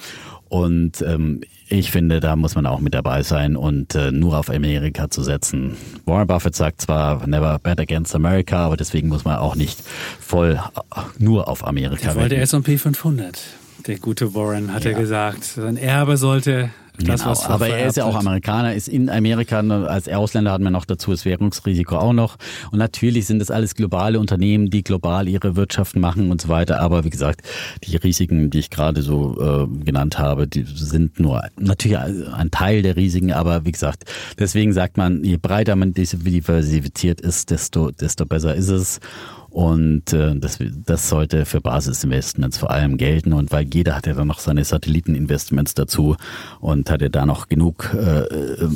[SPEAKER 2] Und ähm, ich finde, da muss man auch mit dabei sein und äh, nur auf Amerika zu setzen. Warren Buffett sagt zwar never bet against America, aber deswegen muss man auch nicht voll äh, nur auf Amerika.
[SPEAKER 1] Der wollte S&P 500. Der gute Warren hat ja. er gesagt. Sein Erbe sollte das,
[SPEAKER 2] genau, aber er ist ja auch Amerikaner, ist in Amerika, als Ausländer hat man noch dazu das Währungsrisiko auch noch. Und natürlich sind das alles globale Unternehmen, die global ihre Wirtschaften machen und so weiter. Aber wie gesagt, die Risiken, die ich gerade so äh, genannt habe, die sind nur natürlich ein Teil der Risiken, aber wie gesagt, deswegen sagt man, je breiter man diversifiziert ist, desto, desto besser ist es. Und äh, das, das sollte für Basisinvestments vor allem gelten. Und weil jeder hat ja dann noch seine Satelliteninvestments dazu und hat ja da noch genug äh, äh,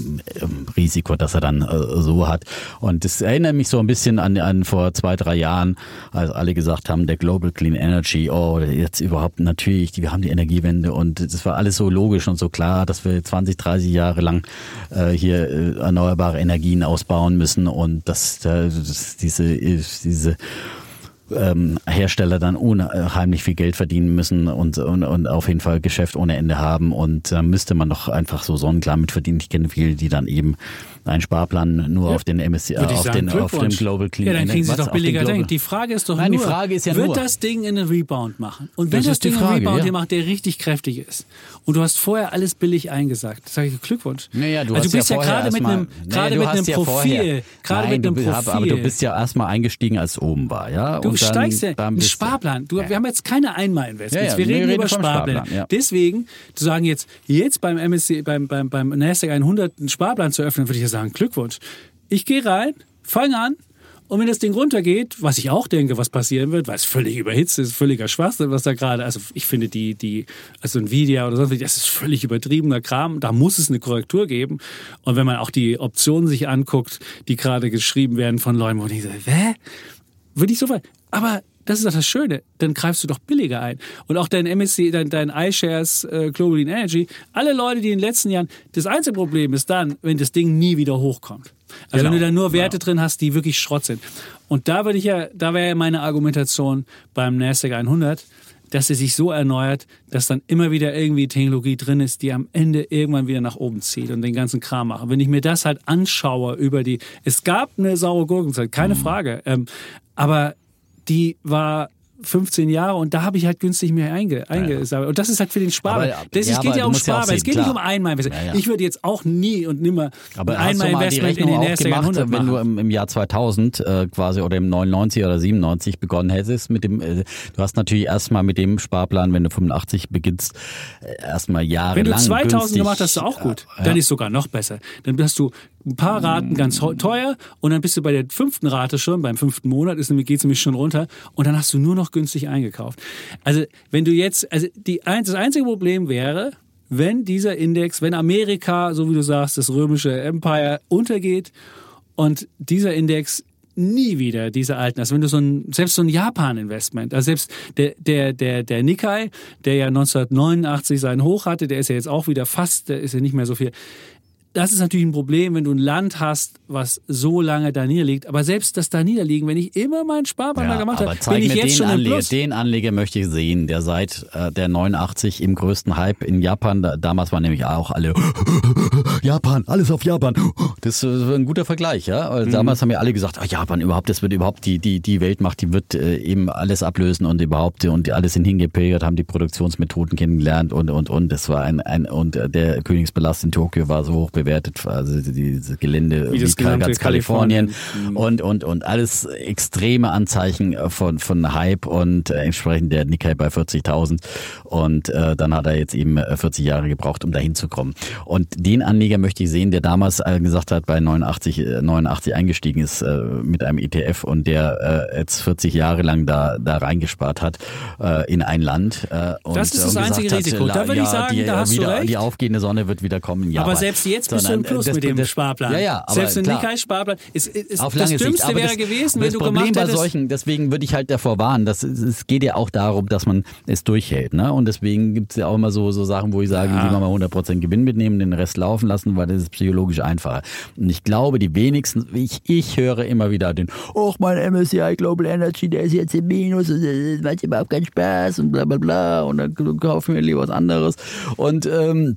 [SPEAKER 2] Risiko, dass er dann äh, so hat. Und das erinnert mich so ein bisschen an, an vor zwei, drei Jahren, als alle gesagt haben, der Global Clean Energy, oh, jetzt überhaupt natürlich, wir haben die Energiewende und das war alles so logisch und so klar, dass wir 20, 30 Jahre lang äh, hier äh, erneuerbare Energien ausbauen müssen und dass, äh, dass diese, diese ähm, Hersteller dann unheimlich viel Geld verdienen müssen und, und, und auf jeden Fall Geschäft ohne Ende haben und da müsste man doch einfach so sonnenklar mit verdienen. Ich kenne viele, die dann eben einen Sparplan nur ja. auf den MSCI, auf, sagen, den, auf dem Global Clean
[SPEAKER 1] Ja, dann kriegen Sie doch billiger. Die Frage ist doch Nein, nur, die Frage ist ja wird nur, das Ding in einen Rebound machen? Und wenn das, das Ding Frage, einen Rebound ja. macht, der richtig kräftig ist und du hast vorher alles billig eingesagt, sage ich Glückwunsch.
[SPEAKER 2] Naja, du, also du bist ja, gerade mit einem, gerade mit einem Profil, gerade mit einem Profil. Aber du bist ja erstmal eingestiegen, als es oben war, ja?
[SPEAKER 1] Du steigst ja, ein Sparplan. Du, Wir haben jetzt keine Einmalinvestments. wir reden über Sparpläne. Deswegen, zu sagen jetzt, jetzt beim MSC, beim, beim, beim Nasdaq 100 einen Sparplan zu öffnen, würde ich sagen, Glückwunsch. Ich gehe rein, fange an und wenn das Ding runtergeht, was ich auch denke, was passieren wird, weil es völlig überhitzt ist, völliger Schwachsinn, was da gerade, also ich finde die, die, also Nvidia oder sonst, das ist völlig übertriebener Kram, da muss es eine Korrektur geben. Und wenn man auch die Optionen sich anguckt, die gerade geschrieben werden von Leuten, wo ich so, hä? Würde ich so weit, aber das ist doch das Schöne. Dann greifst du doch billiger ein. Und auch dein MSC, dein, dein iShares äh, Global Energy, alle Leute, die in den letzten Jahren, das einzige Problem ist dann, wenn das Ding nie wieder hochkommt. Also genau. wenn du da nur Werte genau. drin hast, die wirklich Schrott sind. Und da würde ich ja, da wäre ja meine Argumentation beim Nasdaq 100, dass er sich so erneuert, dass dann immer wieder irgendwie Technologie drin ist, die am Ende irgendwann wieder nach oben zieht und den ganzen Kram macht. Wenn ich mir das halt anschaue über die, es gab eine saure Gurkenzeit, keine mhm. Frage, ähm, aber die war 15 Jahre und da habe ich halt günstig mehr einge, eingesammelt. Und das ist halt für den Sparer. Das, ja, es geht ja um Sparer, ja es geht klar. nicht um Einmalinvestment. Ja, ich würde jetzt auch nie und nimmer aber ein Einmalinvestment in den 100
[SPEAKER 2] machen. Wenn du im, im Jahr 2000 äh, quasi oder im 99 oder 97 begonnen hättest mit dem, äh, du hast natürlich erstmal mit dem Sparplan, wenn du 85 beginnst, äh, erstmal jahrelang
[SPEAKER 1] Wenn du 2000
[SPEAKER 2] günstig,
[SPEAKER 1] gemacht hast, du auch gut. Dann ist sogar noch besser. Dann hast du ein paar Raten ganz teuer und dann bist du bei der fünften Rate schon, beim fünften Monat nämlich, geht's nämlich schon runter und dann hast du nur noch günstig eingekauft. Also wenn du jetzt, also die, das einzige Problem wäre, wenn dieser Index, wenn Amerika, so wie du sagst, das römische Empire untergeht und dieser Index nie wieder diese alten, also wenn du so ein, selbst so ein Japan-Investment, also selbst der, der, der, der Nikkei, der ja 1989 seinen Hoch hatte, der ist ja jetzt auch wieder fast, der ist ja nicht mehr so viel, das ist natürlich ein Problem, wenn du ein Land hast, was so lange da niederliegt. Aber selbst das da niederliegen, wenn ich immer meinen Sparplan ja, gemacht habe, bin ich jetzt schon
[SPEAKER 2] Anleger, Den Anleger möchte ich sehen, der seit äh, der 89 im größten Hype in Japan, da, damals waren nämlich auch alle Japan, alles auf Japan. Das ist ein guter Vergleich, ja. Mhm. Damals haben ja alle gesagt, oh, Japan überhaupt, das wird überhaupt die die die Weltmacht, die wird äh, eben alles ablösen und überhaupt und alle sind hingepilgert, haben die Produktionsmethoden kennengelernt und und und. Das war ein ein und der Königsbelast in Tokio war so hoch bewertet, also dieses Gelände wie, wie ganz Kalifornien, Kalifornien und und und alles extreme Anzeichen von von Hype und äh, entsprechend der Nikkei bei 40.000 und äh, dann hat er jetzt eben 40 äh, Jahre gebraucht, um dahin zu kommen. Und den Anleger möchte ich sehen, der damals äh, gesagt hat, bei 89 89 eingestiegen ist äh, mit einem ETF und der äh, jetzt 40 Jahre lang da da reingespart hat äh, in ein Land
[SPEAKER 1] äh, und, das ist das einzige Risiko. Hat, da würde ja, ich sagen,
[SPEAKER 2] die,
[SPEAKER 1] da hast
[SPEAKER 2] wieder,
[SPEAKER 1] du recht.
[SPEAKER 2] Die aufgehende Sonne wird wieder kommen.
[SPEAKER 1] Ja, aber selbst jetzt bist du im Plus das, mit dem das, Sparplan.
[SPEAKER 2] Ja, ja, aber
[SPEAKER 1] selbst wenn
[SPEAKER 2] Nikkei
[SPEAKER 1] Sparplan ist, ist
[SPEAKER 2] auf
[SPEAKER 1] das
[SPEAKER 2] Dümmste
[SPEAKER 1] Sicht. wäre gewesen, wenn du Problem gemacht hättest.
[SPEAKER 2] Bei solchen, deswegen würde ich halt davor warnen. Das, es geht ja auch darum, dass man es durchhält. Ne? Und deswegen gibt es ja auch immer so, so Sachen, wo ich sage, ja. lieber mal 100% Gewinn mitnehmen, den Rest laufen lassen, weil das ist psychologisch einfacher. Und ich glaube, die wenigsten, ich, ich höre immer wieder den, oh, mein MSCI Global Energy, der ist jetzt im Minus, das macht überhaupt keinen Spaß und bla bla bla und dann kaufen wir lieber was anderes. Und ähm,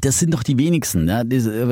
[SPEAKER 2] das sind doch die wenigsten, äh,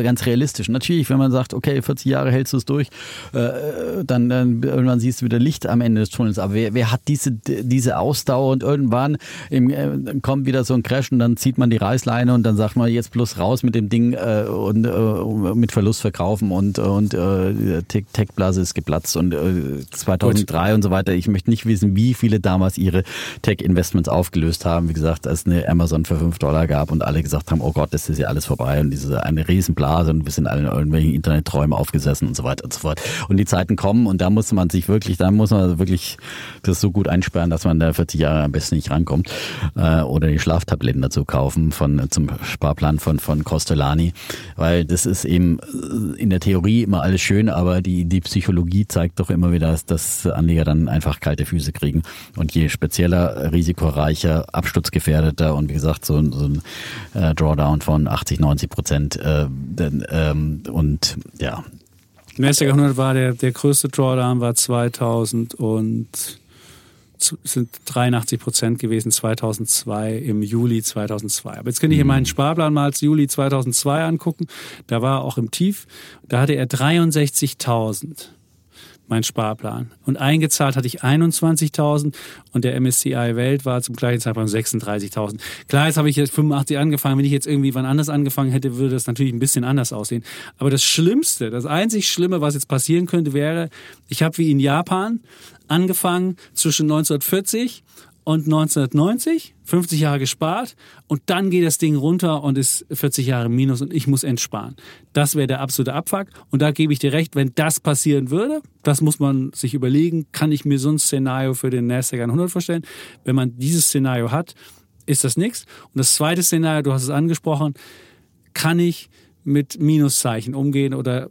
[SPEAKER 2] ganz realistisch. Natürlich, wenn man sagt, okay, 40 Jahre hältst du es durch, äh, dann, dann irgendwann siehst du wieder Licht am Ende des Tunnels. Aber wer, wer hat diese, diese Ausdauer und irgendwann im, äh, kommt wieder so ein Crash und dann zieht man die Reißleine und dann sagt man jetzt bloß raus mit dem Ding äh, und äh, mit Verlust verkaufen und, und äh, Tech-Blase ist geplatzt und äh, 2003 Gut. und so weiter. Ich möchte nicht wissen, wie viele damals ihre Tech-Investments aufgelöst haben. Wie gesagt, als es eine Amazon für 5 Dollar gab und alle gesagt haben, oh Gott, das ist ja alles vorbei und diese eine Riesenblase und wir sind alle in irgendwelchen Internetträumen aufgesessen und so weiter und so fort. Und die Zeiten kommen und da muss man sich wirklich, da muss man wirklich das so gut einsperren, dass man da 40 Jahre am besten nicht rankommt äh, oder die Schlaftabletten dazu kaufen von zum Sparplan von von Costellani, weil das ist eben in der Theorie immer alles schön, aber die die Psychologie zeigt doch immer wieder, dass, dass Anleger dann einfach kalte Füße kriegen und je spezieller, risikoreicher, absturzgefährdeter und wie gesagt so, so ein äh, Drawdown von von 80, 90 Prozent. Äh, ähm, und ja.
[SPEAKER 1] Nasdaq 100 war der, der größte Drawdown war 2000 und sind 83 Prozent gewesen 2002 im Juli 2002. Aber jetzt kann ich hier mhm. meinen Sparplan mal als Juli 2002 angucken. Da war er auch im Tief. Da hatte er 63.000 mein Sparplan. Und eingezahlt hatte ich 21.000 und der MSCI Welt war zum gleichen Zeitpunkt 36.000. Klar, jetzt habe ich jetzt 85 angefangen. Wenn ich jetzt irgendwie wann anders angefangen hätte, würde das natürlich ein bisschen anders aussehen. Aber das Schlimmste, das einzig Schlimme, was jetzt passieren könnte, wäre, ich habe wie in Japan angefangen zwischen 1940 und 1990, 50 Jahre gespart und dann geht das Ding runter und ist 40 Jahre minus und ich muss entsparen. Das wäre der absolute Abfuck und da gebe ich dir recht, wenn das passieren würde, das muss man sich überlegen, kann ich mir so ein Szenario für den Nasdaq 100 vorstellen. Wenn man dieses Szenario hat, ist das nichts. Und das zweite Szenario, du hast es angesprochen, kann ich mit Minuszeichen umgehen oder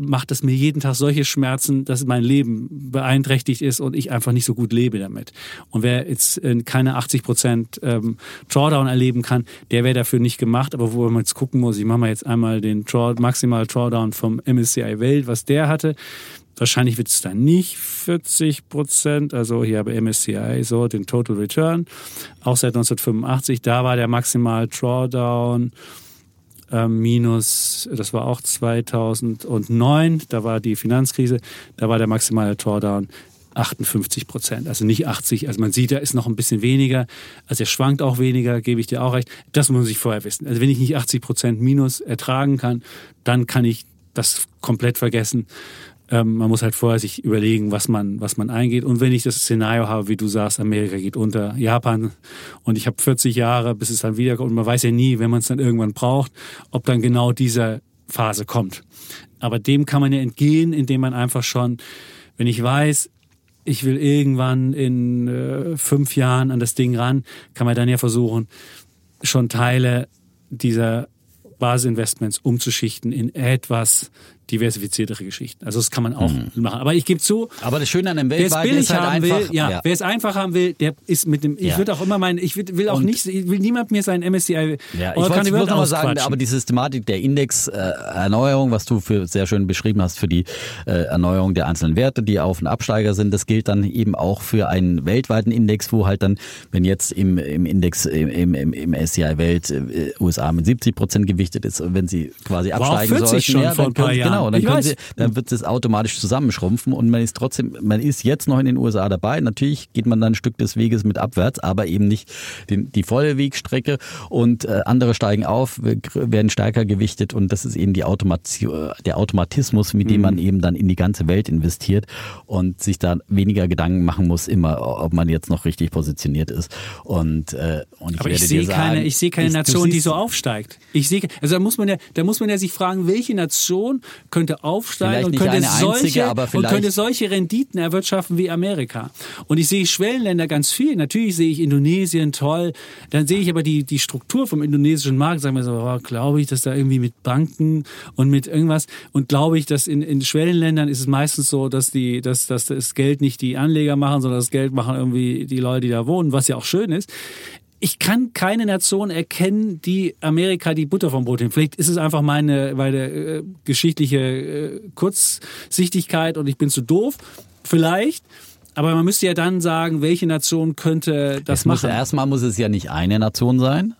[SPEAKER 1] macht es mir jeden Tag solche Schmerzen, dass mein Leben beeinträchtigt ist und ich einfach nicht so gut lebe damit. Und wer jetzt äh, keine 80 Prozent ähm, Drawdown erleben kann, der wäre dafür nicht gemacht. Aber wo man jetzt gucken muss, ich mache mal jetzt einmal den Draw, Maximal Drawdown vom MSCI Welt, was der hatte. Wahrscheinlich wird es dann nicht 40 Prozent, also hier habe MSCI so den Total Return, auch seit 1985, da war der Maximal Drawdown äh, minus, das war auch 2009, da war die Finanzkrise, da war der maximale Drawdown 58 Prozent, also nicht 80. Also man sieht, da ist noch ein bisschen weniger. Also er schwankt auch weniger, gebe ich dir auch recht. Das muss sich vorher wissen. Also wenn ich nicht 80 Prozent Minus ertragen kann, dann kann ich das komplett vergessen. Ähm, man muss halt vorher sich überlegen, was man, was man eingeht. Und wenn ich das Szenario habe, wie du sagst, Amerika geht unter, Japan und ich habe 40 Jahre, bis es dann wiederkommt. Und man weiß ja nie, wenn man es dann irgendwann braucht, ob dann genau diese Phase kommt. Aber dem kann man ja entgehen, indem man einfach schon, wenn ich weiß, ich will irgendwann in äh, fünf Jahren an das Ding ran, kann man dann ja versuchen, schon Teile dieser Basisinvestments umzuschichten in etwas diversifiziertere Geschichten. Also das kann man auch mhm. machen. Aber ich gebe zu.
[SPEAKER 2] Aber das Schöne an dem
[SPEAKER 1] es billig halt haben einfach, will, ja, ja, wer es einfach haben will, der ist mit dem. Ich ja. würde auch immer meinen, ich will, auch und nicht, ich will niemand mir sein MSCI.
[SPEAKER 2] Ja, ich wollte noch sagen, aber die Systematik der Indexerneuerung, äh, was du für sehr schön beschrieben hast, für die äh, Erneuerung der einzelnen Werte, die Auf- und Absteiger sind, das gilt dann eben auch für einen weltweiten Index, wo halt dann, wenn jetzt im, im Index im, im, im SCI Welt äh, USA mit 70 Prozent gewichtet ist, wenn sie quasi absteigen sollten,
[SPEAKER 1] schon
[SPEAKER 2] ja,
[SPEAKER 1] dann, können,
[SPEAKER 2] genau, dann, können sie, dann wird es automatisch zusammenschrumpfen und man ist trotzdem, man ist jetzt noch in den USA dabei. Natürlich geht man dann ein Stück des Weges mit abwärts, aber eben nicht den, die volle Wegstrecke und äh, andere steigen auf, werden stärker gewichtet und das ist eben die Automation, der Automatismus, mit dem mhm. man eben dann in die ganze Welt investiert und sich da weniger Gedanken machen muss, immer, ob man jetzt noch richtig positioniert ist. Und, äh, und
[SPEAKER 1] ich aber ich sehe keine, ich sehe keine ich, Nation, die so aufsteigt. Ich sehe, also da muss man ja, da muss man ja sich fragen, welche Nation könnte aufsteigen und könnte, solche, einzige, und könnte solche Renditen erwirtschaften wie Amerika. Und ich sehe Schwellenländer ganz viel. Natürlich sehe ich Indonesien toll. Dann sehe ich aber die, die Struktur vom indonesischen Markt, sagen wir so, oh, glaube ich, dass da irgendwie mit Banken und mit irgendwas und glaube ich, dass in, in Schwellenländern ist es meistens so, dass die, dass, dass das Geld nicht die Anleger machen, sondern das Geld machen irgendwie die Leute, die da wohnen, was ja auch schön ist ich kann keine Nation erkennen, die Amerika die Butter vom Brot hin. Vielleicht ist es einfach meine, meine äh, geschichtliche äh, Kurzsichtigkeit und ich bin zu doof. Vielleicht. Aber man müsste ja dann sagen, welche Nation könnte das
[SPEAKER 2] es
[SPEAKER 1] machen.
[SPEAKER 2] Muss, erstmal muss es ja nicht eine Nation sein.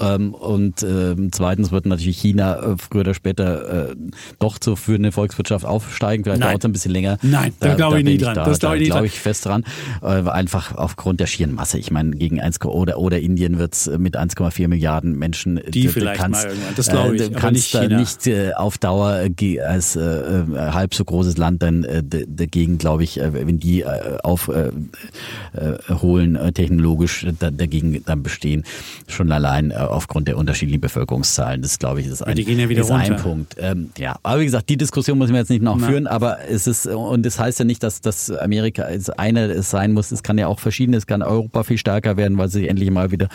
[SPEAKER 2] Ähm, und ähm, zweitens wird natürlich China äh, früher oder später äh, doch so für eine Volkswirtschaft aufsteigen. Vielleicht dauert es ein bisschen länger.
[SPEAKER 1] Nein, da, da glaube ich nie dran.
[SPEAKER 2] Da,
[SPEAKER 1] das glaube ich,
[SPEAKER 2] glaub ich fest dran. Äh, einfach aufgrund der schieren Masse. Ich meine, gegen 1, oder, oder Indien wird es mit 1,4 Milliarden Menschen.
[SPEAKER 1] Die vielleicht kannst, mal irgendwann. Das glaube ich.
[SPEAKER 2] Du kannst da nicht äh, auf Dauer als äh, halb so großes Land dann äh, dagegen, glaube ich, wenn die aufholen technologisch da, dagegen dann bestehen, schon allein aufgrund der unterschiedlichen Bevölkerungszahlen. Das glaube ich ist ein,
[SPEAKER 1] die gehen ja wieder
[SPEAKER 2] ist
[SPEAKER 1] runter.
[SPEAKER 2] ein Punkt. Ähm, ja, aber wie gesagt, die Diskussion müssen wir jetzt nicht noch Na. führen. Aber es ist und das heißt ja nicht, dass das Amerika eine sein muss. Es kann ja auch verschiedene. Es kann Europa viel stärker werden, weil sie endlich mal wieder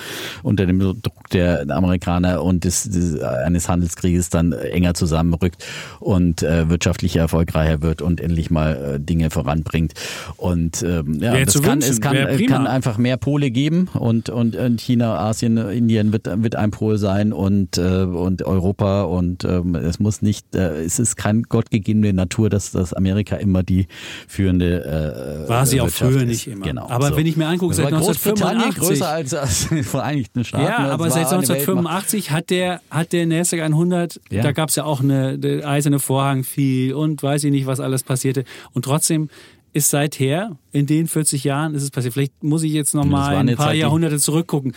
[SPEAKER 2] unter dem Druck der Amerikaner und des, des eines Handelskrieges dann enger zusammenrückt und äh, wirtschaftlich erfolgreicher wird und endlich mal äh, Dinge voranbringt. Und ähm, ja, das kann, es kann, kann einfach mehr Pole geben und und, und China, Asien, Indien wird wird ein Pol sein und äh, und Europa und ähm, es muss nicht, äh, es ist keine gottgegebene Natur, dass das Amerika immer die führende
[SPEAKER 1] äh, war sie auch früher
[SPEAKER 2] ist.
[SPEAKER 1] nicht immer.
[SPEAKER 2] Genau.
[SPEAKER 1] Aber so. wenn ich mir angucke, seit 1985
[SPEAKER 2] größer als, als die Vereinigten Staaten.
[SPEAKER 1] Ja, aber seit 1985 hat der hat der Nasdaq 100, ja. da gab es ja auch eine, eine eiserne Vorhang viel und weiß ich nicht, was alles passierte und trotzdem ist seither in den 40 Jahren ist es passiert. Vielleicht muss ich jetzt noch mal ein paar Zeit, Jahrhunderte zurückgucken.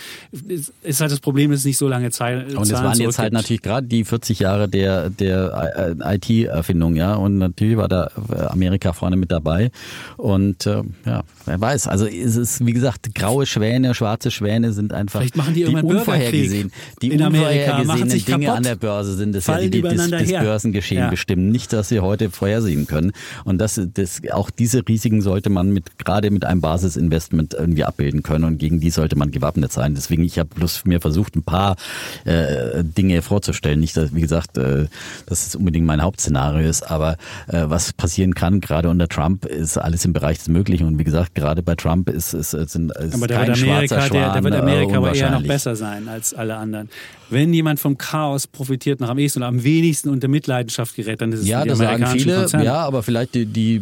[SPEAKER 1] Es ist halt das Problem, es ist nicht so lange Zeit.
[SPEAKER 2] Und es waren jetzt halt natürlich gerade die 40 Jahre der der äh, IT-Erfindung, ja. Und natürlich war da äh, Amerika vorne mit dabei. Und äh, ja, wer weiß. Also es ist wie gesagt graue Schwäne, schwarze Schwäne sind einfach
[SPEAKER 1] Vielleicht machen die, die
[SPEAKER 2] unvorhergesehen, die
[SPEAKER 1] in
[SPEAKER 2] unvorhergesehenen Dinge kaputt, an der Börse sind, das ja die, die das, das Börsengeschehen ja. bestimmen. Nicht, dass sie heute vorhersehen können. Und das, das auch diese Risiken sollte man mit gerade mit einem Basisinvestment irgendwie abbilden können und gegen die sollte man gewappnet sein. Deswegen, ich habe bloß mir versucht, ein paar äh, Dinge vorzustellen. Nicht, dass, wie gesagt, äh, dass es unbedingt mein Hauptszenario ist, aber äh, was passieren kann, gerade unter Trump, ist alles im Bereich des Möglichen. Und wie gesagt, gerade bei Trump ist es ist, ist, ist
[SPEAKER 1] aber
[SPEAKER 2] kein
[SPEAKER 1] Amerika,
[SPEAKER 2] Schwan, der,
[SPEAKER 1] der wird Amerika aber eher noch besser sein als alle anderen wenn jemand vom Chaos profitiert, noch am ehesten oder am wenigsten unter Mitleidenschaft gerät, dann ist es
[SPEAKER 2] Ja, das sagen viele, Konzerne. ja, aber vielleicht die, die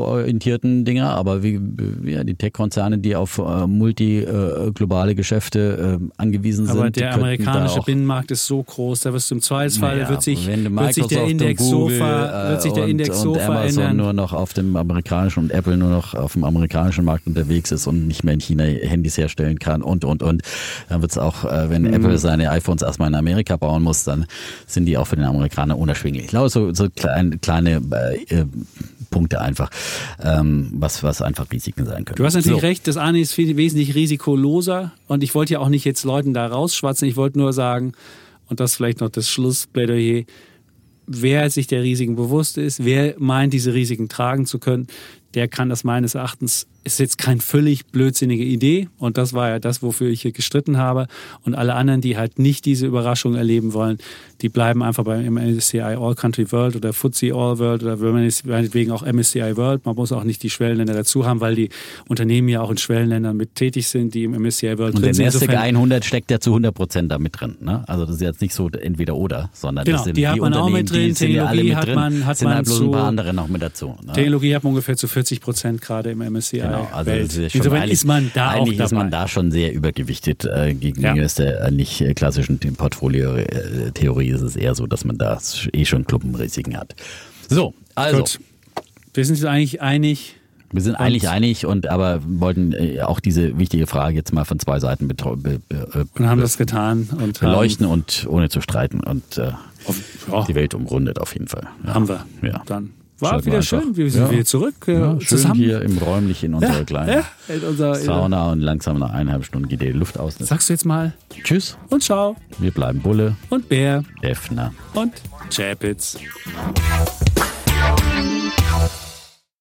[SPEAKER 2] binnenkonjunkturorientierten Dinger, aber wie ja, die Tech-Konzerne, die auf äh, multiglobale äh, Geschäfte äh, angewiesen sind.
[SPEAKER 1] Aber der amerikanische Binnenmarkt ist so groß, da wirst du im Zweifelsfall naja, wird, sich, wird sich der Index Google, so, wird sich der Index und, so und Amazon
[SPEAKER 2] nur noch auf dem amerikanischen und Apple nur noch auf dem amerikanischen Markt unterwegs ist und nicht mehr in China Handys herstellen kann und und und. Dann wird es auch, äh, wenn mhm. Apple seine iPhones erstmal in Amerika bauen muss, dann sind die auch für den Amerikaner unerschwinglich. Ich glaube, so, so klein, kleine äh, Punkte einfach, ähm, was, was einfach Risiken sein können.
[SPEAKER 1] Du hast natürlich so. recht, das eine ist viel, wesentlich risikoloser und ich wollte ja auch nicht jetzt Leuten da rausschwatzen, ich wollte nur sagen, und das vielleicht noch das Schlussplädoyer, wer sich der Risiken bewusst ist, wer meint, diese Risiken tragen zu können, der kann das meines Erachtens, ist jetzt keine völlig blödsinnige Idee und das war ja das, wofür ich hier gestritten habe und alle anderen, die halt nicht diese Überraschung erleben wollen, die bleiben einfach beim MSCI All Country World oder FTSE All World oder man meinetwegen auch MSCI World, man muss auch nicht die Schwellenländer dazu haben, weil die Unternehmen ja auch in Schwellenländern mit tätig sind, die im MSCI World
[SPEAKER 2] Und
[SPEAKER 1] drin
[SPEAKER 2] der
[SPEAKER 1] sind.
[SPEAKER 2] Nasdaq
[SPEAKER 1] Insofern-
[SPEAKER 2] 100 steckt ja zu 100 Prozent da mit drin. Ne? Also das ist jetzt nicht so entweder oder, sondern
[SPEAKER 1] Genau,
[SPEAKER 2] das sind
[SPEAKER 1] die hat man auch
[SPEAKER 2] Unternehmen,
[SPEAKER 1] mit drin,
[SPEAKER 2] die sind ja alle mit
[SPEAKER 1] hat
[SPEAKER 2] drin,
[SPEAKER 1] man- hat
[SPEAKER 2] sind
[SPEAKER 1] man
[SPEAKER 2] halt bloß ein
[SPEAKER 1] zu-
[SPEAKER 2] paar andere noch mit dazu. Ne?
[SPEAKER 1] Technologie hat man ungefähr zu 40 Prozent gerade im MSCI
[SPEAKER 2] Genau, also
[SPEAKER 1] Welt.
[SPEAKER 2] ist schon
[SPEAKER 1] Insofern
[SPEAKER 2] eigentlich,
[SPEAKER 1] ist man da
[SPEAKER 2] eigentlich ist man da schon sehr übergewichtet äh, gegenüber
[SPEAKER 1] Ja.
[SPEAKER 2] der äh, nicht äh, klassischen Portfolio-Theorie. Ist es eher so, dass man da eh schon Klumpenrisiken hat. So, also
[SPEAKER 1] Gut. Wir sind uns eigentlich einig.
[SPEAKER 2] wir sind eigentlich einig und aber wollten äh, auch diese wichtige Frage jetzt mal von zwei Seiten be, be, äh,
[SPEAKER 1] Und haben das getan. Und
[SPEAKER 2] beleuchten und ohne zu streiten und äh,
[SPEAKER 1] Haben, ja,
[SPEAKER 2] die Welt umrundet auf jeden Fall. Ja.
[SPEAKER 1] haben wir.
[SPEAKER 2] Ja.
[SPEAKER 1] Dann war wieder
[SPEAKER 2] einfach.
[SPEAKER 1] schön. Wir sind
[SPEAKER 2] Ja.
[SPEAKER 1] wieder zurück. äh,
[SPEAKER 2] Ja, schön
[SPEAKER 1] zusammen.
[SPEAKER 2] hier im räumlich in unserer
[SPEAKER 1] ja,
[SPEAKER 2] kleinen
[SPEAKER 1] in unser,
[SPEAKER 2] Sauna und langsam nach eineinhalb Stunden geht die Luft aus.
[SPEAKER 1] Sagst du jetzt mal
[SPEAKER 2] Tschüss,
[SPEAKER 1] und ciao
[SPEAKER 2] wir bleiben Bulle,
[SPEAKER 1] und Bär
[SPEAKER 2] Effner.
[SPEAKER 1] und Chapitz.